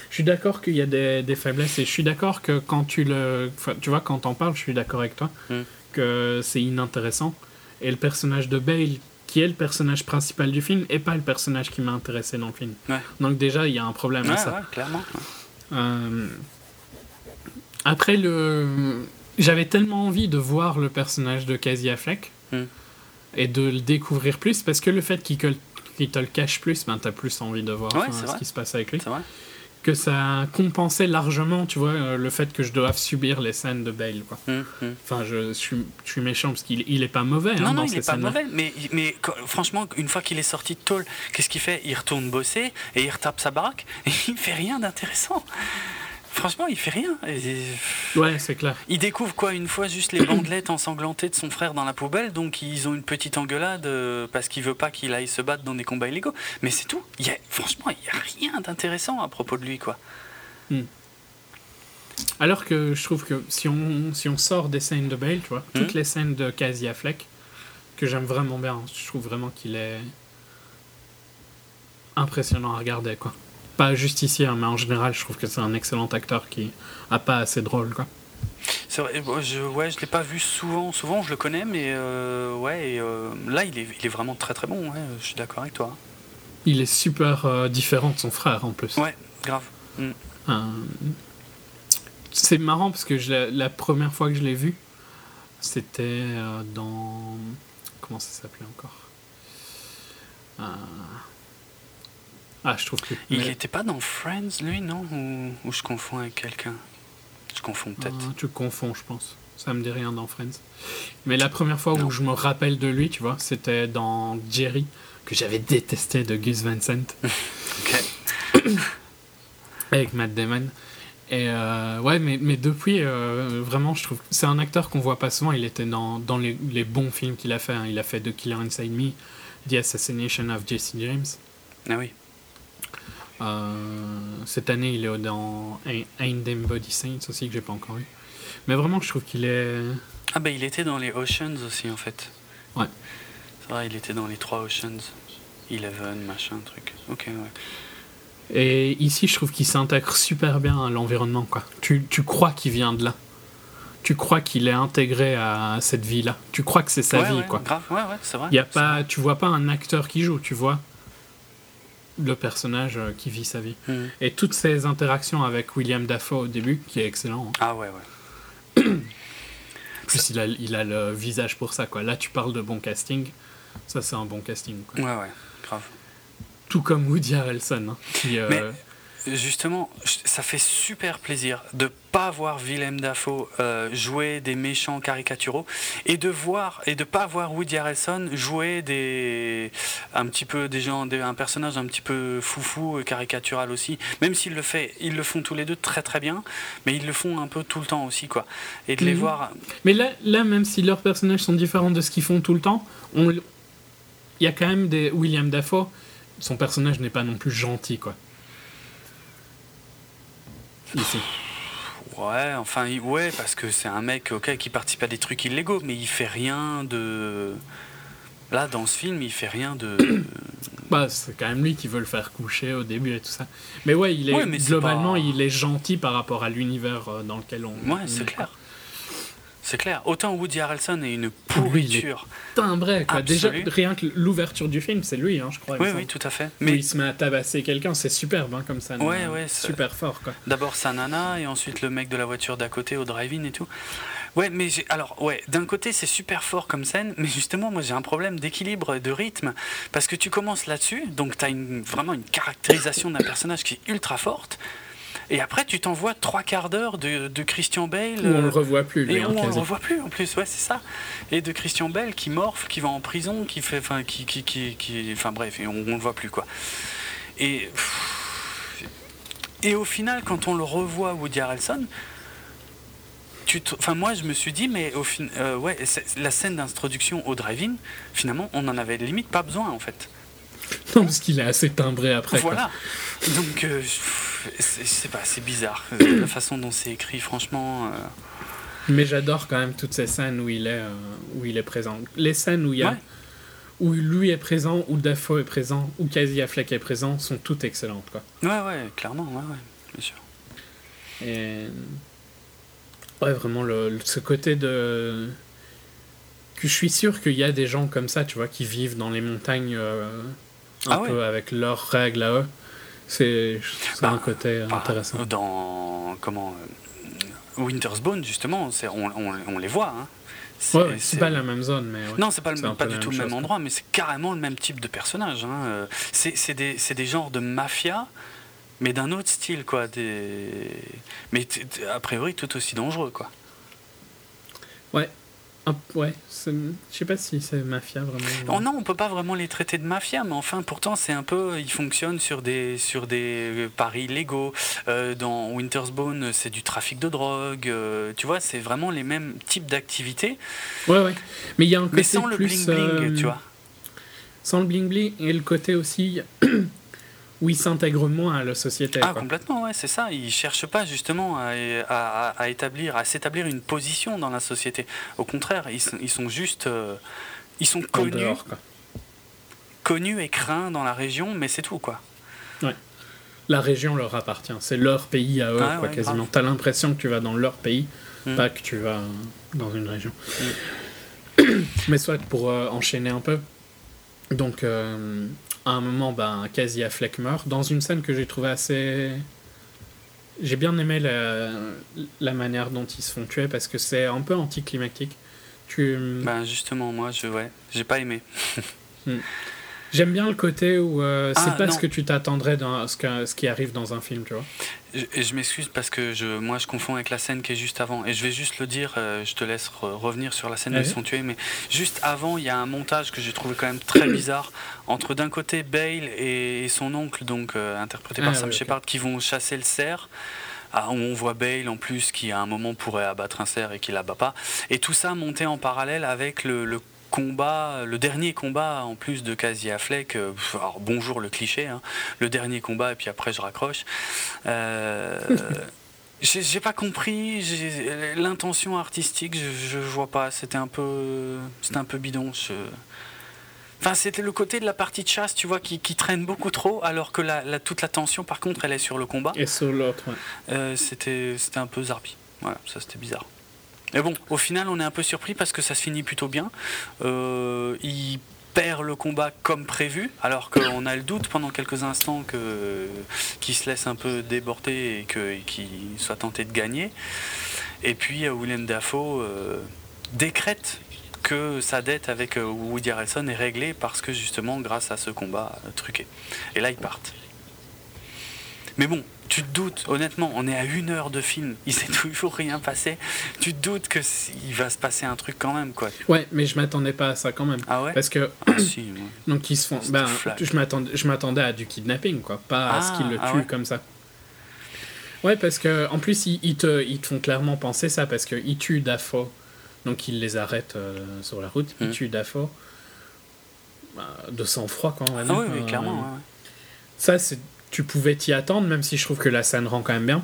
Je suis d'accord qu'il y a des, des, faiblesses, et je suis d'accord que quand tu le. Tu vois, quand t'en parles, je suis d'accord avec toi, mm. que c'est inintéressant. Et le personnage de Bale, qui est le personnage principal du film, est pas le personnage qui m'a intéressé dans le film. Donc déjà, il y a un problème à ça. Ouais, clairement. Euh, après, le j'avais tellement envie de voir le personnage de Casey Affleck hmm. et de le découvrir plus parce que le fait qu'il te le cache plus, ben, t'as plus envie de voir ce qui se passe avec lui. Que ça compensait largement, tu vois, euh, le fait que je doive subir les scènes de Bale. Quoi. Hmm, hmm. Enfin, je, suis, je, suis, méchant parce qu'il il est pas mauvais. Non, hein, non, il est pas mauvais. Mais, mais franchement, une fois qu'il est sorti de tôle, qu'est-ce qu'il fait? Il retourne bosser et il retape sa baraque et il fait rien d'intéressant. Franchement, il fait rien. Ouais, c'est clair. Il découvre quoi une fois juste les bandelettes ensanglantées de son frère dans la poubelle, donc ils ont une petite engueulade euh, parce qu'il veut pas qu'il aille se battre dans des combats illégaux. Mais c'est tout. Il y a, franchement, il y a rien d'intéressant à propos de lui, quoi. Hmm. Alors que je trouve que si on, si on sort des scènes de Bale, tu vois, toutes hmm. les scènes de Casey Affleck, que j'aime vraiment bien, je trouve vraiment qu'il est impressionnant à regarder, quoi pas justicier, mais en général, je trouve que c'est un excellent acteur qui a pas assez drôle, quoi. C'est vrai, je, ouais, je l'ai pas vu souvent, souvent je le connais, mais euh, ouais, euh, là il est, il est, vraiment très très bon, ouais, je suis d'accord avec toi. Il est super euh, différent de son frère en plus. Ouais, grave. Mm. c'est marrant parce que je, la première fois que je l'ai vu, c'était dans. Comment ça s'appelait encore? Ah, je trouve que. Il mais- était pas dans Friends, lui, non ou, ou je confonds avec quelqu'un Je confonds peut-être. Ah, tu confonds, je pense. Ça me dit rien dans Friends. Mais la première fois Non. où je me rappelle de lui, tu vois, c'était dans Jerry, que j'avais détesté de Gus Van Sant, Ok. avec Matt Damon. Et euh, ouais, mais, mais depuis, euh, vraiment, je trouve c'est un acteur qu'on voit pas souvent. Il était dans, dans les, les bons films qu'il a fait. hein. Il a fait The Killer Inside Me, The Assassination of Jesse James. Ah oui. Euh, cette année, il est dans dem Body Saints aussi, que j'ai pas encore vu. Mais vraiment, je trouve qu'il est. Ah bah il était dans les Oceans aussi en fait. Ouais. C'est vrai, il était dans les trois Oceans. Eleven, machin, truc. Ok, ouais. Et ici, je trouve qu'il s'intègre super bien à l'environnement. quoi. Tu, tu crois qu'il vient de là. Tu crois qu'il est intégré à cette vie-là. Tu crois que c'est sa ouais, vie. ouais, quoi. Grave, ouais, ouais, c'est vrai. Y a pas, tu vois pas un acteur qui joue, tu vois le personnage euh, qui vit sa vie. Mhm. Et toutes ces interactions avec William Dafoe au début, qui est excellent. hein. Ah ouais, ouais. Plus, il a, il a le visage pour ça. Quoi. Là, tu parles de bon casting. Ça, c'est un bon casting. quoi. Ouais, ouais, grave. Tout comme Woody Harrelson. hein, qui, euh, Mais- Justement, ça fait super plaisir de pas voir Willem Dafoe euh, jouer des méchants caricaturaux et de voir et de pas voir Woody Harrelson jouer des un petit peu des gens des- un personnage un petit peu foufou et caricatural aussi même s'il le fait ils le font tous les deux très très bien mais ils le font un peu tout le temps aussi quoi et de les Mhm. voir Mais là, là, même si leurs personnages sont différents de ce qu'ils font tout le temps, on... il y a quand même des. William Dafoe, son personnage n'est pas non plus gentil, quoi. Ici. ouais enfin ouais parce que c'est un mec ok qui participe à des trucs illégaux mais il fait rien de là dans ce film il fait rien de Bah, c'est quand même lui qui veut le faire coucher au début et tout ça. Mais ouais, il est, Ouais, mais c'est globalement, pas- il est gentil par rapport à l'univers euh, dans lequel on. Ouais, c'est est, clair. C'est clair. Autant Woody Harrelson est une pourriture. Timbré, quoi. Déjà, Absolu. rien que l'ouverture du film, c'est lui, hein, je crois. Oui, oui, tout à fait. Où Mais il se met à tabasser quelqu'un, c'est superbe hein, comme ça. Ouais, ouais, c'est- Super fort, quoi. d'abord sa nana et ensuite le mec de la voiture d'à côté au drive-in et tout. Ouais, mais alors, ouais, d'un côté c'est super fort comme scène, mais justement, moi j'ai un problème d'équilibre et de rythme parce que tu commences là-dessus, donc tu as une, vraiment une caractérisation d'un personnage qui est ultra forte. Et après, tu t'envoies trois quarts d'heure de, de Christian Bale. Où on euh, le revoit plus, lui, Et où on le revoit plus en plus, ouais, c'est ça. Et de Christian Bell qui morphe, qui va en prison, qui fait, enfin, qui, qui, qui, bref, et on, on le voit plus quoi. Et et au final, quand on le revoit Woody Harrelson, enfin moi je me suis dit, mais au fin, euh, ouais, la scène d'introduction au drive-in, finalement, on en avait limite pas besoin en fait. Non, parce qu'il est assez timbré après. quoi. voilà. Donc, euh, c'est pas, c'est bizarre Euh, la façon dont c'est écrit, franchement. euh, Mais j'adore quand même toutes ces scènes où il est, euh, où il est présent. Les scènes où il y a, Ouais. où lui est présent, où Dafoe est présent, où Casey Affleck est présent, sont toutes excellentes, quoi. Ouais, ouais, clairement, ouais, ouais, bien sûr. Et ouais, vraiment le, le- ce côté de que je suis sûr qu'il y a des gens comme ça, tu vois, qui vivent dans les montagnes euh, un Ah ouais. peu avec leurs règles à eux. C'est c'est Bah, un côté Enfin, intéressant. Dans comment euh, Winter's Bone justement, c'est on, on- on les voit. Hein. C'est- Ouais, ouais, pas la même zone, mais ouais. Non, c'est pas, un pas du tout le même chose, endroit, mais c'est carrément le même type de personnage. Hein. Euh, C'est des, des genres de mafia, mais d'un autre style, quoi. Des... Mais a priori tout aussi dangereux, quoi. Un- ouais, c'est- je sais pas si c'est mafia vraiment. Oh non, on peut pas vraiment les traiter de mafia, mais enfin, pourtant, c'est un peu. Ils fonctionnent sur des, sur des euh, paris légaux. Euh, dans Winter's Bone, c'est du trafic de drogue. euh, tu vois, c'est vraiment les mêmes types d'activités, Ouais, ouais. Mais il y a un côté mais sans le bling-bling, euh, tu vois. Sans le bling bling et le côté aussi où il s'intègre moins à la société. Ah, quoi. complètement, ouais, c'est ça. Ils cherchent pas justement à, à- à établir, à s'établir une position dans la société. Au contraire, ils, sont- ils sont juste. euh, ils sont En connus, dehors, connus et craints dans la région, mais c'est tout, quoi. La région leur appartient, c'est leur pays à eux, Ah, quoi, ouais, quasiment. T'as l'impression que tu vas dans leur pays, Mm. pas que tu vas dans une région. Mm. Mais soit pour euh, enchaîner un peu. Donc, euh, à un moment, ben, Casey Affleck meurt dans une scène que j'ai trouvée assez. J'ai bien aimé la, la manière dont ils se font tuer parce que c'est un peu anticlimactique. Tu, Ben justement, moi, je ouais, j'ai pas aimé. J'aime bien le côté où euh, c'est Ah, pas non. ce que tu t'attendrais dans ce, que- ce qui arrive dans un film, tu vois. Je- m'excuse parce que je, moi je confonds avec la scène qui est juste avant. Et je vais juste le dire, euh, je te laisse re- revenir sur la scène où ils sont tués. Mais juste avant, il y a un montage que j'ai trouvé quand même très bizarre entre d'un côté Bale et, et son oncle, donc euh, interprété par Ah, Sam. Shepard, qui vont chasser le cerf. Ah, on voit Bale en plus qui à un moment pourrait abattre un cerf et qui l'abat pas. Et tout ça monté en parallèle avec le, le combat, le dernier combat en plus de Casey Affleck. euh, alors bonjour le cliché, hein, le dernier combat et puis après je raccroche. Euh, j'ai pas compris l'intention artistique, je, je vois pas. C'était un peu, c'était un peu bidon. je- Enfin, c'était le côté de la partie de chasse, tu vois, qui, qui traîne beaucoup trop, alors que la, la- toute la tension, par contre, elle est sur le combat. Et sur l'autre, ouais. Euh, c'était c'était un peu zarbi. Voilà, ça c'était bizarre. Mais bon, au final, on est un peu surpris parce que ça se finit plutôt bien. Euh, il perd le combat comme prévu, alors qu'on a le doute pendant quelques instants que qu'il se laisse un peu déborder et qu'il soit tenté de gagner. Et puis euh, William Dafoe euh, décrète que sa dette avec Woody Harrelson est réglée parce que justement grâce à ce combat truqué. Et là ils partent. Mais bon, tu te doutes, honnêtement, on est à une heure de film, il s'est toujours rien passé. Tu te doutes que il va se passer un truc quand même, quoi. Ouais, mais je m'attendais pas à ça quand même. Ah ouais? Parce que, Ah, si, ouais. donc, ils se font. Ben, flag. je m'attendais, à du kidnapping, quoi. Pas à ce Ah, qu'ils le tuent ah ouais? comme ça. Ouais, parce que, en plus, ils, ils te, ils te font clairement penser ça, parce qu'ils tuent Dafoe. Donc, ils les arrêtent euh, sur la route. Ils Mhm. tuent Dafoe. Bah, de sang-froid, quand même. Ah oui, oui, clairement. ouais. Ça, c'est, tu pouvais t'y attendre, même si je trouve que la scène rend quand même bien.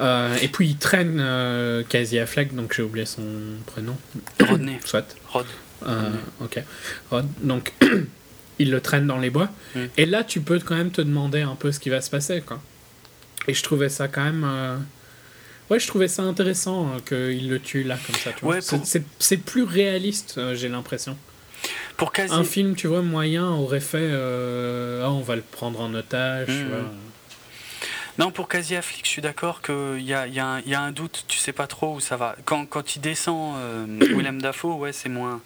Euh, et puis il traîne euh, Casey Affleck, donc j'ai oublié son prénom. Rodney, Soit. Rod. Euh, ok. Rod. Donc il le traîne dans les bois. Mm. Et là, tu peux quand même te demander un peu ce qui va se passer, quoi. Et je trouvais ça quand même. euh, Ouais, je trouvais ça intéressant qu'il le tue là, comme ça. Tu vois. Ouais, C'est- pour- c'est, c'est plus réaliste, j'ai l'impression. Pour quasi. Un film, tu vois, moyen aurait fait. euh, Ah, on va le prendre en otage, Mm. vois. Non, pour Quasi Affleck, je suis d'accord qu'il y a, y a un doute, tu sais pas trop où ça va. Quand, quand il descend, euh, Willem Dafoe, ouais, c'est moins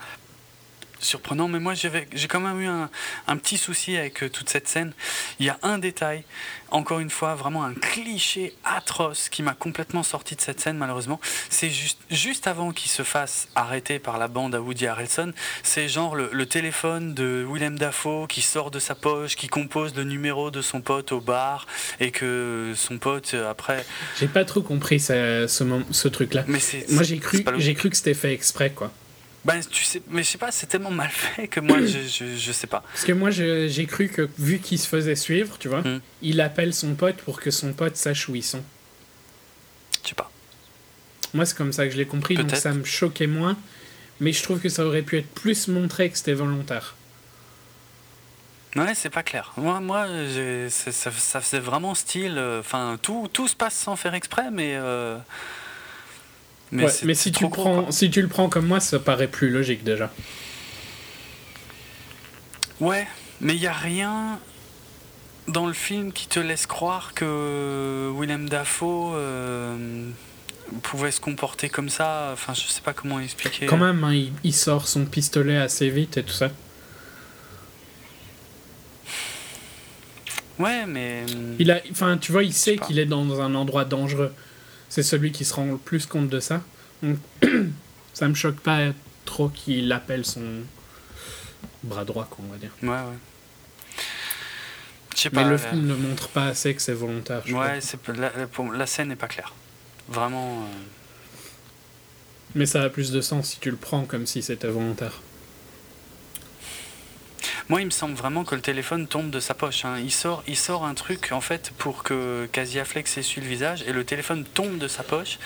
surprenant. Mais moi, j'ai quand même eu un, un petit souci avec euh, toute cette scène. Il y a un détail, encore une fois, vraiment un cliché atroce qui m'a complètement sorti de cette scène, malheureusement. C'est juste, juste avant qu'il se fasse arrêter par la bande à Woody Harrelson, c'est genre le, le téléphone de Willem Dafoe qui sort de sa poche, qui compose le numéro de son pote au bar et que son pote euh, après. J'ai pas trop compris ce, ce, mom- ce truc-là. Mais Moi, j'ai cru, cru que c'était fait exprès, quoi. Ben, tu sais, mais je sais pas, c'est tellement mal fait que moi je, je, je sais pas. Parce que moi, j'ai cru que vu qu'il se faisait suivre, tu vois, Mm. il appelle son pote pour que son pote sache où ils sont. Je sais pas. Moi, c'est comme ça que je l'ai compris, donc ça me choquait moins. Mais je trouve que ça aurait pu être plus montré que c'était volontaire. Ouais, c'est pas clair. Moi, moi ça faisait vraiment style. euh, Enfin, tout, tout se passe sans faire exprès, mais. euh, Mais, si, tu le prends, quoi. si tu le prends comme moi, ça paraît plus logique déjà. Ouais, mais il y a rien dans le film qui te laisse croire que Willem Dafoe euh, pouvait se comporter comme ça. Enfin, je sais pas comment expliquer. Quand même, hein, il, il sort son pistolet assez vite et tout ça. Ouais, mais. hum, Il a, enfin, tu vois, il sait qu'il est dans un endroit dangereux. C'est celui qui se rend le plus compte de ça. Donc, ça me choque pas trop qu'il appelle son bras droit, quoi, on va dire. Ouais, ouais. Sais Mais pas. le euh, film ne montre pas assez que c'est volontaire. je Ouais, c'est la, la- pour- la scène n'est pas claire. Vraiment. euh, Mais ça a plus de sens si tu le prends comme si c'était volontaire. Moi, il me semble vraiment que le téléphone tombe de sa poche. hein. Il, sort, il sort un truc, en fait, pour que Casey Affleck s'essuie le visage, et le téléphone tombe de sa poche,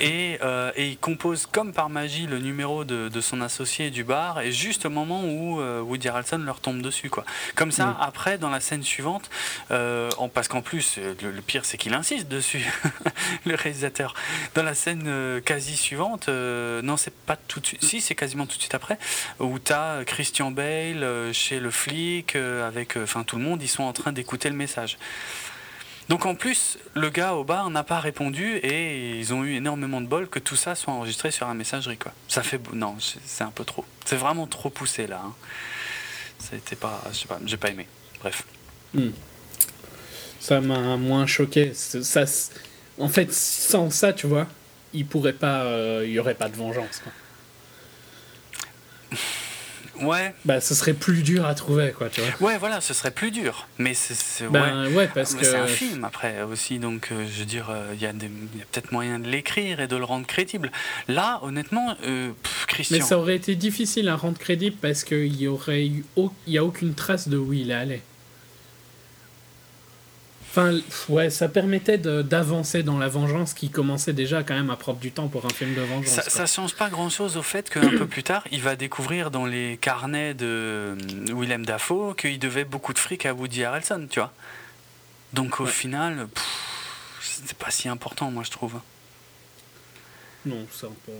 et, euh, et il compose comme par magie le numéro de, de son associé du bar, et juste au moment où euh, Woody Harrelson leur tombe dessus. Quoi. Comme ça, Mm. après, dans la scène suivante, euh, en- parce qu'en plus, euh, le, le pire, c'est qu'il insiste dessus, le réalisateur. Dans la scène euh, quasi suivante, euh, non, c'est pas tout de suite, si, c'est quasiment tout de suite après, où tu as Christian Bale euh, chez le flic, euh, avec enfin tout le monde, ils sont en train d'écouter le message. Donc en plus, le gars au bar n'a pas répondu et ils ont eu énormément de bol que tout ça soit enregistré sur un messagerie. Quoi. Ça fait non, c'est c'est un peu trop. C'est vraiment trop poussé là. hein. C'était pas, je sais pas, j'ai pas aimé. Bref. Hmm. Ça m'a moins choqué. Ça, en fait, sans ça, tu vois, il pourrait pas, euh, il y aurait pas de vengeance. Quoi. Ouais. Bah, ce serait plus dur à trouver, quoi, tu vois. Ouais, voilà, ce serait plus dur. Mais c'est. Ben, ouais. parce que. C'est un film après aussi, donc euh, je veux dire, euh, il y a, peut-être moyen de l'écrire et de le rendre crédible. Là, honnêtement, euh, Christian. Mais ça aurait été difficile à rendre crédible parce qu'il y aurait eu. Il y a aucune trace de où il est allé. Enfin, ouais, ça permettait d'avancer dans la vengeance qui commençait déjà quand même à prendre du temps pour un film de vengeance. Ça, ça change pas grand chose au fait qu'un peu plus tard, il va découvrir dans les carnets de euh, Willem Dafoe qu'il devait beaucoup de fric à Woody Harrelson, tu vois. Donc au final, c'est pas si important, moi je trouve. Non, ça peut.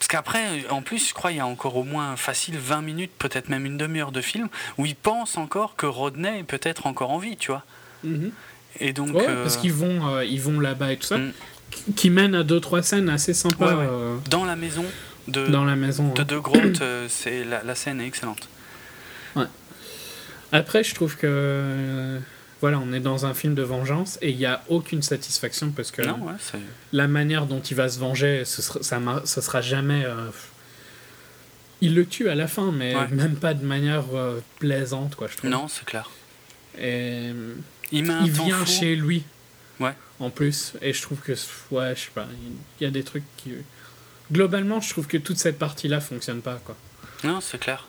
Parce qu'après, en plus, je crois qu'il y a encore au moins facile 20 minutes, peut-être même une demi-heure de film, où il pense encore que Rodney est peut-être encore en vie, tu vois. Mm-hmm. Et donc, ouais, parce qu'ils vont, euh, ils vont là-bas et tout ça, mm. qui mène à deux trois scènes assez sympas. Euh, dans la maison de. Dans la maison. De De Groot, euh, c'est la, la, scène est excellente. Ouais. Après, je trouve que voilà, on est dans un film de vengeance et il n'y a aucune satisfaction parce que non, ouais, la manière dont il va se venger, ce sera, ça, ça sera jamais. il le tue à la fin, mais même pas de manière plaisante, quoi, je trouve. Non, c'est clair. Et il, vient chez lui. Ouais. En plus. Et je trouve que, ouais, je sais pas, il y a des trucs qui. Globalement, je trouve que toute cette partie-là fonctionne pas, quoi. Non, c'est clair.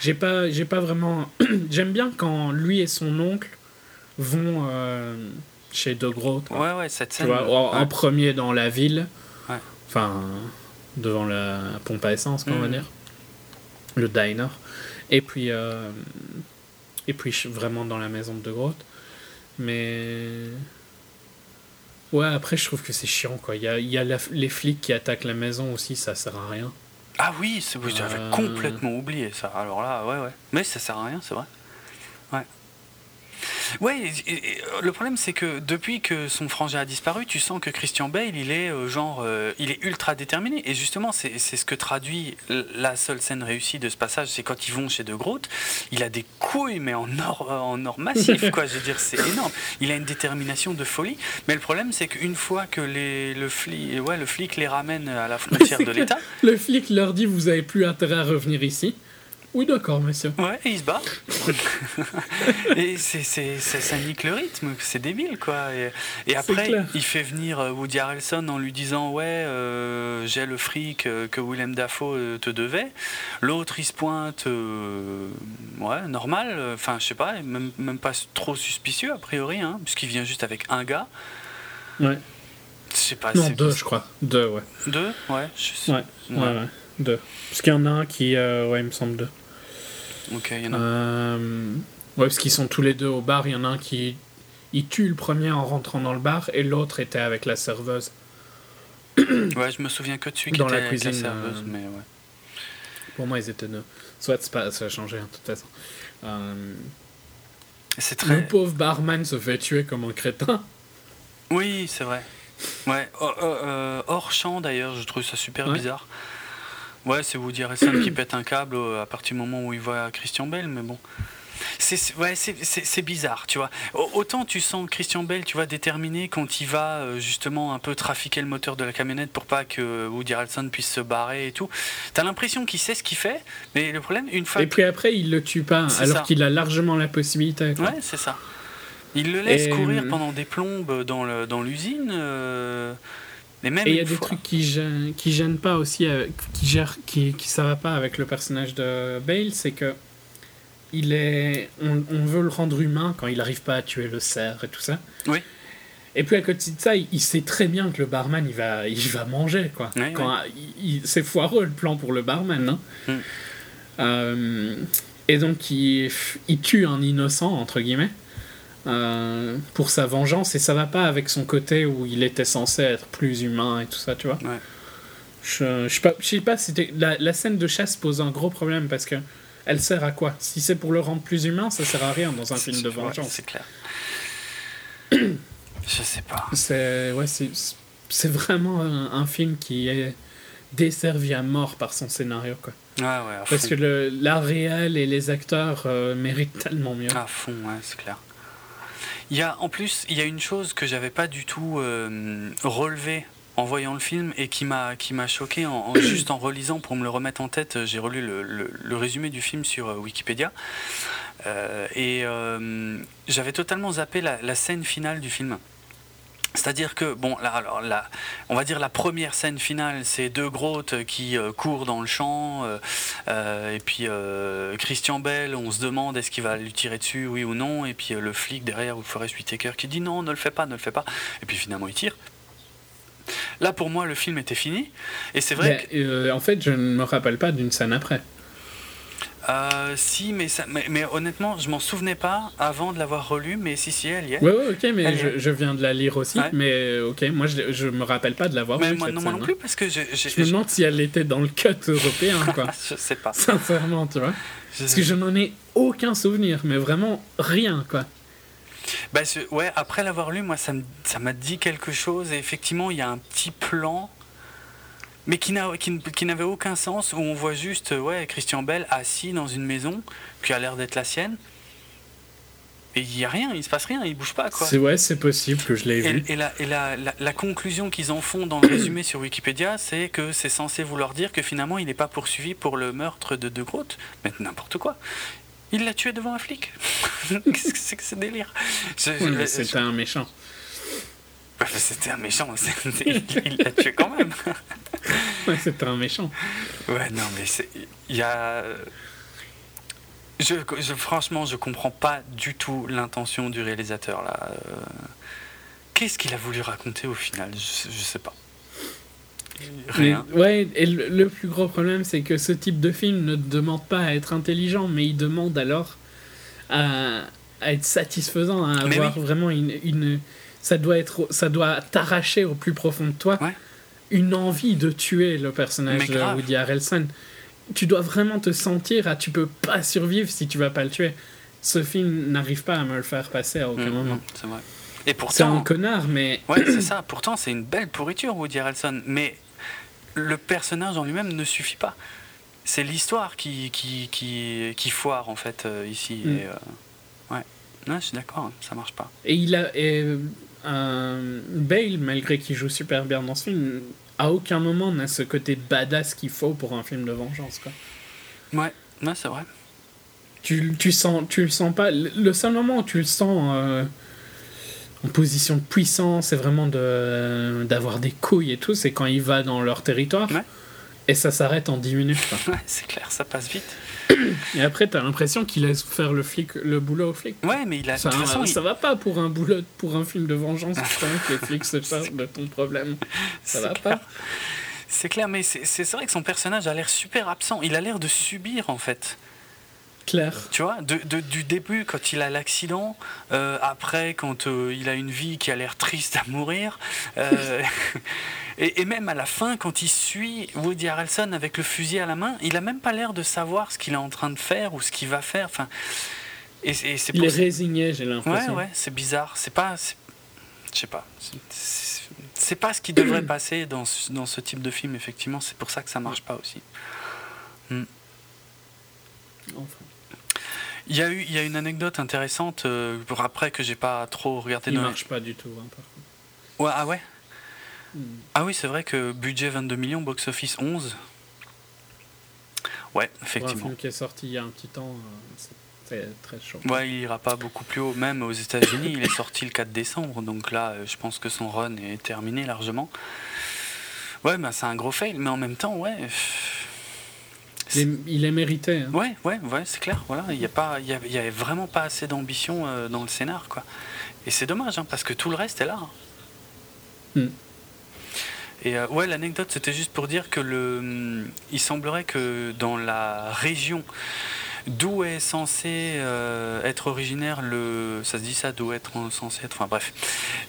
J'ai pas, j'ai pas vraiment. J'aime bien quand lui et son oncle vont euh, chez De Groot. Ouais, ouais, cette scène. Tu vois, en, premier dans la ville. Ouais. Enfin, devant la pompe à essence, on va mhm. dire. Le diner. Et puis. Euh, et puis vraiment dans la maison de De Groot. Mais. Ouais, après, je trouve que c'est chiant, quoi. Il y a, y a les flics qui attaquent la maison aussi, ça sert à rien. Ah oui, j'avais euh... complètement oublié ça. Alors là, ouais, ouais. Mais ça sert à rien, c'est vrai. Ouais. Ouais, le problème c'est que depuis que son frangin a disparu, tu sens que Christian Bale, il est euh, genre, euh, il est ultra déterminé. Et justement, c'est ce que traduit la seule scène réussie de ce passage, c'est quand ils vont chez De Groot, il a des couilles mais en or, en or massif, quoi. Je veux dire, c'est énorme. Il a une détermination de folie. Mais le problème c'est qu'une fois que les, le flic, ouais, le flic les ramène à la frontière de l'État, le flic leur dit vous avez plus intérêt à revenir ici. Oui, d'accord, monsieur. Ouais, et il se bat. et c'est, c'est, ça nique le rythme, c'est débile, quoi. Et, et après, il fait venir euh, Woody Harrelson en lui disant Ouais, euh, j'ai le fric euh, que Willem Dafoe te devait. L'autre, il se pointe, ouais, normal, enfin, je sais pas, même, même pas trop suspicieux, a priori, hein, puisqu'il vient juste avec un gars. Ouais. Je sais pas. Non, deux, je crois. Deux, ouais. Deux Ouais, je sais. Ouais, ouais, ouais. Deux. Parce qu'il y en a un qui. ouais, il me semble deux. Ok, il y en a. Euh, ouais, parce qu'ils sont tous les deux au bar. Il y en a un qui il tue le premier en rentrant dans le bar et l'autre était avec la serveuse. ouais, je me souviens que de celui qui était la cuisine, avec la serveuse, euh, mais ouais. Pour moi, ils étaient deux. Soit pas, ça a changé, hein, de toute façon. Euh, c'est très... Le pauvre barman se fait tuer comme un crétin. Oui, c'est vrai. Ouais, oh, oh, hors champ d'ailleurs, je trouve ça super bizarre. Ouais, c'est Woody Harrelson qui pète un câble euh, à partir du moment où il voit Christian Bell, mais bon. C'est ouais, c'est bizarre, tu vois. Autant tu sens Christian Bell, tu vois, déterminé quand il va euh, justement un peu trafiquer le moteur de la camionnette pour pas que Woody Harrelson puisse se barrer et tout. T'as l'impression qu'il sait ce qu'il fait, mais le problème, une fois. Et puis après, il le tue pas, alors qu'il a largement la possibilité. Ouais, c'est ça. Il le laisse courir pendant des plombes dans l'usine. Dans euh, et il y a des trucs qui gênent, qui gênent pas aussi, euh, qui gèrent, qui, qui ça va pas avec le personnage de Bale, c'est que il est, on, on, veut le rendre humain quand il n'arrive pas à tuer le cerf et tout ça. Oui. Et puis à côté de ça, il, sait très bien que le barman il va, il va manger quoi. quand c'est foireux le plan pour le barman. Hein. Mm. Euh, et donc il, il tue un innocent entre guillemets. Euh, pour sa vengeance et ça va pas avec son côté où il était censé être plus humain et tout ça, tu vois. Ouais. Je, je, sais pas, je sais pas c'était la, la, scène de chasse pose un gros problème parce que elle sert à quoi? Si c'est pour le rendre plus humain, ça sert à rien dans un film de vengeance. c'est clair. je sais pas. C'est ouais, c'est vraiment un, un, film qui est desservi à mort par son scénario. Quoi. Ouais, ouais, Parce fond. que le, l'art réel et les acteurs euh, méritent tellement mieux. À fond, ouais, c'est clair. Il y a, en plus, il y a une chose que j'avais pas du tout euh, relevée en voyant le film et qui m'a qui m'a choqué en, juste en relisant pour me le remettre en tête. euh, J'ai relu le, le- résumé du film sur euh, Wikipédia et j'avais totalement zappé la scène finale du film. C'est-à-dire que, bon, là, alors, là, on va dire la première scène finale, c'est deux grottes qui euh, courent dans le champ, euh, euh, et puis Christian Bell, on se demande est-ce qu'il va lui tirer dessus, oui ou non, et puis le flic derrière, ou Forest Whitaker, qui dit non, ne le fais pas, ne le fais pas, et puis finalement il tire. Là, pour moi, le film était fini, et c'est vrai en fait, je ne me rappelle pas d'une scène après. Euh, si, mais, ça, mais, mais honnêtement, je m'en souvenais pas avant de l'avoir relu, mais si, si, elle y est. Ouais, ouais, ok, mais je, viens de la lire aussi. Ouais. Mais euh, ok, moi je, je me rappelle pas de l'avoir mais vue, moi, cette non, moi non scène, plus, parce que je, je, Je me demande si elle était dans le cut européen, quoi. je sais pas. Sincèrement, tu vois. Parce que je n'en ai aucun souvenir, mais vraiment rien, quoi. Bah, ouais, après l'avoir lu, moi, ça m'a dit quelque chose. Et effectivement, il y a un petit plan, mais qui n'a- qui n- qui n'avait aucun sens, où on voit juste euh, ouais, Christian Bell assis dans une maison qui a l'air d'être la sienne. Et il n'y a rien, il se passe rien, il bouge pas. Quoi. C'est ouais, c'est possible que je l'ai vu. Et, la, et la- la- la conclusion qu'ils en font dans le résumé sur Wikipédia, c'est que c'est censé vouloir dire que finalement il n'est pas poursuivi pour le meurtre de De Groot. Mais n'importe quoi. Il l'a tué devant un flic. Qu'est-ce que c'est que ce délire? Je- je- Ouais, mais je- C'était un méchant. C'était un méchant, il l'a tué quand même. Ouais, c'était un méchant. Ouais, non, mais c'est. Il y a. Je, je- franchement, je comprends pas du tout l'intention du réalisateur là. Euh, Qu'est-ce qu'il a voulu raconter au final? Je, je sais pas. Rien. Mais, ouais, et le, le plus gros problème, c'est que ce type de film ne demande pas à être intelligent, mais il demande alors à, à être satisfaisant, à Mais avoir oui. vraiment une, une. Ça doit être, ça doit t'arracher au plus profond de toi Ouais. Une envie de tuer le personnage de. Woody Harrelson. Tu dois vraiment te sentir à tu peux pas survivre si tu vas pas le tuer. Ce film n'arrive pas à me le faire passer à aucun Mm, moment. mm, c'est vrai. Et C'est un pourtant, connard, mais ouais, c'est ça. Pourtant, c'est une belle pourriture, Woody Harrelson. Mais le personnage en lui-même ne suffit pas. C'est l'histoire qui, qui, qui, qui foire en fait euh, ici. Mm. Et, euh, ouais. Ouais, je suis d'accord, hein, ça marche pas. Et il a. Et, euh, Bale, malgré qu'il joue super bien dans ce film, à aucun moment n'a ce côté badass qu'il faut pour un film de vengeance. Quoi. Ouais, ouais c'est vrai. Tu, tu, sens, tu le sens pas. Le seul moment où tu le sens euh, en position de puissance, c'est vraiment de- d'avoir des couilles et tout, c'est quand il va dans leur territoire. Ouais. Et ça s'arrête en 10 minutes. quoi. Ouais, c'est clair, ça passe vite. Et après, t'as l'impression qu'il laisse faire le, flic, le boulot au flic. Ouais, mais il a. de Ça, toute façon, il- ça va pas pour un boulot, pour un film de vengeance, que les flics se chargent de ton problème. Ça va clair. pas. C'est clair, mais c'est c'est vrai que son personnage a l'air super absent. Il a l'air de subir en fait. Claire. Tu vois, de, de- du début, quand il a l'accident, euh, après, quand euh, il a une vie qui a l'air triste à mourir, euh, et, et même à la fin, quand il suit Woody Harrelson avec le fusil à la main, il a même pas l'air de savoir ce qu'il est en train de faire ou ce qu'il va faire. Enfin, et, et c'est Il est résigné, j'ai Ouais, l'impression. ouais, c'est bizarre. C'est pas. Je sais pas. C'est- pas ce qui devrait passer dans ce, dans ce type de film, effectivement. C'est pour ça que ça marche pas aussi. Enfin, Il y a eu il y a une anecdote intéressante, euh, pour après que j'ai pas trop regardé il dans. marche pas du tout. hein, par contre. Ouais, ah ouais Hmm. Ah oui, c'est vrai que budget 22 millions, box-office 11. Ouais, effectivement. film qui est sorti il y a un petit temps, euh, c'est c'est très chaud. Ouais, il ira pas beaucoup plus haut. Même aux États-Unis, il est sorti le 4 décembre, donc là, euh, je pense que son run est terminé largement. Ouais, bah, c'est un gros fail, mais en même temps, ouais. Il est, il est mérité. hein. Ouais, ouais, ouais, c'est clair. Voilà, il y a pas, il y a, il y avait vraiment pas assez d'ambition euh, dans le scénar, quoi. Et c'est dommage, hein, parce que tout le reste est là. Hmm. Et euh, ouais, l'anecdote, c'était juste pour dire que le, hum, il semblerait que dans la région d'où est censé euh, être originaire le, ça se dit ça, d'où être censé être, enfin bref,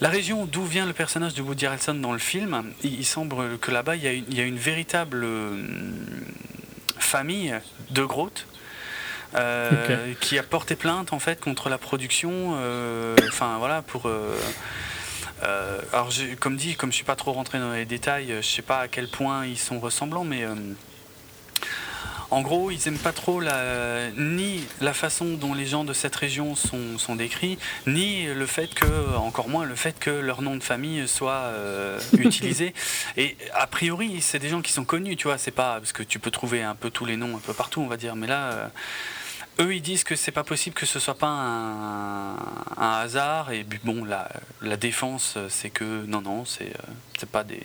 la région d'où vient le personnage de Woody Harrelson dans le film, il, il semble que là-bas il y a une, il y a une véritable hum, famille de Groot. euh, qui a porté plainte en fait contre la production, euh, enfin voilà pour euh, alors, comme dit, comme je suis pas trop rentré dans les détails, je sais pas à quel point ils sont ressemblants, mais euh, en gros, ils aiment pas trop la, ni la façon dont les gens de cette région sont, sont décrits, ni le fait que, encore moins le fait que leur nom de famille soit euh, utilisé. Et a priori, c'est des gens qui sont connus, tu vois. C'est pas parce que tu peux trouver un peu tous les noms un peu partout, on va dire. Mais là, euh, eux, ils disent que c'est pas possible que ce soit pas un, un hasard. Et bon, la, la défense, c'est que non, non, c'est euh, c'est pas des,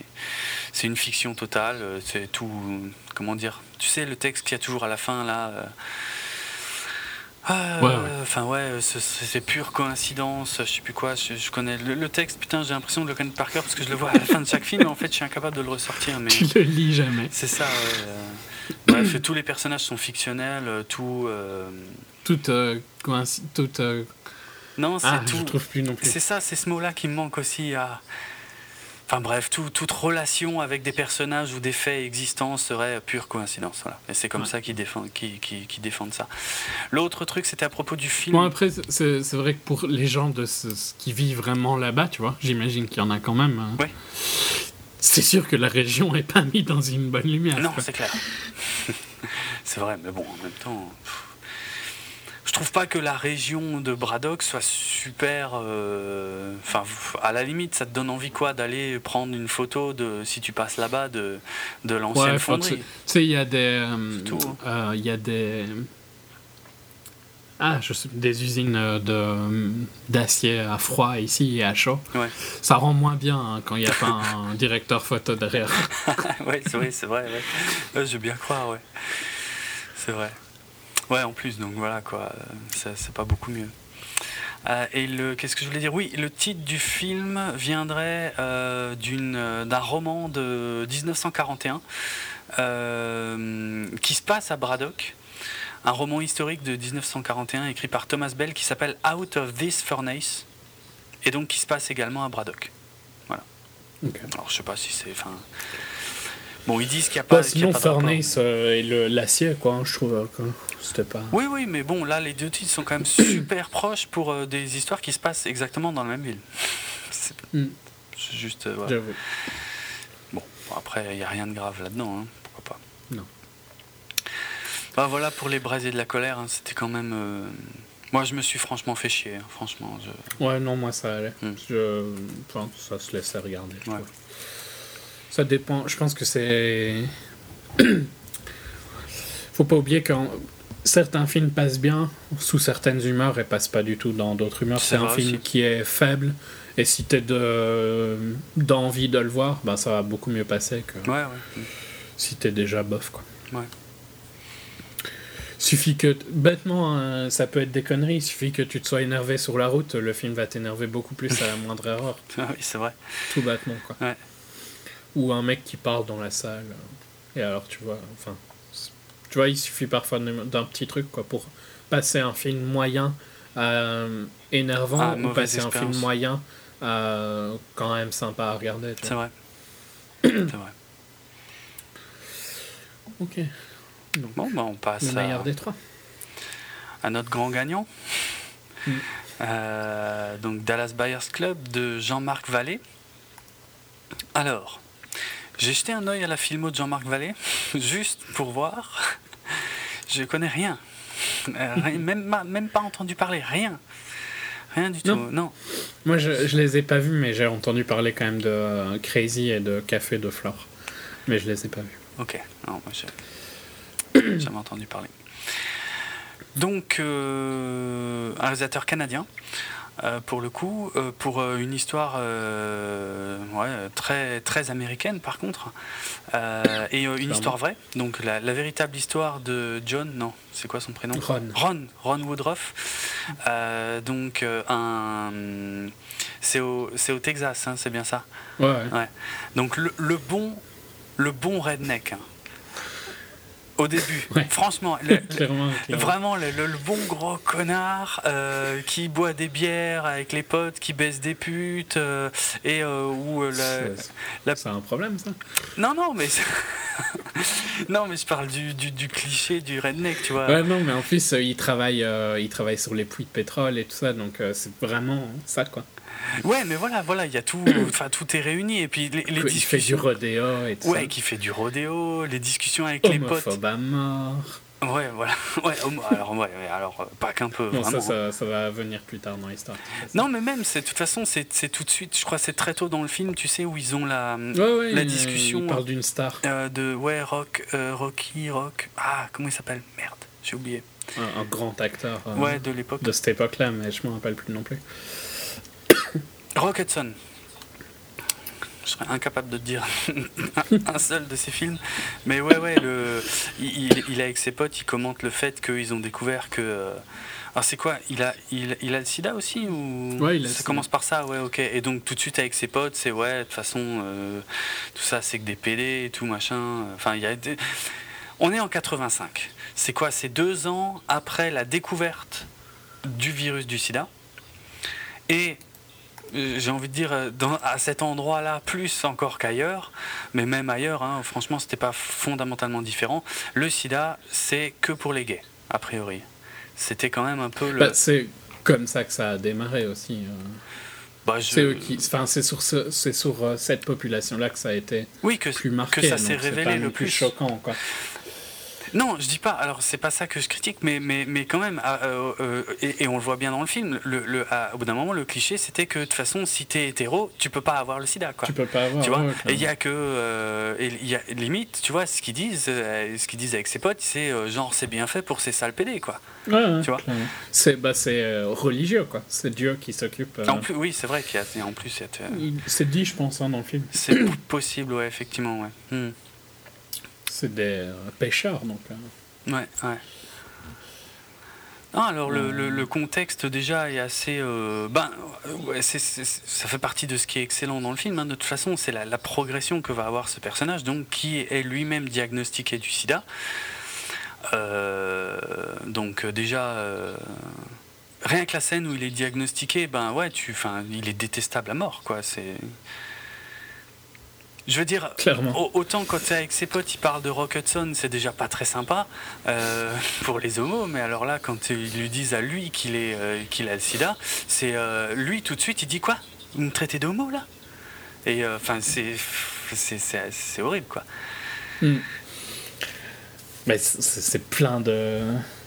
c'est une fiction totale. euh, C'est tout, comment dire. Tu sais, le texte qu'il y a toujours à la fin là. euh, Ouais, ouais. Enfin ouais, c'est- pure coïncidence, je sais plus quoi, je, je connais le, le texte, putain j'ai l'impression de le connaître par cœur parce que je le vois à la fin de chaque film et en fait je suis incapable de le ressortir mais Tu le lis jamais. c'est ça ouais. Bref, tous les personnages sont fictionnels, euh, tout... Toute. euh, toute euh, Non, c'est Ah, je tout... trouve plus non plus. C'est ça, c'est ce mot-là qui me manque aussi à... Enfin bref, tout- toute relation avec des personnages ou des faits existants serait pure coïncidence. Voilà. Et c'est comme Ouais. ça qu'ils défendent, ça. L'autre truc, c'était à propos du film. Bon, après, c'est c'est vrai que pour les gens de ce, ce qui vivent vraiment là-bas, tu vois, j'imagine qu'il y en a quand même. hein. Ouais. C'est sûr que la région est pas mise dans une bonne lumière. Non, c'est clair. c'est vrai, mais bon, en même temps. Je trouve pas que la région de Braddock soit super. euh, Enfin, à la limite, ça te donne envie quoi d'aller prendre une photo de si tu passes là-bas de, de l'ancienne Ouais, tu sais, il y a des. euh, C'est tout, hein. euh, Il y a des. Ah, je sais, des usines euh, de d'acier à froid ici et à chaud. Ouais. Ça rend moins bien hein, quand il n'y a pas un directeur photo derrière. ouais, c'est vrai, c'est vrai. Ouais. Ouais, je veux bien croire, ouais. C'est vrai. Ouais, en plus, donc voilà quoi, c'est pas beaucoup mieux. Euh, et le, qu'est-ce que je voulais dire? Oui, le titre du film viendrait euh, d'une, euh, d'un roman de 1941 euh, qui se passe à Braddock. Un roman historique de 1941 écrit par Thomas Bell qui s'appelle Out of This Furnace et donc qui se passe également à Braddock. Ok. Alors je sais pas si c'est. Bon, ils disent qu'il n'y a pas. De rapport. Furnace euh, et le- l'acier, quoi, hein, je trouve. euh, quoi. C'était pas. Oui, oui, mais bon, là, les deux titres sont quand même super proches pour euh, des histoires qui se passent exactement dans la même ville. C'est Mm. c'est juste. euh, voilà. J'avoue. Bon, bon, après, il n'y a rien de grave là-dedans, hein, pourquoi pas. Non. Bah voilà pour les brasiers de la colère, hein, c'était quand même. euh, Moi, je me suis franchement fait chier, hein, franchement. je- Ouais, non, moi ça allait. Hmm. Je... Enfin, ça se laissait regarder. Ouais. Ça dépend. Je pense que c'est. Faut pas oublier que certains films passent bien sous certaines humeurs et passent pas du tout dans d'autres humeurs. C'est un film aussi. qui est faible et si t'es de d'envie de le voir, ben ça va beaucoup mieux passer que Ouais, ouais. si t'es déjà bof quoi. Ouais. Suffit que bêtement, hein, ça peut être des conneries. Il suffit que tu te sois énervé sur la route, le film va t'énerver beaucoup plus à la moindre erreur. Ah oui, c'est vrai. Tout bêtement, quoi. Ouais. Ou un mec qui parle dans la salle. euh, Et alors, tu vois, enfin. Tu vois, il suffit parfois d'un petit truc, quoi, pour passer un film moyen euh, énervant Ah, ou passer un film moyen euh, quand même sympa à regarder. C'est vrai. c'est vrai. Ok. Bon, bah, on passe Le à, meilleur des trois. à notre grand gagnant. Mm. Euh, donc Dallas Buyers Club de Jean-Marc Vallée. Alors, j'ai jeté un œil à la filmo de Jean-Marc Vallée, juste pour voir. Je connais rien. Euh, même, pas- même pas entendu parler, rien. Rien du Non. tout, non. Moi, je, je les ai pas vus, mais j'ai entendu parler quand même de euh, Crazy et de Café de Flore. Mais je les ai pas vus. Ok, non, moi j'ai jamais entendu parler. Donc, euh, un réalisateur canadien, euh, pour le coup, euh, pour une histoire ouais, très, très américaine par contre, et une histoire vraie. Donc, la, la véritable histoire de John, non, c'est quoi son prénom? Ron. Ron, Ron Woodruff. Donc, un. C'est au, c'est au Texas, hein, c'est bien ça? Ouais, ouais. donc le, le bon, le bon redneck. hein. Au début, Ouais. franchement, le- le- clairement. clairement. vraiment le, le- bon gros connard euh, qui boit des bières avec les potes, qui baisse des putes euh, et euh, où euh, la- C'est- la- un problème, ça non non mais non mais je parle du, du, du cliché du redneck, tu vois. Ouais, non, mais en plus, il travaille, il travaille sur les puits de pétrole et tout ça, donc c'est vraiment ça, quoi. Ouais, mais voilà, voilà, il y a tout, enfin tout est réuni et puis les, les Il fait du discussions. rodéo et tout Ouais, ça. qui fait du rodéo, les discussions avec les potes. À mort. Ouais, voilà. Ouais, alors, ouais, ouais, alors euh, pas qu'un peu. Vraiment. ça, ça, ça va venir plus tard dans l'histoire. Non, mais même, de toute façon, c'est tout de suite. Je crois, c'est très tôt dans le film, tu sais, où ils ont la Ouais, ouais, la il- discussion. Il parle d'une star. euh, de ouais, Rock, euh, Rocky, Rock. Ah, comment il s'appelle? Merde, j'ai oublié. Un, un grand acteur euh, Ouais, de l'époque. de cette époque-là, mais je m'en rappelle plus non plus. Rock Hudson. Je serais incapable de te dire un seul de ses films. Mais ouais, ouais, le, il, il- avec ses potes, il commente le fait qu'ils ont découvert que. euh, alors c'est quoi il a, il, il a le sida aussi ou Ouais, il a Ça commence par ça, ouais, ok. Et donc tout de suite avec ses potes, c'est ouais, de toute façon, euh, tout ça c'est que des PD et tout machin. Enfin, il y a des- On est en 85. C'est quoi C'est deux ans après la découverte du virus du sida. Et euh, j'ai envie de dire, euh, dans- à cet endroit-là, plus encore qu'ailleurs, mais même ailleurs, hein, franchement, c'était pas fondamentalement différent. Le sida, c'est que pour les gays, a priori. C'était quand même un peu le. Bah, c'est comme ça que ça a démarré aussi. euh. Bah, je- C'est eux qui, enfin, c'est sur, ce- c'est sur euh, cette population-là que ça a été Oui, que, plus marqué. que ça s'est révélé pas le plus plus. choquant, quoi. Non, je dis pas. Alors, c'est pas ça que je critique, mais, mais, mais quand même, ah, euh, euh, et, et on le voit bien dans le film, le, le, à- au bout d'un moment, le cliché, c'était que de toute façon, si t'es hétéro, tu peux pas avoir le sida, quoi. Tu peux pas avoir. Tu vois? ouais, Et il y a que. euh, et y a, limite, tu vois, ce qu'ils disent, euh, ce qu'ils disent avec ses potes, c'est genre, c'est bien fait pour ces sales PD, quoi. Ouais, ouais, tu vois? clairement. C'est bah, c'est religieux, quoi. C'est Dieu qui s'occupe. En plus, oui, c'est vrai qu'il y a. En plus, C'est dit, je pense, hein, dans le film. c'est possible, ouais, effectivement, ouais. Hmm. C'est des pêcheurs, donc. euh, Ouais, ouais. Non, alors le, contexte déjà est assez. euh, ben, ça fait partie de ce qui est excellent dans le film. hein. De toute façon, c'est la, la progression que va avoir ce personnage, donc qui est lui-même diagnostiqué du SIDA. Euh, donc euh, déjà, rien que la scène où il est diagnostiqué, ben ouais, tu, il est détestable à mort, quoi. C'est. Je veux dire, Clairement. autant quand t'es avec ses potes, il parle de Rock Hudson, c'est déjà pas très sympa euh, pour les homos, mais alors là, quand ils lui disent à lui qu'il est euh, qu'il a le sida, c'est euh, lui tout de suite, il dit quoi? Vous me traitez d'homo là? Et euh, enfin, c'est horrible quoi. Hmm. Mais c'est- plein de.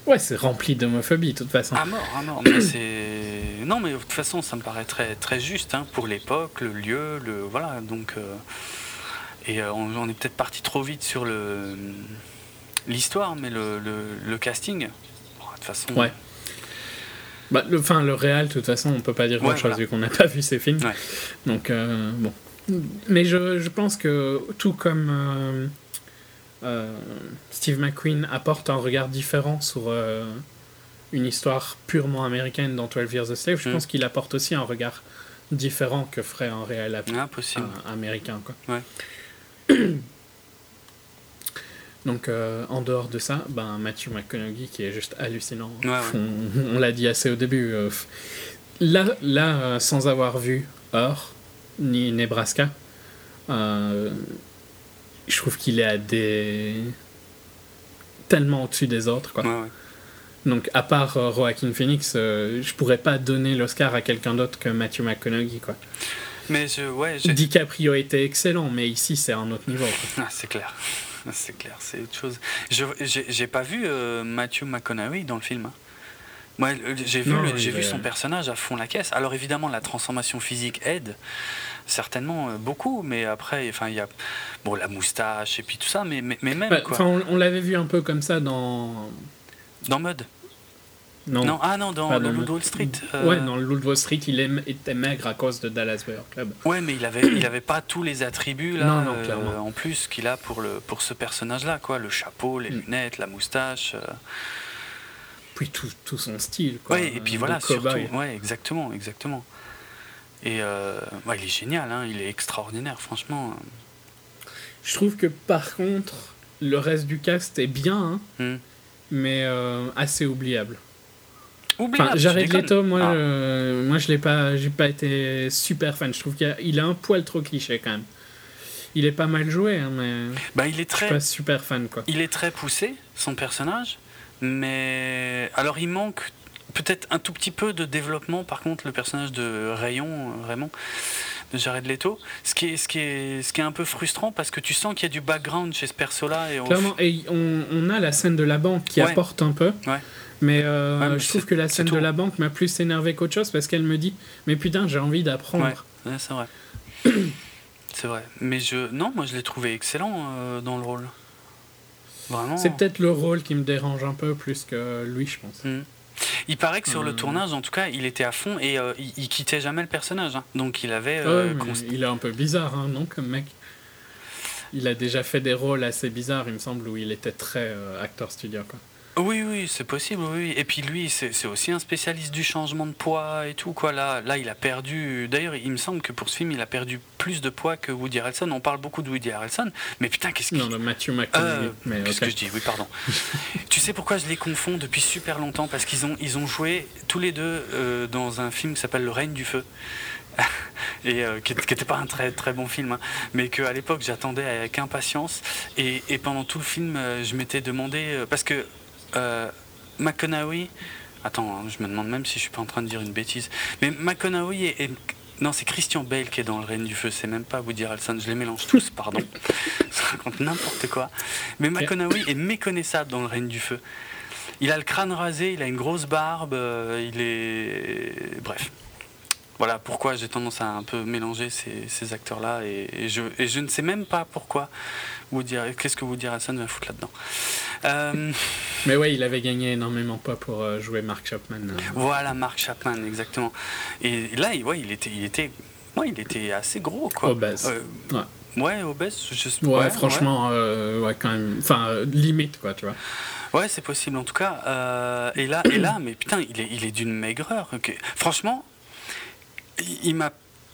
Ouais, c'est rempli d'homophobie, de toute façon. À mort, à mort. Mais c'est non, mais de toute façon, ça me paraît très très juste hein, pour l'époque, le lieu, le voilà. Donc euh, et euh, on, on est peut-être parti trop vite sur le l'histoire, mais le, le, le casting. de toute façon. Ouais. Bah, le, enfin, le réel, de toute façon, on peut pas dire Ouais, grand-chose voilà. vu qu'on n'a pas vu ces films. Ouais. Donc, euh, bon. Mais je, je pense que tout comme euh, euh, Steve McQueen apporte un regard différent sur une histoire purement américaine dans 12 Years a Slave, je Mm. pense qu'il apporte aussi un regard différent que ferait un réel un- américain. Quoi. Ouais. Donc, euh, en dehors de ça, ben, Matthew McConaughey qui est juste hallucinant. Ouais, ouais. On, on l'a dit assez au début. euh, là, là euh, sans avoir vu Or ni Nebraska, euh, je trouve qu'il est à des. tellement au-dessus des autres. Quoi. Ouais. Donc, à part Joaquin Phoenix, je pourrais pas donner l'Oscar à quelqu'un d'autre que Matthew McConaughey. Quoi. Mais je, ouais, DiCaprio était excellent, mais ici, c'est un autre niveau. Ah, c'est clair. C'est clair, c'est autre chose. Je j'ai pas vu euh, Matthew McConaughey dans le film. hein. Moi, j'ai vu, j'ai son personnage à fond la caisse. Alors évidemment, la transformation physique aide certainement euh, beaucoup, mais après, enfin, il y a bon la moustache et puis tout ça, mais mais, mais même Bah, quoi. on, on l'avait vu un peu comme ça dans. Dans Mud. Non. Non, ah non, dans le Wall Street. euh, Ouais, dans le Wall Street, il aime- était maigre à cause de Dallas Buyers Club. Ouais, mais il avait, il avait pas tous les attributs là, Non, non, euh, en plus qu'il a pour le pour ce personnage-là, quoi, le chapeau, les Mm. lunettes, la moustache. euh, Puis tout, tout son style. Quoi, Ouais, et puis voilà, surtout. Ouais, exactement, exactement. Et ouais, il est génial, hein, il est extraordinaire, franchement. Je trouve que par contre, le reste du cast est bien, hein, Hmm. mais assez oubliable. Enfin, Jared. Leto, moi, Ah. euh, moi je l'ai pas, j'ai pas été super fan. Je trouve qu'il a, il a un poil trop cliché quand même. Il est pas mal joué, hein, mais Bah, il est je suis très, pas super fan quoi. il est très poussé, son personnage, mais alors il manque peut-être un tout petit peu de développement, par contre, le personnage de Rayon, vraiment, de Jared Leto. Ce qui est, ce qui est, ce qui est un peu frustrant parce que tu sens qu'il y a du background chez ce perso-là. Et on- Clairement, et on, on a la scène de la banque qui Ouais. apporte un peu. Ouais. Mais, euh, Ouais, mais je trouve que la scène de la banque m'a plus énervé qu'autre chose parce qu'elle me dit Mais putain, j'ai envie d'apprendre. Ouais. Ouais, c'est vrai. c'est vrai. Mais je, non, moi je l'ai trouvé excellent euh, dans le rôle. Vraiment. C'est peut-être le rôle qui me dérange un peu plus que lui, je pense. Mm. Il paraît que sur le Euh. tournage, en tout cas, il était à fond et euh, il, il quittait jamais le personnage. hein. Donc il avait. Ouais, mais const- il est un peu bizarre, hein, non, comme mec. Il a déjà fait des rôles assez bizarres, il me semble, où il était très euh, acteur studio. Quoi. Oui, oui, c'est possible. Oui. Et puis lui, c'est aussi un spécialiste du changement de poids et tout. Quoi. Là, là, il a perdu. D'ailleurs, il me semble que pour ce film, il a perdu plus de poids que Woody Harrelson. On parle beaucoup de Woody Harrelson, mais putain, qu'est-ce qu'il Non, le Matthew McConaughey. Euh, Qu'est-ce que je dis? Oui, pardon. tu sais pourquoi je les confonds depuis super longtemps? Parce qu'ils ont, ils ont joué tous les deux euh, dans un film qui s'appelle Le règne du feu. et euh, qui n'était pas un très très bon film, hein, mais qu'à l'époque j'attendais avec impatience. Et, et pendant tout le film, euh, je m'étais demandé parce que euh, McConaughey. Attends, hein, je me demande même si je suis pas en train de dire une bêtise. Mais McConaughey est, est- non, c'est Christian Bale qui est dans le règne du feu. C'est même pas Woody Harrelson. Je les mélange tous, pardon. Je raconte n'importe quoi. Mais McConaughey est méconnaissable dans le règne du feu. Il a le crâne rasé, il a une grosse barbe, euh, il est. Bref. Voilà pourquoi j'ai tendance à un peu mélanger ces, ces acteurs-là et, et je, et je ne sais même pas pourquoi Woody, qu'est-ce que Woody Harrelson va foutre là-dedans. Euh, Mais ouais, il avait gagné énormément poids pour euh, jouer Mark Chapman. euh. voilà Mark Chapman exactement. Et là, il, ouais, il était, il était, ouais, il était assez gros quoi. Obèse. Euh, Ouais. ouais, obèse. Je, Ouais, franchement, euh, ouais, quand même. Enfin, euh, limite, quoi, tu vois. Ouais, c'est possible en tout cas. Euh, et là, et là, mais putain, il est, il est d'une maigreur. ok. Franchement, il, m'a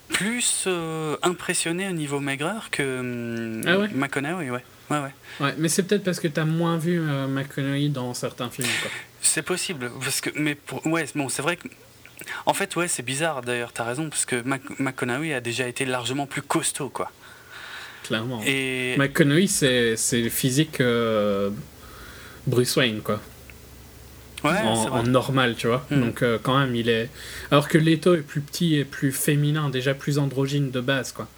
plus euh, impressionné au niveau maigreur que hum, Ah ouais McConaughey, ouais. Ouais, ouais. Ouais, mais c'est peut-être parce que t'as moins vu euh, McConaughey dans certains films. C'est possible, parce que, mais pour, ouais, bon, c'est vrai que, en fait, ouais, c'est bizarre d'ailleurs, t'as raison, parce que Mac- McConaughey a déjà été largement plus costaud, quoi. Clairement. Et McConaughey, c'est physique euh, Bruce Wayne, quoi. Ouais, en, normal, tu vois. Mm. Donc, euh, quand même, il est. Alors que Leto est plus petit et plus féminin, déjà plus androgyne de base, quoi.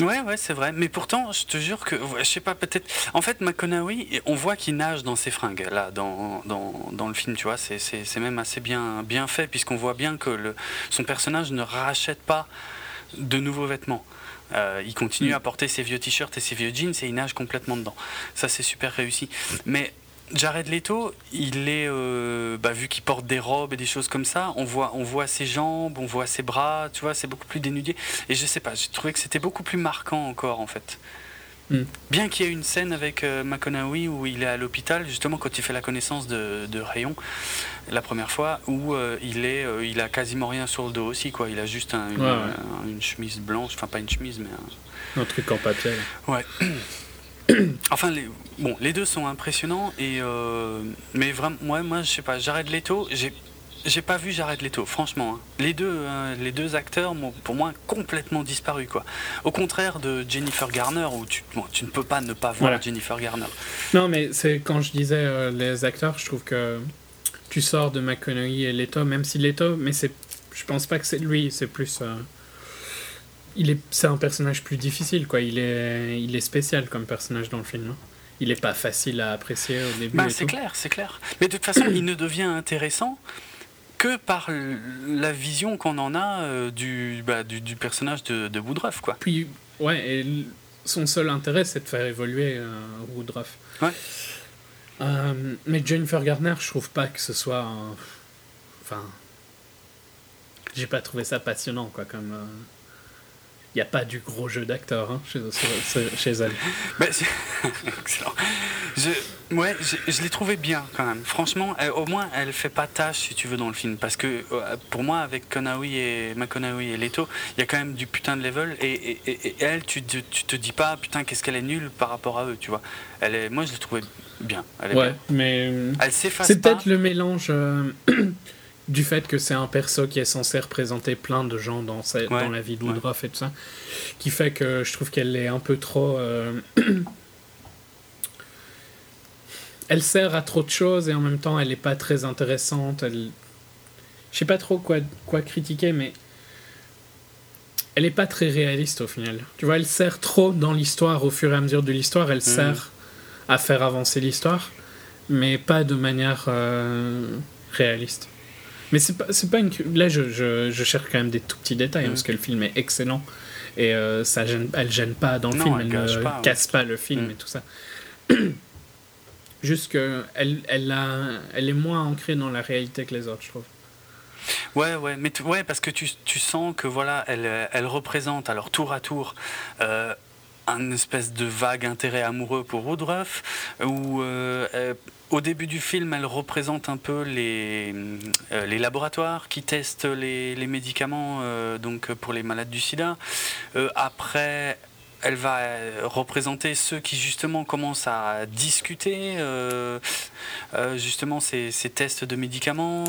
Ouais, ouais, c'est vrai. Mais pourtant, je te jure que, je sais pas, peut-être. En fait, McConaughey, on voit qu'il nage dans ses fringues, là, dans, dans, dans le film, tu vois. C'est- même assez bien, bien fait, puisqu'on voit bien que le, son personnage ne rachète pas de nouveaux vêtements. Euh, il continue Mm. à porter ses vieux t-shirts et ses vieux jeans et il nage complètement dedans. Ça, c'est super réussi. Mais Jared Leto, il est, euh, bah, vu qu'il porte des robes et des choses comme ça, on voit, on voit ses jambes, on voit ses bras, tu vois, c'est beaucoup plus dénudé. Et je sais pas, j'ai trouvé que c'était beaucoup plus marquant encore en fait. Mm. Bien qu'il y ait une scène avec euh, McConaughey où il est à l'hôpital, justement quand il fait la connaissance de, de Rayon la première fois, où euh, il est, euh, il a quasiment rien sur le dos aussi, quoi. Il a juste un- une, Ouais, ouais. un- une chemise blanche, enfin pas une chemise, mais un, Un truc en papier. là. Ouais. enfin, les, bon, les deux sont impressionnants et euh, mais vraiment, moi, moi, je sais pas. Jared Leto, j'ai, j'ai pas vu Jared Leto, franchement. hein. Les deux, euh, les deux acteurs, m'ont, pour moi, complètement disparu, quoi. Au contraire de Jennifer Garner, où tu, bon, tu ne peux pas ne pas voir Voilà. Jennifer Garner. Non, mais c'est quand je disais euh, les acteurs, je trouve que tu sors de McConaughey et Leto, même si Leto, mais c'est, je pense pas que c'est lui, c'est plus. euh, il est, c'est un personnage plus difficile, quoi. Il est, il est spécial comme personnage dans le film. hein. Il est pas facile à apprécier au début. Et c'est clair, c'est clair. Mais de toute façon, il ne devient intéressant que par la vision qu'on en a euh, du, bah, du, du personnage de, de Woodruff, quoi. Puis, ouais, et son seul intérêt, c'est de faire évoluer euh, Woodruff. Ouais. Euh, mais Jennifer Garner, je trouve pas que ce soit. un- Enfin. J'ai pas trouvé ça passionnant, quoi, comme. Il n'y a pas du gros jeu d'acteur hein, chez, elle. Bah, Excellent. Je, ouais, je, je l'ai trouvé bien quand même. Franchement, elle- au moins, elle fait pas tâche si tu veux dans le film. Parce que euh, pour moi, avec Konawi et McConaughey et Leto, il y a quand même du putain de level. Et, et- et- et elle, tu, tu te dis pas, putain, qu'est-ce qu'elle est nulle par rapport à eux, tu vois. Elle est, moi, je l'ai trouvée bien. Elle est Ouais, bien. mais. Elle s'efface C'est peut-être le mélange euh, du fait que c'est un perso qui est censé représenter plein de gens dans, sa- Ouais, dans la vie de Woodruff et tout ça, qui fait que je trouve qu'elle est un peu trop. euh, elle sert à trop de choses et en même temps elle n'est pas très intéressante. Elle... Je sais pas trop quoi, quoi critiquer, mais elle n'est pas très réaliste au final. Tu vois, elle sert trop dans l'histoire au fur et à mesure de l'histoire. Elle sert à faire avancer l'histoire, mais pas de manière euh, réaliste. Mais c'est pas, pas une. Là, je, je, je cherche quand même des tout petits détails parce que le film est excellent et euh, ça gêne, elle gêne pas dans le Non, film, elle ne pas, ouais. casse pas le film Mm. et tout ça. Juste que elle, elle, est moins ancrée dans la réalité que les autres, je trouve. Ouais, ouais, mais tu- ouais, parce que tu, tu sens que voilà, elle, elle représente alors tour à tour euh, un espèce de vague intérêt amoureux pour Woodruff, où euh, euh, au début du film, elle représente un peu les, euh, laboratoires qui testent les, les médicaments euh, donc pour les malades du sida. Euh, après. Elle va euh, représenter ceux qui justement commencent à discuter euh, euh, justement ces, tests de médicaments.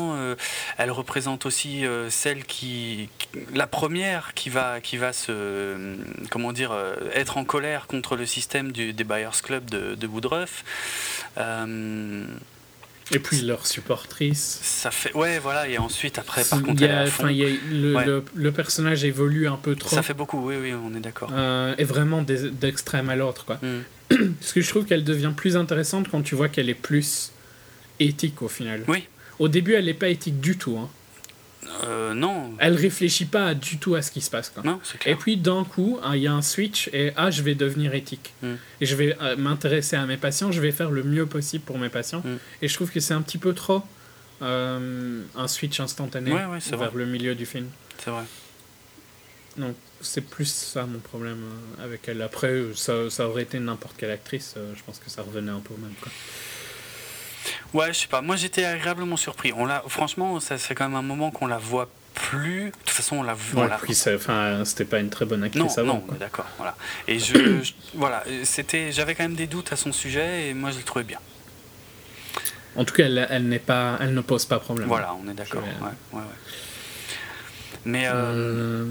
Elle représente aussi celle qui, la première qui va, qui va se, comment dire, être en colère contre le système des Buyers Club de, de Woodruff. Et puis leur supportrice. ça fait, ouais, voilà. Et ensuite, après, par contre, y a- fond. y a- le, Ouais. le, le personnage évolue un peu trop. Ça fait beaucoup. Oui, oui, on est d'accord. euh, et vraiment d'extrême à l'autre, quoi. Mm. Parce que je trouve qu'elle devient plus intéressante quand tu vois qu'elle est plus éthique au final. Oui. Au début, elle n'est pas éthique du tout. hein. Euh, non, Elle réfléchit pas du tout à ce qui se passe. Quoi. non, c'est Et puis d'un coup, ah, il y a un switch et ah, je vais devenir éthique. Mm. Et je vais euh, m'intéresser à mes patients, je vais faire le mieux possible pour mes patients. Mm. Et je trouve que c'est un petit peu trop euh, un switch instantané Ouais, ouais, c'est vers vrai. le milieu du film. C'est vrai. Donc c'est plus ça mon problème avec elle. Après, ça, ça aurait été n'importe quelle actrice, je pense que ça revenait un peu au même. Quoi. Ouais, je sais pas. Moi, j'étais agréablement surpris. On l'a, franchement, ça fait quand même un moment qu'on la voit plus. De toute façon, on la voit. Ouais, enfin, c'était pas une très bonne actrice Non, avant. non, d'accord, voilà. Et je, je- voilà, c'était, j'avais quand même des doutes à son sujet et moi je le trouvais bien. En tout cas, elle, elle n'est pas, elle ne pose pas problème. Voilà, on est d'accord. Vais- ouais, ouais, ouais. Mais euh, Euh,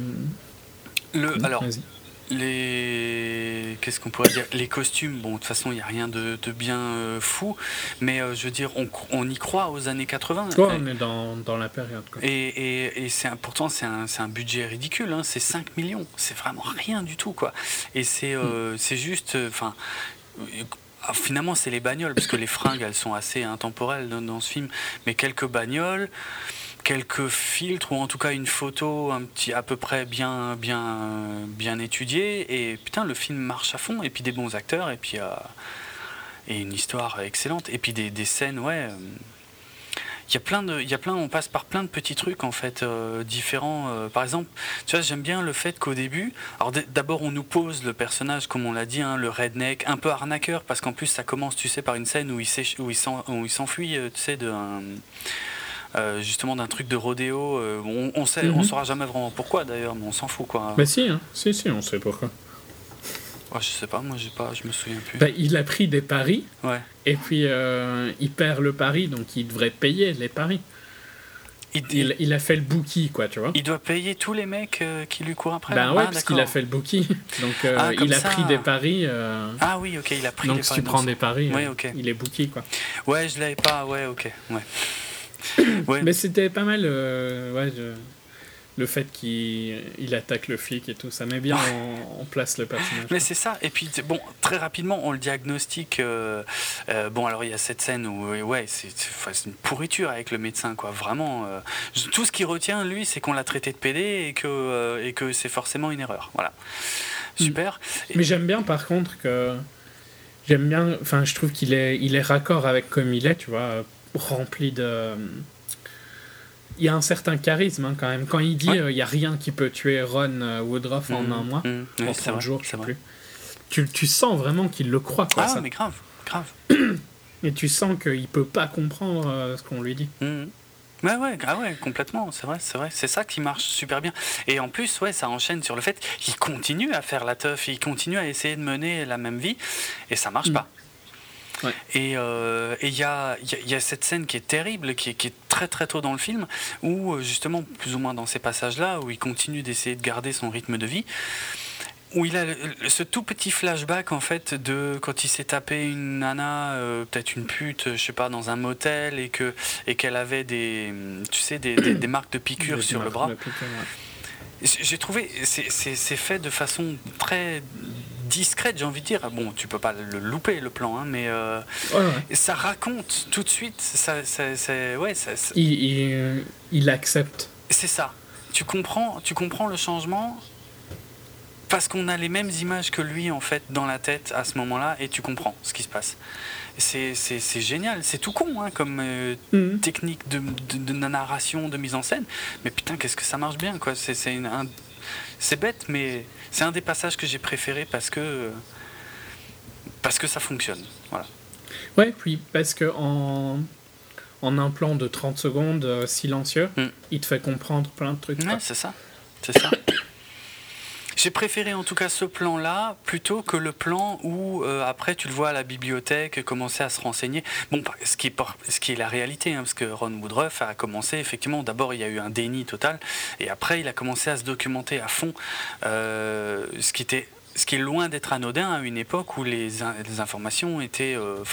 le, alors, vas-y. Les, qu'est-ce qu'on pourrait dire? Les costumes, bon, de toute façon, il n'y a rien de, de bien euh, fou, mais euh, je veux dire, on, on y croit aux années 80. Ouais, on est dans, dans la période. Quoi. Et, et, et c'est pourtant c'est un, un budget ridicule, hein, c'est 5 millions, c'est vraiment rien du tout quoi. Et c'est euh, c'est juste, euh, enfin, finalement c'est les bagnoles parce que les fringues elles sont assez intemporelles dans, dans ce film, mais quelques bagnoles, quelques filtres ou en tout cas une photo un petit à peu près bien bien bien étudiée et putain le film marche à fond et puis des bons acteurs et puis euh, et une histoire excellente et puis des, des scènes ouais. euh, il y a plein de, il y a plein, on passe par plein de petits trucs en fait euh, différents. par exemple, tu vois, j'aime bien le fait qu'au début, alors d'abord on nous pose le personnage comme on l'a dit, hein, le redneck, un peu arnaqueur, parce qu'en plus ça commence, tu sais, par une scène où il s'enfuit, tu sais, d'un euh, justement d'un truc de rodéo. euh, on, on sait, on Mhm. saura jamais vraiment pourquoi d'ailleurs, mais on s'en fout quoi. Bah si, hein. si, si, on sait pourquoi. Ouais, je sais pas, moi j'ai pas, je me souviens plus. Bah, il a pris des paris, Ouais. et puis euh, il perd le pari, donc il devrait payer les paris. Il, Il, il a fait le bookie, quoi, tu vois. il doit payer tous les mecs euh, qui lui courent après. Ben ouais, Ah, parce qu'il a fait le bookie. Donc euh, Ah, il a ça. pris des paris. euh, Ah oui, ok, il a pris. donc les si paris tu prends des paris, Ouais, euh, ok. il est bookie, quoi. Ouais, je l'avais pas, ouais, ok. Ouais. ouais. Mais c'était pas mal, euh, ouais, je- le fait qu'il il attaque le flic et tout, ça met bien en, en place le personnage. Mais c'est ça. Et puis, bon, très rapidement, on le diagnostique. euh, euh, bon, alors, il y a cette scène où, ouais, c'est une pourriture avec le médecin, quoi. Vraiment. tout ce qui retient, lui, c'est qu'on l'a traité de PD et que, et que c'est forcément une erreur. Voilà. Super. Mais j'aime bien par contre que. J'aime bien. Enfin, je trouve qu'il est, il est raccord avec comme il est, tu vois, rempli de. Il y a un certain charisme hein, quand même. Quand il dit Ouais. euh, il y a rien qui peut tuer Ron euh, Woodruff en Mhm, un mois, mhm, en ouais, c'est 30 vrai, jours, je sais vrai. plus. Tu, tu sens vraiment qu'il le croit, quoi. Ah, ça. mais grave, grave. Et tu sens qu'il peut pas comprendre euh, ce qu'on lui dit. Mhm. Ouais, ouais, ah ouais, complètement, c'est vrai, c'est vrai. C'est ça qui marche super bien. Et en plus, ouais, ça enchaîne sur le fait qu'il continue à faire la teuf, il continue à essayer de mener la même vie, et ça marche Mm. pas. Ouais. Et euh, et il y, a, il y a- il y a cette scène qui est terrible, qui est, qui est très très tôt dans le film, où euh, justement, plus ou moins dans ces passages-là, où il continue d'essayer de garder son rythme de vie. où il a ce tout petit flashback en fait de quand il s'est tapé une nana, euh, peut-être une pute, je sais pas, dans un motel et que et qu'elle avait des, tu sais, des, des- des marques de piqûres sur le bras. de piqûres, ouais. J'ai trouvé, c'est- fait de façon très discrète, j'ai envie de dire. Bon, tu peux pas le louper le plan, hein, mais euh, Ouais, ouais. ça raconte tout de suite. Ça, ça- ça- ouais, ça- ça- Il, il, il accepte. c'est ça. Tu comprends, tu comprends le changement parce qu'on a les mêmes images que lui en fait dans la tête à ce moment-là et tu comprends ce qui se passe. C'est génial, c'est tout con hein, comme euh, Mhm. technique de, de- de narration, de mise en scène. Mais putain, qu'est-ce que ça marche bien quoi. C'est un- c'est bête, mais c'est un des passages que j'ai préféré parce que parce que ça fonctionne. Voilà. Ouais, puis parce que en, en un plan de 30 secondes euh, silencieux, Mm. il te fait comprendre plein de trucs. Ouais, c'est ça. C'est ça. J'ai préféré en tout cas ce plan-là plutôt que le plan où euh, après tu le vois à la bibliothèque commencer à se renseigner. Bon, par- ce qui est, ce qui est la réalité, hein, parce que Ron Woodruff a commencé effectivement. D'abord, il y a eu un déni total, et après, il a commencé à se documenter à fond, euh, ce qui était. Ce qui est loin d'être anodin à une époque où les, in- les informations étaient, euh,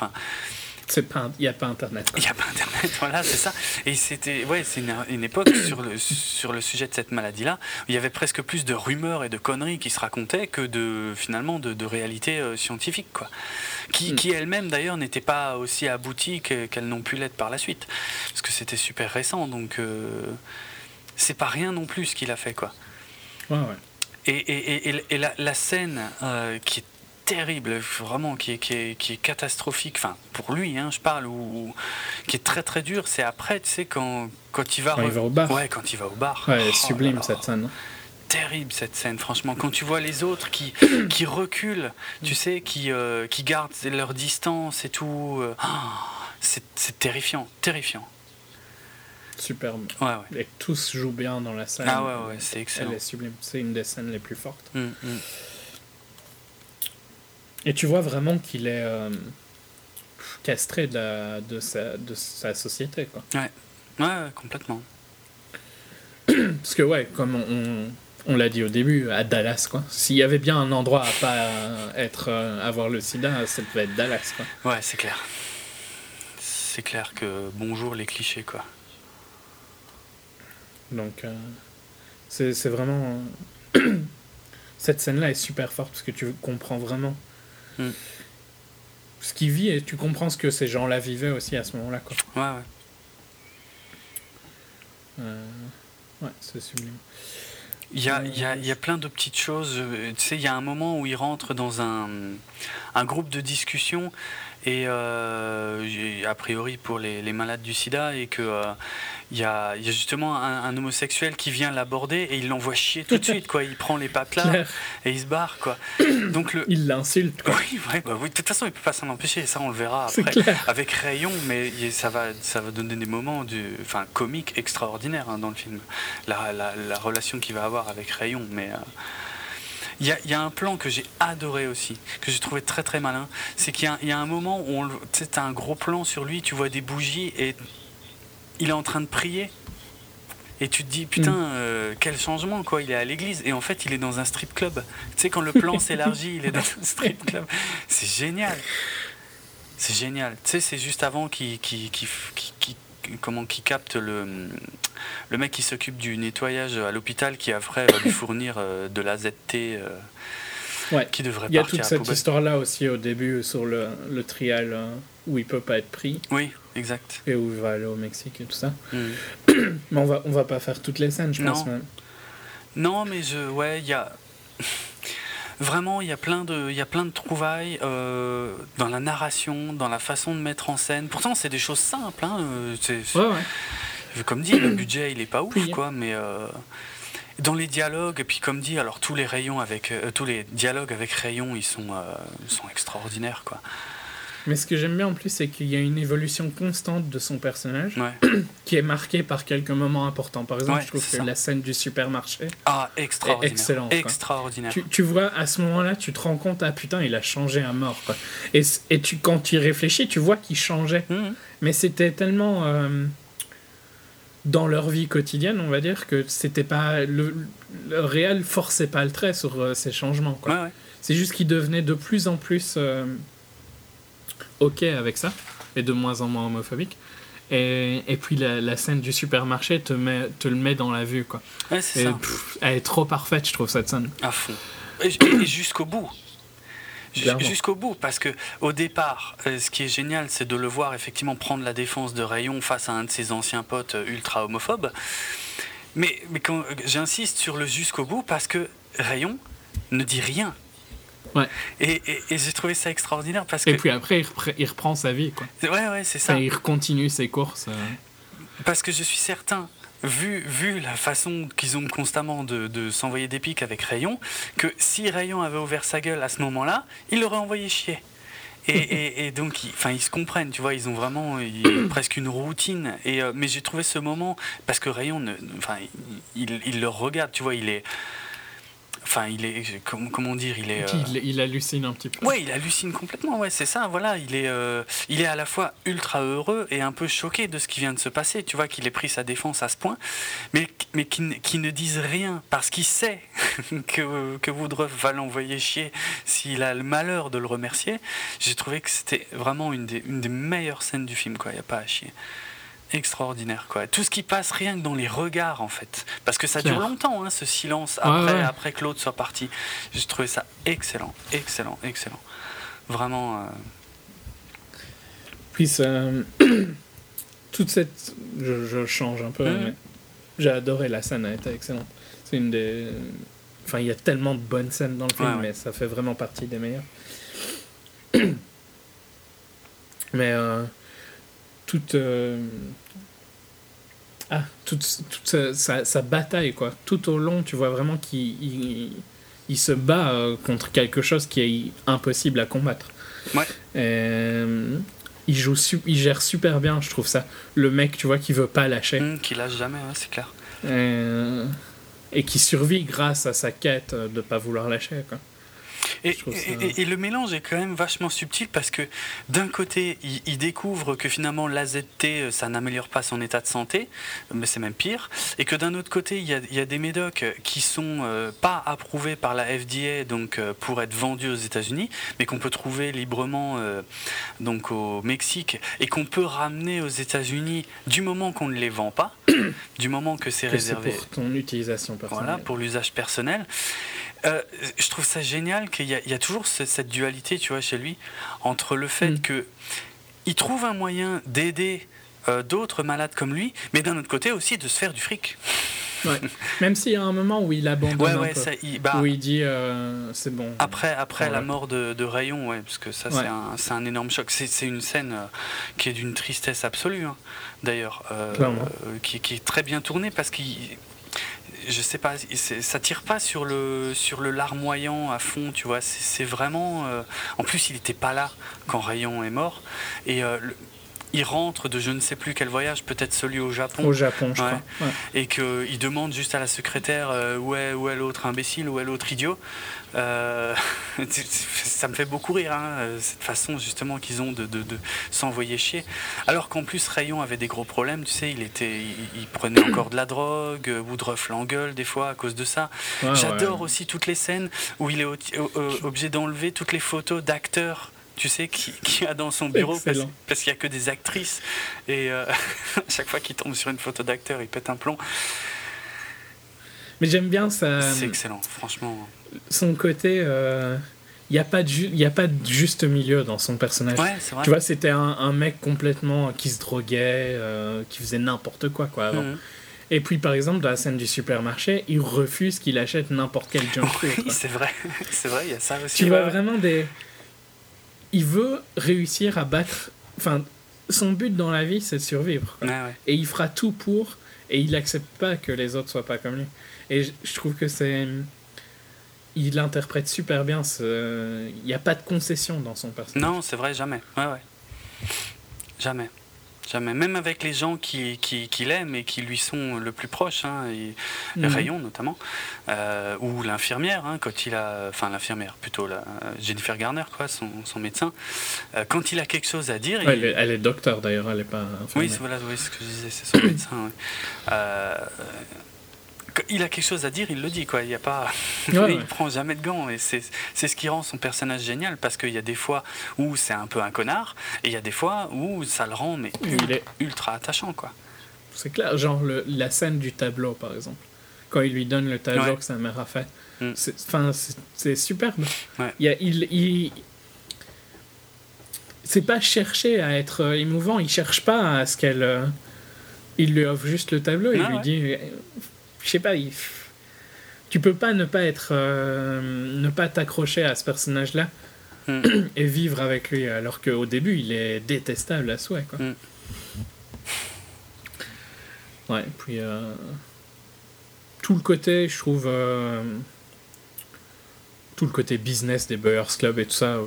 pas, il y a pas Internet. il n'y a pas Internet, voilà, c'est ça. Et c'était, ouais, c'est une, une époque sur le, sur le sujet de cette maladie-là, où il y avait presque plus de rumeurs et de conneries qui se racontaient que de, finalement, de, de réalité euh, scientifique, quoi. Qui, Mm. qui elles-mêmes, d'ailleurs, n'étaient pas aussi abouties que- qu'elles n'ont pu l'être par la suite. Parce que c'était super récent, donc euh, c'est pas rien non plus ce qu'il a fait, quoi. Ouais, ouais. Et, et- et- et- et la, la scène euh, qui est terrible, vraiment, qui est, qui est, qui est catastrophique, enfin, pour lui, hein, je parle, ou, qui est très très dur, c'est après, tu sais, quand, quand il va... Quand il va au bar. Ouais, quand il va au bar. Ouais, Oh sublime cette scène. hein. Terrible cette scène, franchement. Quand tu vois les autres qui, qui reculent, tu sais, qui, euh, qui gardent leur distance et tout, euh, ah, c'est c'est terrifiant, terrifiant. Superbe. Ouais, ouais. Et tous jouent bien dans la scène. Ah ouais, ouais, c'est excellent. Elle est sublime. C'est une des scènes les plus fortes. Mm, mm. Et tu vois vraiment qu'il est euh, castré de, la- de, sa, de sa société. Quoi. Ouais, ouais, complètement. Parce que, ouais, comme on, on, on l'a dit au début, à Dallas, quoi. S'il y avait bien un endroit à pas être, euh, avoir le sida, ça devait être Dallas, quoi. Ouais, c'est clair. C'est clair que bonjour les clichés, quoi. Donc, euh, c'est vraiment. Cette scène-là est super forte parce que tu comprends vraiment Mm. ce qu'il vit et tu comprends ce que ces gens-là vivaient aussi à ce moment-là. Quoi. Ouais, ouais. Euh, Ouais, c'est sublime. Il y a, il y, a, y a plein de petites choses. euh, Tu sais, il y a un moment où il rentre dans un, un groupe de discussion, et euh, a priori pour les, les malades du sida, et que euh, il y, a, il y a justement un, un homosexuel qui vient l'aborder et il l'envoie chier tout de suite, quoi. Il prend les pattes là et il se barre, quoi. Donc le. il l'insulte. quoi. Oui, ouais, bah oui, de toute façon, il peut pas s'en empêcher, ça on le verra après. Avec Rayon, mais ça va, ça va donner des moments enfin, comiques extraordinaires hein, dans le film. La, la, la relation qu'il va avoir avec Rayon, mais euh, il y, a, il y a un plan que j'ai adoré aussi, que j'ai trouvé très très malin. C'est qu'il y, a- il y a un moment où tu t'as un gros plan sur lui, tu vois des bougies et il est en train de prier. Et tu te dis, putain, Mm. euh, quel changement, quoi. Il est à l'église et en fait, il est dans un strip club. Tu sais, quand le plan s'élargit, il est dans un strip club. C'est génial. C'est génial. Tu sais, c'est juste avant qu'il- comment qu'il capte le, le mec qui s'occupe du nettoyage à l'hôpital qui après va lui fournir euh, de la ZT euh, Ouais. qui devrait Il y a toute cette histoire-là aussi au début sur le, le trial euh, où il peut pas être pris Oui, exact. et où il va aller au Mexique et tout ça. Mm. Mais on va, on va pas faire toutes les scènes, je Non. pense. Même. Non, mais je, ouais, il y a vraiment, il y a plein de, il y a plein de trouvailles euh, dans la narration, dans la façon de mettre en scène. Pourtant, c'est des choses simples. Hein, euh, c'est- c'est- Ouais, ouais. Comme dit, le budget, il est pas ouf, Oui. quoi, mais euh, dans les dialogues, et puis comme dit, alors tous les rayons avec, euh, tous les dialogues avec rayons, ils sont, sont extraordinaires, quoi. Mais ce que j'aime bien en plus, c'est qu'il y a une évolution constante de son personnage Ouais. qui est marquée par quelques moments importants. Par exemple, Ouais, je trouve que ça. la scène du supermarché, Ah, extraordinaire. excellente, quoi. Extraordinaire. tu, tu vois, à ce moment-là, tu te rends compte, ah putain, il a changé à mort. Quoi. Et, et tu, quand tu y réfléchis, tu vois qu'il changeait. Mhm. Mais c'était tellement euh, dans leur vie quotidienne, on va dire que c'était pas le, le réel forçait pas le trait sur euh, ces changements. Ouais. C'est juste qu'ils devenaient de plus en plus euh, ok avec ça et de moins en moins homophobiques. Et, et puis la, la scène du supermarché te, met, te le met dans la vue. Quoi. Ouais, c'est Et ça. pff, elle est trop parfaite, je trouve, cette scène. À fond. Et, jusqu'au bout. Jusqu'au bout, parce que au départ, euh, ce qui est génial, c'est de le voir effectivement prendre la défense de Rayon face à un de ses anciens potes euh, ultra homophobes. Mais, mais quand euh, j'insiste sur le jusqu'au bout, parce que Rayon ne dit rien. Ouais. Et, et- et j'ai trouvé ça extraordinaire parce que. Et puis après, il, repre- il reprend sa vie. Quoi. ouais, ouais, c'est ça. Enfin, il continue ses courses. euh. Parce que je suis certain, vu, vu la façon qu'ils ont constamment de, de s'envoyer des pics avec Rayon, que si Rayon avait ouvert sa gueule à ce moment-là, il l'aurait envoyé chier. Et, et- et donc, ils, enfin, ils se comprennent, tu vois, ils ont vraiment presque une routine. Et, euh, mais j'ai trouvé ce moment, parce que Rayon, ne, enfin, il, il, il le regarde, tu vois, il est. Enfin, il est. Comment, dire Il est. Euh, il, il hallucine un petit peu. Ouais, il hallucine complètement, ouais, c'est ça, voilà, il est, euh, il est à la fois ultra heureux et un peu choqué de ce qui vient de se passer, tu vois, qu'il ait pris sa défense à ce point, mais, mais qui, ne- qui ne dise rien, parce qu'il sait que, que Woodruff va l'envoyer chier s'il a le malheur de le remercier. J'ai trouvé que c'était vraiment une des, une des meilleures scènes du film, quoi, il n'y a pas à chier. Extraordinaire, quoi. Tout ce qui passe rien que dans les regards, en fait. Parce que ça dure longtemps, hein, ce silence, après, ouais. après que l'autre soit parti. J'ai trouvé ça excellent, excellent, excellent. Vraiment. euh, Puis ça- toute cette. Je, je change un peu, mais j'ai adoré la scène, elle était excellente. C'est une des. Enfin, il y a tellement de bonnes scènes dans le film, ouais. mais ça fait vraiment partie des meilleures. mais euh, toute. euh, Ah, toute, toute sa, bataille, quoi. Tout au long, tu vois vraiment qu'il il, il se bat euh, contre quelque chose qui est impossible à combattre. Ouais. Euh, il, joue il gère super bien, je trouve ça. Le mec, tu vois, qui veut pas lâcher. hum, qui lâche jamais, ouais, c'est clair. Et qui survit grâce à sa quête de pas vouloir lâcher. Quoi. Et, ça- le mélange est quand même vachement subtil parce que d'un côté, il, il découvre que finalement l'AZT, euh, ça n'améliore pas son état de santé, mais c'est même pire. Et que d'un autre côté, il y a, il y a des médocs qui sont euh, pas approuvés par la FDA donc, euh, pour être vendus aux États-Unis, mais qu'on peut trouver librement euh, donc, au Mexique et qu'on peut ramener aux États-Unis du moment qu'on ne les vend pas, du moment que c'est Que c'est réservé. pour ton utilisation personnelle. Voilà, pour l'usage personnel. Euh, je trouve ça génial qu'il y, y a toujours ce- cette dualité, tu vois, chez lui, entre le fait Mm. que il trouve un moyen d'aider euh, d'autres malades comme lui, mais d'un autre côté aussi de se faire du fric. Ouais. Même s'il y a un moment où il abandonne Ouais, un ouais, peu. ça, il- bah, où il dit euh, c'est bon. après, après la mort de, de Rayon, ouais, parce que ça, c'est un, énorme choc. C'est une scène euh, qui est d'une tristesse absolue, hein, d'ailleurs, euh, qui, qui est très bien tournée parce qu'il. Je sais pas, ça tire pas sur le, sur le larmoyant à fond, tu vois. C'est vraiment. euh, en plus, il était pas là quand Rayon est mort. Et euh, il rentre de je ne sais plus quel voyage, peut-être celui au Japon Au Japon, je Ouais. crois. Ouais. et qu'il demande juste à la secrétaire euh, où, est, où est l'autre imbécile, où est l'autre idiot. Euh, ça me fait beaucoup rire, hein, cette façon justement qu'ils ont de, de- de s'envoyer chier. Alors qu'en plus, Rayon avait des gros problèmes, tu sais, il, était, il, il prenait encore de la drogue, euh, Woodruff l'engueule des fois à cause de ça. Ouais, J'adore aussi toutes les scènes où il est obligé d'enlever toutes les photos d'acteurs. Tu sais, qui, qui a dans son bureau parce, Excellent. parce qu'il n'y a que des actrices. Et euh, à chaque fois qu'il tombe sur une photo d'acteur, il pète un plomb. Mais j'aime bien sa, C'est excellent, franchement. son côté. Il n'y a, pas de y a pas de juste milieu dans son personnage. Ouais, c'est vrai. Tu vois, c'était un, un mec complètement qui se droguait, euh, qui faisait n'importe quoi, quoi, avant. Mhm. Et puis, par exemple, dans la scène du supermarché, il refuse qu'il achète n'importe quel junk food. Oui, c'est vrai. C'est vrai, il y a ça aussi. Tu vois vraiment des. Il veut réussir à battre. Enfin, son but dans la vie, c'est de survivre. Ouais, ouais. Et il fera tout pour. Et il accepte pas que les autres soient pas comme lui. Et je, je trouve que c'est. Il interprète super bien. ce- Il n'y a pas de concession dans son personnage. Non, c'est vrai, jamais. Ouais, ouais. Jamais. Jamais. Même avec les gens qui, qui, qui l'aiment et qui lui sont le plus proches, hein, et Mhm. Rayon notamment, euh, ou l'infirmière, hein, quand il a. Enfin, l'infirmière, plutôt, la, Jennifer Garner, quoi, son, son médecin. Euh, quand il a quelque chose à dire. Ouais, il- elle, est, docteur d'ailleurs, elle est pas. Oui, infirmière. voilà, oui, ce que je disais, c'est son médecin. ouais. Euh, il a quelque chose à dire, il le dit, quoi. Il y a pas, Ouais, ouais. il prend jamais de gants, et c'est c'est ce qui rend son personnage génial, parce qu'il y a des fois où c'est un peu un connard, et il y a des fois où ça le rend mais Il est- ultra attachant, quoi. C'est clair, genre le- la scène du tableau par exemple. Quand il lui donne le tableau Ouais. que sa mère a fait. Mm. C'est- superbe. Il, y a- il, il- C'est pas chercher à être euh, émouvant, il cherche pas à ce qu'elle. euh, Il lui offre juste le tableau et il Ah lui ouais. dit. Je sais pas, il- tu peux pas ne pas être. euh, ne pas t'accrocher à ce personnage-là Mm. et vivre avec lui, alors qu'au début il est détestable à souhait. Quoi. Mm. Ouais, puis euh, tout le côté, je trouve, euh, tout le côté business des Buyers Club et tout ça,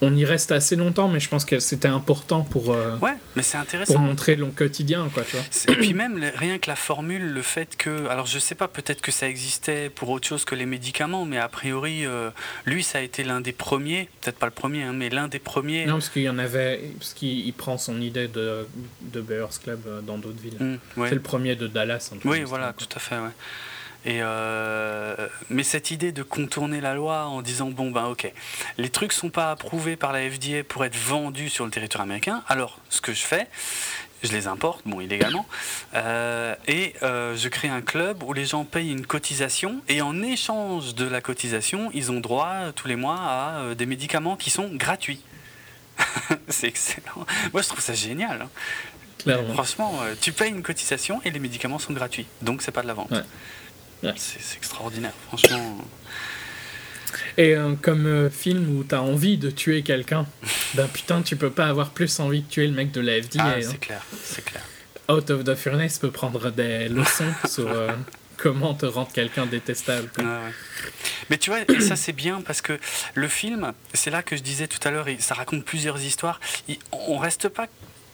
on y reste assez longtemps, mais je pense que c'était important pour, euh, Ouais, mais c'est pour intéressant. montrer le quotidien, quoi, tu vois. C'est- Et puis même, rien que la formule, le fait que... Alors je sais pas, peut-être que ça existait pour autre chose que les médicaments, mais a priori, euh, lui, ça a été l'un des premiers, peut-être pas le premier, hein, mais l'un des premiers... Non, parce qu'il y en avait, parce qu'il il prend son idée de, de Buyers Club euh, dans d'autres villes. Mm, ouais. C'est le premier de Dallas. en tout Oui, voilà, quoi. tout à fait, ouais. Et euh, mais cette idée de contourner la loi en disant bon ben ok, les trucs sont pas approuvés par la FDA pour être vendus sur le territoire américain. Alors ce que je fais, je les importe, bon illégalement, euh, et euh, je crée un club où les gens payent une cotisation et en échange de la cotisation, ils ont droit tous les mois à des médicaments qui sont gratuits. C'est excellent. Moi je trouve ça génial. hein. Clairement. Franchement, tu payes une cotisation et les médicaments sont gratuits. Donc, c'est pas de la vente. Ouais. Ouais. C'est extraordinaire, franchement. Et euh, comme euh, film où t'as envie de tuer quelqu'un, ben putain, tu peux pas avoir plus envie de tuer le mec de la FDA. Ah, hein. c'est clair, c'est clair. Out of the Furnace peut prendre des leçons sur euh, comment te rendre quelqu'un détestable. Mais tu vois, et ça c'est bien parce que le film, c'est là que je disais tout à l'heure, ça raconte plusieurs histoires. On reste pas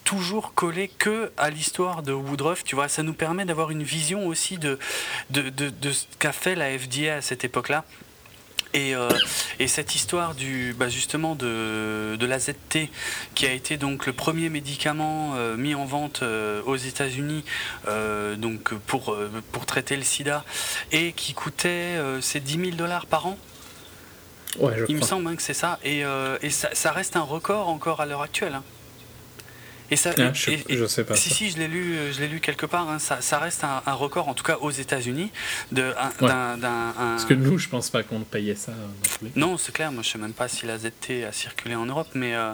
toujours collé que à l'histoire de Woodruff, tu vois, ça nous permet d'avoir une vision aussi de, de, de, de ce qu'a fait la FDA à cette époque-là. Et, euh, et cette histoire du, bah justement de, de l'AZT, qui a été donc le premier médicament euh, mis en vente euh, aux États-Unis donc pour, pour traiter le sida, et qui coûtait euh, c'est 10 000 dollars par an, Ouais, je il me semble hein, que c'est ça, et, et ça, ça reste un record encore à l'heure actuelle. hein. Et ça, Ah, et- je, sais- et- je sais pas. si, ça. si, je l'ai lu, euh, je l'ai lu quelque part. hein, ça, ça reste un, un record, en tout cas aux États-Unis, Ouais. d'un, d'un- un- Parce que nous, je pense pas qu'on payait ça. non c'est clair. Moi, je sais même pas si la ZT a circulé en Europe, mais euh,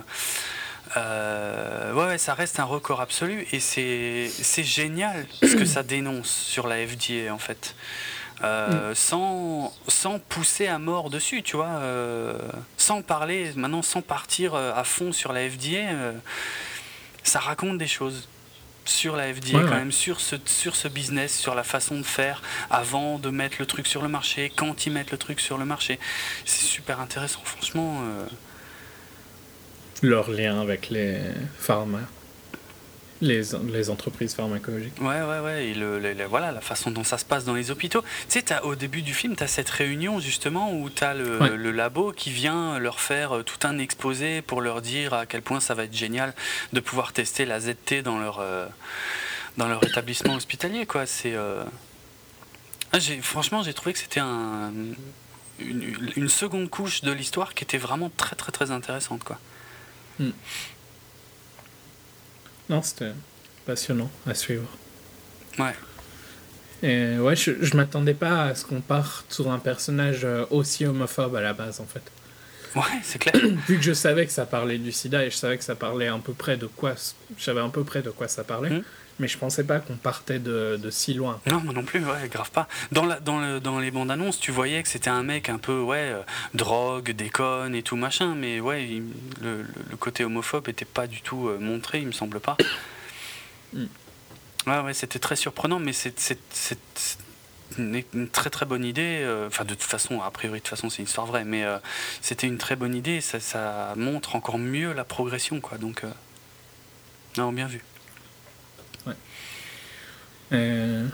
euh, ouais, ouais, ça reste un record absolu et c'est génial ce que ça dénonce sur la FDA en fait. Euh, sans, sans pousser à mort dessus, tu vois, euh, sans parler, maintenant sans partir à fond sur la FDA, ça raconte des choses sur la FDA Ouais, quand ouais. même, sur ce, sur ce business, sur la façon de faire avant de mettre le truc sur le marché, quand ils mettent le truc sur le marché. C'est super intéressant, franchement. euh, Leur lien avec les pharma. Les, les entreprises pharmacologiques. Ouais, ouais, ouais. Et le, le- le- voilà, la façon dont ça se passe dans les hôpitaux. Tu sais, au début du film, tu as cette réunion justement où tu as le, Ouais. le labo qui vient leur faire euh, tout un exposé pour leur dire à quel point ça va être génial de pouvoir tester la ZT dans leur, euh, dans leur établissement hospitalier. Quoi. C'est, euh, ah, franchement, j'ai trouvé que c'était un, une, une seconde couche de l'histoire qui était vraiment très, très, très intéressante. Quoi. Non, c'était passionnant à suivre. Ouais. Et ouais, je, je m'attendais pas à ce qu'on parte sur un personnage euh, aussi homophobe à la base, en fait. Ouais, c'est clair. Vu que je savais que ça parlait du sida et je savais que ça parlait à peu près de quoi, je savais à peu près de quoi ça parlait, Mhm. Mais je pensais pas qu'on partait de, de si loin. Non, moi non plus, ouais, grave pas. Dans, la, dans, le, dans les bandes annonces, tu voyais que c'était un mec un peu, ouais, euh, drogue, déconne et tout machin, mais ouais, il- le, côté homophobe était pas du tout euh, montré, il me semble pas. Mm. Ouais, ouais, c'était très surprenant, mais c'est une, très très bonne idée. euh, Enfin, de toute façon, a priori, de toute façon, c'est une histoire vraie, mais euh, c'était une très bonne idée. Ça, ça montre encore mieux la progression, quoi. Donc, euh, non, bien vu. Euh,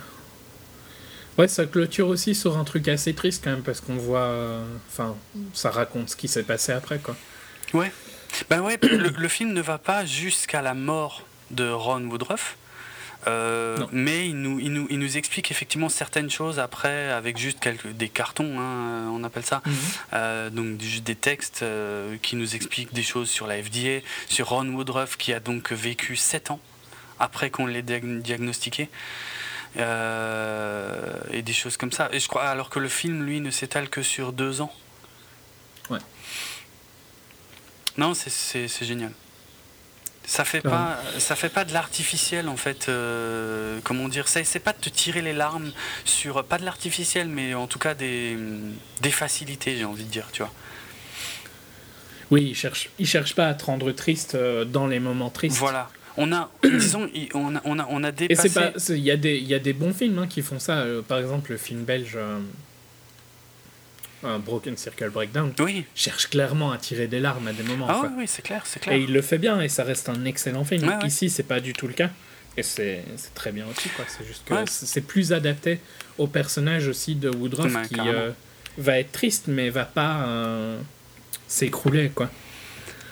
Ouais, ça clôture aussi sur un truc assez triste quand même, parce qu'on voit. Enfin, ça raconte ce qui s'est passé après, quoi. Ouais. Ben ouais, le, le film ne va pas jusqu'à la mort de Ron Woodruff. euh, mais il nous, il, nous, il nous explique effectivement certaines choses après avec juste quelques, des cartons, hein, on appelle ça. Euh, donc juste des textes euh, qui nous expliquent des choses sur la FDA, sur Ron Woodruff qui a donc vécu 7 ans après qu'on l'ait diag- diagnostiqué. Euh, et des choses comme ça. Et je crois alors que le film lui ne s'étale que sur deux ans. Ouais. Non, c'est- génial. Ça fait pas, ça fait pas de l'artificiel en fait. euh, comment dire Ça essaie pas de te tirer les larmes sur pas de l'artificiel, mais en tout cas des, des facilités, j'ai envie de dire, tu vois. Oui, il cherche, il cherche pas à te rendre triste euh, dans les moments tristes. Voilà. On a, disons, on a, on a, on a dépassé. il y a des, il y a des bons films hein, qui font ça. Euh, par exemple, le film belge euh, euh, Broken Circle Breakdown Oui. cherche clairement à tirer des larmes à des moments. Ah quoi. oui, oui, c'est clair, c'est clair. Et il le fait bien et ça reste un excellent film. Ouais, ouais. Ici, c'est pas du tout le cas. Et c'est très bien aussi, quoi. C'est juste que Ouais. c'est plus adapté au personnage aussi de Woodruff qui va être triste mais va pas s'écrouler, quoi.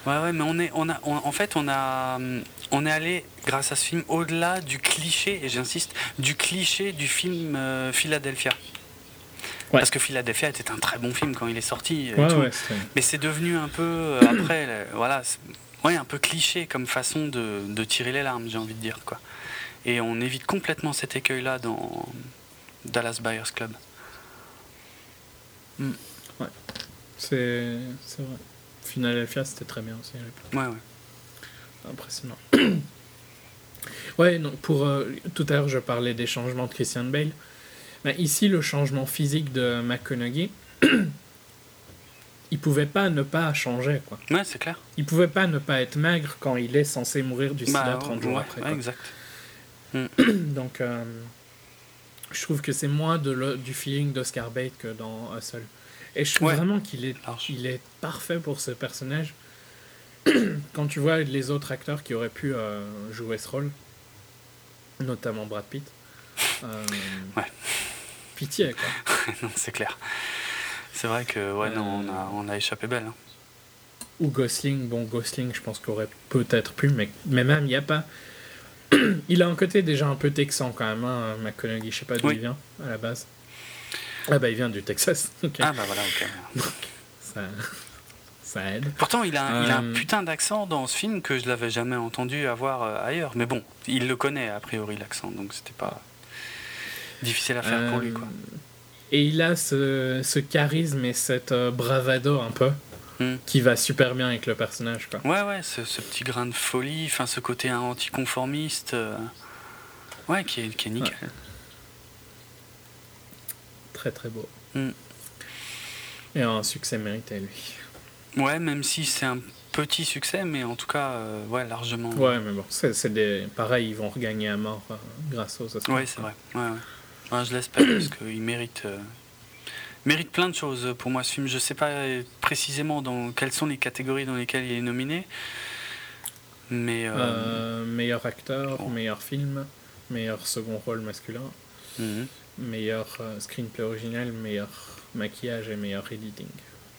Ouais, ouais, mais on est, on a, on- en fait, on a, hum, on est allé grâce à ce film au-delà du cliché, et j'insiste, du cliché du film euh, Philadelphia. Ouais. Parce que Philadelphia était un très bon film quand il est sorti. et Ouais, tout. ouais, Mais c'est devenu un peu euh, après, voilà, ouais, un peu cliché comme façon de, de tirer les larmes, j'ai envie de dire quoi. Et on évite complètement cet écueil-là dans Dallas Buyers Club. c'est c'est vrai. Philadelphia, c'était très bien aussi à l'époque. Ouais, ouais. Impressionnant. ouais, non, pour euh, tout à l'heure, je parlais des changements de Christian Bale. Ben, ici, le changement physique de McConaughey, il pouvait pas ne pas changer, quoi. Ouais, c'est clair. Il pouvait pas ne pas être maigre quand il est censé mourir du sida Bah, 30 jours ouais, après. ouais, exact. Donc, euh, je trouve que c'est moins de le- du feeling d'Oscar Bate que dans Hustle. Et je trouve Ouais. vraiment qu'il est, Large. il est parfait pour ce personnage. Quand tu vois les autres acteurs qui auraient pu euh, jouer ce rôle, notamment Brad Pitt, euh, Ouais. pitié quoi. non, c'est clair. C'est vrai que ouais, non, on a, on a échappé belle. hein. Ou Gosling, bon Gosling je pense qu'aurait peut-être pu, mais, mais même il n'y a pas... il a un côté déjà un peu texan quand même, hein, McConaughey, je sais pas d'où Oui. il vient à la base. Ah bah il vient du Texas, ok. Ah bah voilà, ok. Ça, ça aide. Pourtant, il a, il a un Euh, putain d'accent dans ce film que je l'avais jamais entendu avoir euh, ailleurs. Mais bon, il le connaît a priori l'accent, donc c'était pas difficile à faire pour lui quoi. Euh, Et il a ce, ce charisme et cette bravado un peu Hmm. qui va super bien avec le personnage. Quoi. Ouais, ouais, ce, ce petit grain de folie, enfin ce côté anticonformiste, euh, ouais, qui est, qui est nickel. Très très beau. Hmm. Et un succès mérité lui. Ouais, même si c'est un petit succès, mais en tout cas, euh, ouais, largement. Ouais, mais bon, c'est des... pareil, ils vont regagner à mort euh, grâce aux Oscars. Ouais, c'est vrai. Ouais, ouais. Ouais, je l'espère parce qu'il mérite, euh, mérite plein de choses pour moi ce film. Je sais pas euh, précisément dans quelles sont les catégories dans lesquelles il est nominé, mais euh, Euh, meilleur acteur, Bon. meilleur film, meilleur second rôle masculin, mhm. meilleur euh, screenplay original, meilleur maquillage et meilleur editing.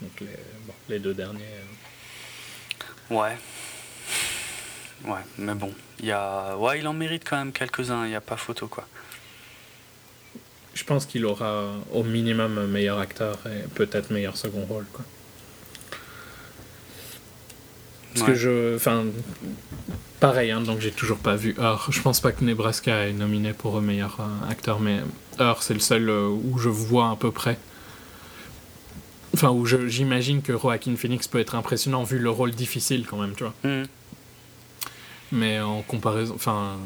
Donc les, bon, les deux derniers. euh, ouais, ouais, mais bon, il y a, ouais, il en mérite quand même quelques-uns. Il n'y a pas photo quoi. Je pense qu'il aura au minimum un meilleur acteur et peut-être meilleur second rôle. Quoi. Parce que je. Enfin. Pareil, hein, donc j'ai toujours pas vu Heure. Je pense pas que Nebraska est nominé pour meilleur euh, acteur, mais Heure, c'est le seul euh, où je vois à peu près. Enfin, où j'imagine que Joaquin Phoenix peut être impressionnant vu le rôle difficile quand même, tu vois. Mhm. Mais en comparaison. Enfin.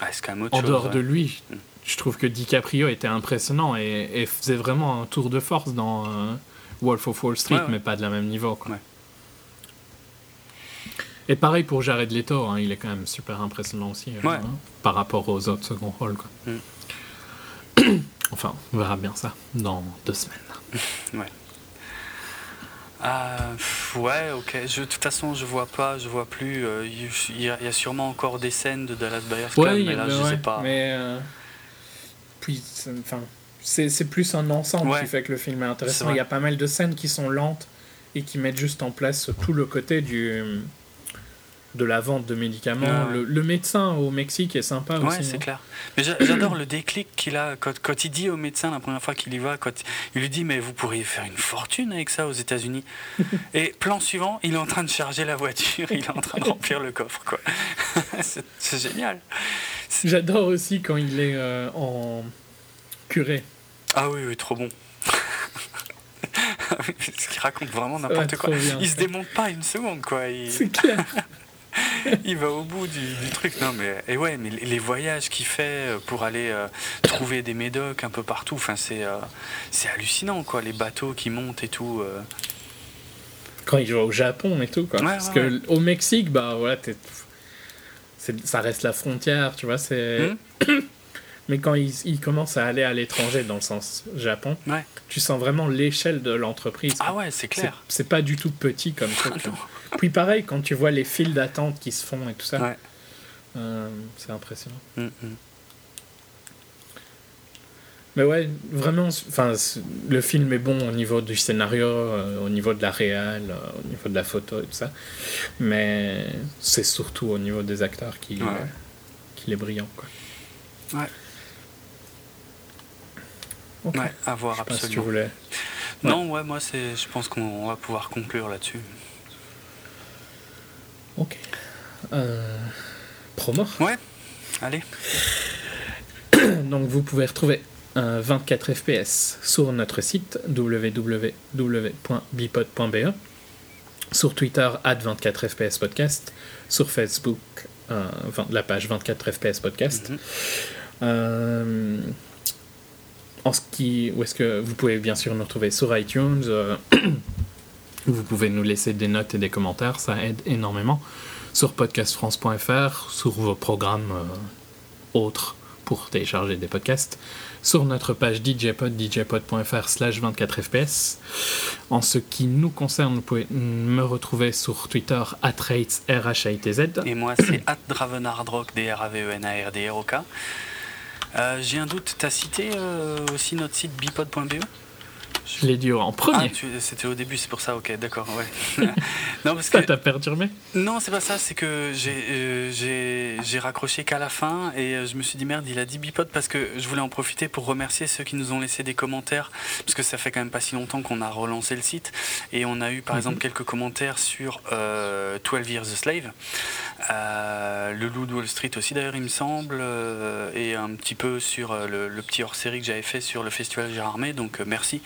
Ah, En chose, dehors ouais. de lui, Mm. je trouve que DiCaprio était impressionnant et, et faisait vraiment un tour de force dans euh, Wolf of Wall Street, Ouais, ouais. mais pas de la même niveau. Quoi. Et pareil pour Jared Leto, hein, il est quand même super impressionnant aussi euh, hein, par rapport aux autres second rôles. Quoi. Mm. enfin, on verra bien ça dans deux semaines. Ah, pff, ouais, ok. Je, de toute façon, je vois pas, je vois plus. euh, Il y, a- il y a sûrement encore des scènes de Dallas Buyers Club, Ouais, mais là, je ouais, sais pas. Mais euh, puis, c'est- enfin, c'est c'est plus un ensemble Ouais. qui fait que le film est intéressant. Il y a pas mal de scènes qui sont lentes et qui mettent juste en place tout le côté du de la vente de médicaments. Le, le médecin au Mexique est sympa Ouais, aussi. c'est clair. Mais j'a- j'adore le déclic qu'il a quand, quand il dit au médecin la première fois qu'il y va, quand il lui dit mais vous pourriez faire une fortune avec ça aux États-Unis. Et plan suivant, il est en train de charger la voiture, il est en train de remplir le coffre quoi. c'est génial. J'adore aussi quand il est euh, en curé. Ah oui oui trop bon. Ce qu'il raconte vraiment n'importe quoi. il se démonte pas une seconde quoi. Il, C'est clair. il va au bout du, du truc. Non mais et ouais mais les voyages qu'il fait euh, pour aller euh, trouver des médocs un peu partout. Enfin c'est euh, c'est hallucinant quoi. Les bateaux qui montent et tout. euh. quand il joue au Japon et tout quoi. Ouais, Parce ouais, que au Mexique, bah voilà, t'es- c'est- ça reste la frontière, tu vois. C'est. Hmm. Mais quand il, il commence à aller à l'étranger, dans le sens Japon, tu sens vraiment l'échelle de l'entreprise. Ah ouais c'est clair. C'est pas du tout petit comme truc. Ah. Puis pareil, quand tu vois les files d'attente qui se font et tout ça, Ouais. euh, c'est impressionnant. Mm, mm. Mais ouais, vraiment, enfin, le film est bon au niveau du scénario, euh, au niveau de la réal, euh, au niveau de la photo et tout ça. Mais c'est surtout au niveau des acteurs qui, Ouais. qu'il est brillant. Quoi. Ouais. Ok. Ouais, à voir Je sais pas si tu absolument. Non, ouais, moi, je pense qu'on va pouvoir conclure là-dessus. Ok. Euh, promo. Ouais, allez. Donc vous pouvez retrouver un 24 fps sur notre site www.bipod.be, sur Twitter at 24 fps podcast, sur Facebook euh, la page 24 fps podcast. Mhm. Euh, en ce qui, où est-ce que vous pouvez bien sûr nous retrouver sur iTunes. Vous pouvez nous laisser des notes et des commentaires, ça aide énormément. Sur podcastfrance.fr, sur vos programmes euh, autres pour télécharger des podcasts. Sur notre page DJpod, djpod.fr slash 24fps. En ce qui nous concerne, vous pouvez me retrouver sur Twitter, atrates, R-H-A-I-T-Z. Et moi, c'est at Dravenardrock, D-R-A-V-E-N-A-R-D-R-O-K. Euh, J'ai un doute, t'as cité euh, aussi notre site bipod.be Je l'ai dit en Ah, premier. tu- c'était au début, c'est pour ça, ok, d'accord, ouais. non, parce que Ça t'a perturbé Non, c'est pas ça, c'est que j'ai euh, raccroché qu'à la fin et euh, je me suis dit merde, il a dit bipod parce que je voulais en profiter pour remercier ceux qui nous ont laissé des commentaires parce que ça fait quand même pas si longtemps qu'on a relancé le site et on a eu par Mhm. exemple quelques commentaires sur euh, 12 Years a Slave, euh, le Loup de Wall Street aussi d'ailleurs, il me semble, euh, et un petit peu sur le, le petit hors-série que j'avais fait sur le festival Gérardmer. Donc merci,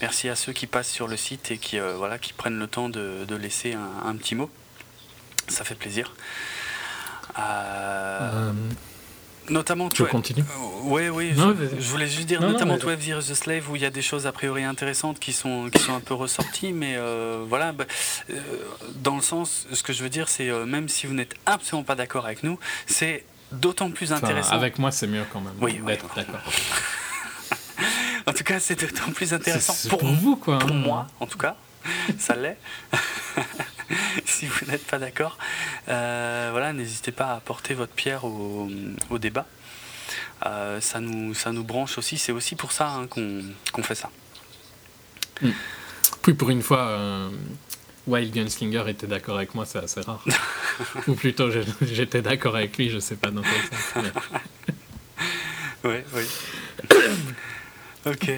merci à ceux qui passent sur le site et qui euh, voilà qui prennent le temps de, de laisser un, un petit mot. Ça fait plaisir. Euh, Euh, notamment, Tu toi- continues euh, ouais, oui, Non, je, je voulais juste dire, Non, non, notamment. 12 Years a Slave, où il y a des choses a priori intéressantes qui sont, qui sont un peu ressorties, mais euh, voilà, bah, euh, dans le sens, ce que je veux dire, c'est euh, même si vous n'êtes absolument pas d'accord avec nous, c'est d'autant plus enfin, intéressant. avec moi, c'est mieux quand même Oui, oui, oui. d'accord. En tout cas, c'est d'autant plus intéressant pour, pour vous, quoi. pour hein. moi, en tout cas, ça l'est. si vous n'êtes pas d'accord, euh, voilà, n'hésitez pas à apporter votre pierre au, au débat. Euh, ça, nous, ça nous branche aussi, c'est aussi pour ça hein, qu'on fait ça. Puis pour une fois, euh, Wild Gunslinger était d'accord avec moi, c'est assez rare. Ou plutôt, j'étais d'accord avec lui, je sais pas dans quel sens. mais- Oui, oui. Ok.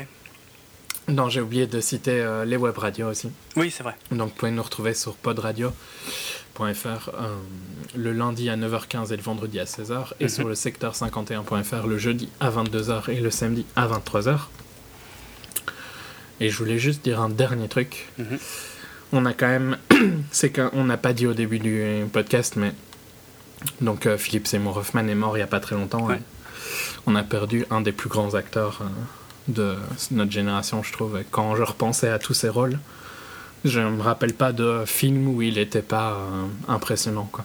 Non, j'ai oublié de citer euh, les web radios aussi. Oui, c'est vrai. Donc, vous pouvez nous retrouver sur podradio.fr euh, le lundi à 9h15 et le vendredi à 16h, et Mhm. sur le secteur 51.fr le jeudi à 22h et le samedi à 23h. Et je voulais juste dire un dernier truc. Mhm. On a quand même. C'est qu'on n'a pas dit au début du podcast, mais. Donc, euh, Philippe Seymour Hoffman est mort il n'y a pas très longtemps. Ouais. On a perdu un des plus grands acteurs de notre génération, je trouve. Et quand je repensais à tous ses rôles, je me rappelle pas de film où il n'était pas euh, impressionnant. Quoi.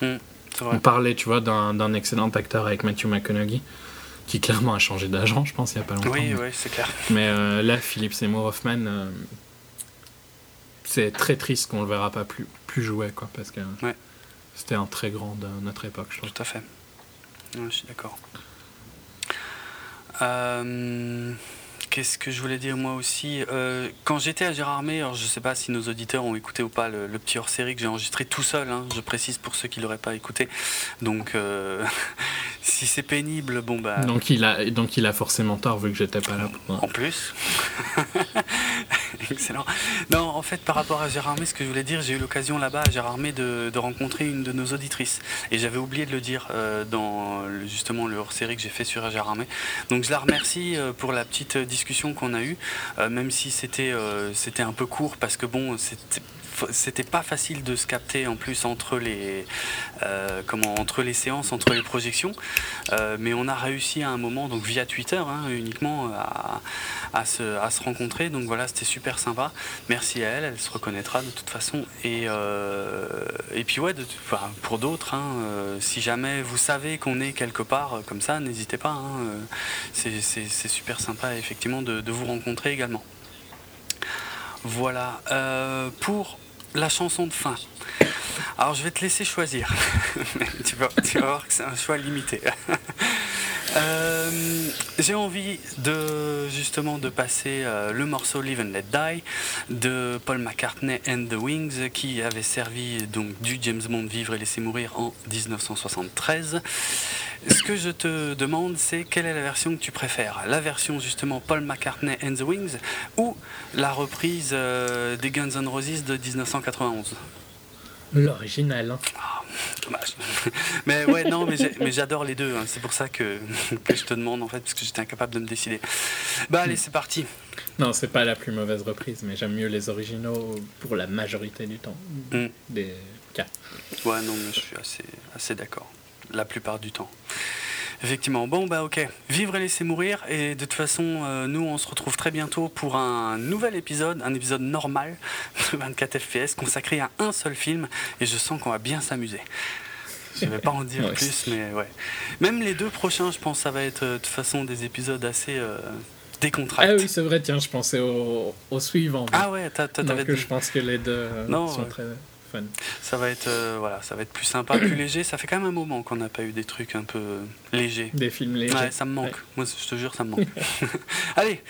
C'est On parlait, tu vois, d'un d'un excellent acteur avec Matthew McConaughey, qui clairement a changé d'agent, je pense, il n'y a pas longtemps. Oui, mais oui, c'est clair. mais, euh, là, Philippe Seymour Hoffman, euh, c'est très triste qu'on le verra pas plus, plus jouer, quoi, parce que Ouais. c'était un très grand de notre époque, je trouve. Tout à fait. Ouais, je suis d'accord. Euh, Qu'est-ce que je voulais dire moi aussi Euh, Quand j'étais à Gérardmer, alors je ne sais pas si nos auditeurs ont écouté ou pas le, le petit hors-série que j'ai enregistré tout seul, hein, je précise pour ceux qui ne l'auraient pas écouté. Donc euh, si c'est pénible, bon bah... Donc il a, donc il a forcément tort vu que j'étais pas là. Pour... En plus. Excellent. Non, en fait, par rapport à Gérardmer, ce que je voulais dire, j'ai eu l'occasion là-bas à Gérardmer de, de rencontrer une de nos auditrices. Et j'avais oublié de le dire euh, dans justement le hors-série que j'ai fait sur Gérardmer. Donc je la remercie pour la petite discussion qu'on a eue, euh, même si c'était euh, c'était un peu court parce que bon, c'était c'était pas facile de se capter en plus entre les euh, comment entre les séances entre les projections. Euh, mais on a réussi à un moment donc via Twitter hein, uniquement à, à se, à se rencontrer. Donc voilà c'était super sympa. Merci à elle elle se reconnaîtra de toute façon. Et euh, et puis ouais pour d'autres hein, si jamais vous savez qu'on est quelque part comme ça n'hésitez pas hein, c'est- super sympa effectivement de, vous rencontrer également. Voilà pour la chanson de fin. Alors je vais te laisser choisir. Tu, vas, tu vas voir que c'est un choix limité. Euh, j'ai envie de justement de passer euh, le morceau Live and Let Die de Paul McCartney and the Wings qui avait servi donc du James Bond Vivre et laisser mourir en 1973. Ce que je te demande c'est quelle est la version que tu préfères? La version justement Paul McCartney and the Wings ou la reprise euh, des Guns N' Roses de 1991 L'original. hein. Dommage. Mais ouais, non, mais j'adore les deux. hein. C'est pour ça que, que je te demande en fait, parce que j'étais incapable de me décider. Bah allez, c'est parti. Non, c'est pas la plus mauvaise reprise, mais j'aime mieux les originaux pour la majorité du temps. Mm. Des cas. Ouais, non, mais je suis assez, assez d'accord. La plupart du temps. Effectivement. Bon, bah ok. Vivre et laisser mourir. Et de toute façon, euh, nous, on se retrouve très bientôt pour un nouvel épisode, un épisode normal de 24 FPS consacré à un seul film. Et je sens qu'on va bien s'amuser. Je vais pas en dire Ouais. plus, mais ouais. Même les deux prochains, je pense, ça va être euh, de toute façon des épisodes assez euh, décontractés. Ah oui, c'est vrai, tiens, je pensais au, au suivant. Ah ouais, t'avais Donc je pense que les deux Non, sont ouais. très fun. Ça va être euh, voilà, ça va être plus sympa, plus léger. Ça fait quand même un moment qu'on n'a pas eu des trucs un peu euh, légers. Des films légers. Ouais, ça me manque. Moi, je te jure, ça me manque. Allez,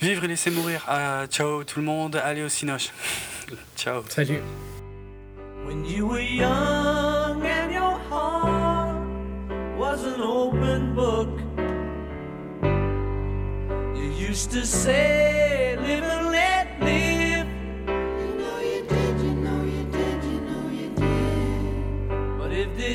vivre et laisser mourir. Ah, ciao tout le monde. Allez au Cinoche. ciao. Salut. When you were young and your heart was an open book, you used to say, Live and let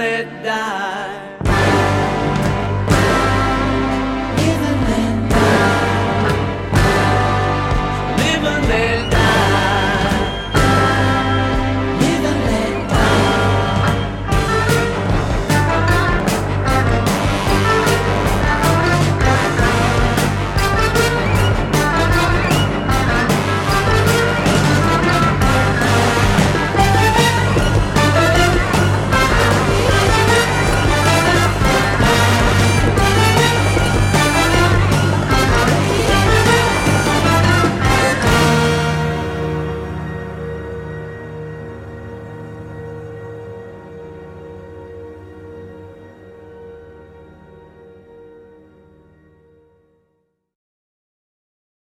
Let die.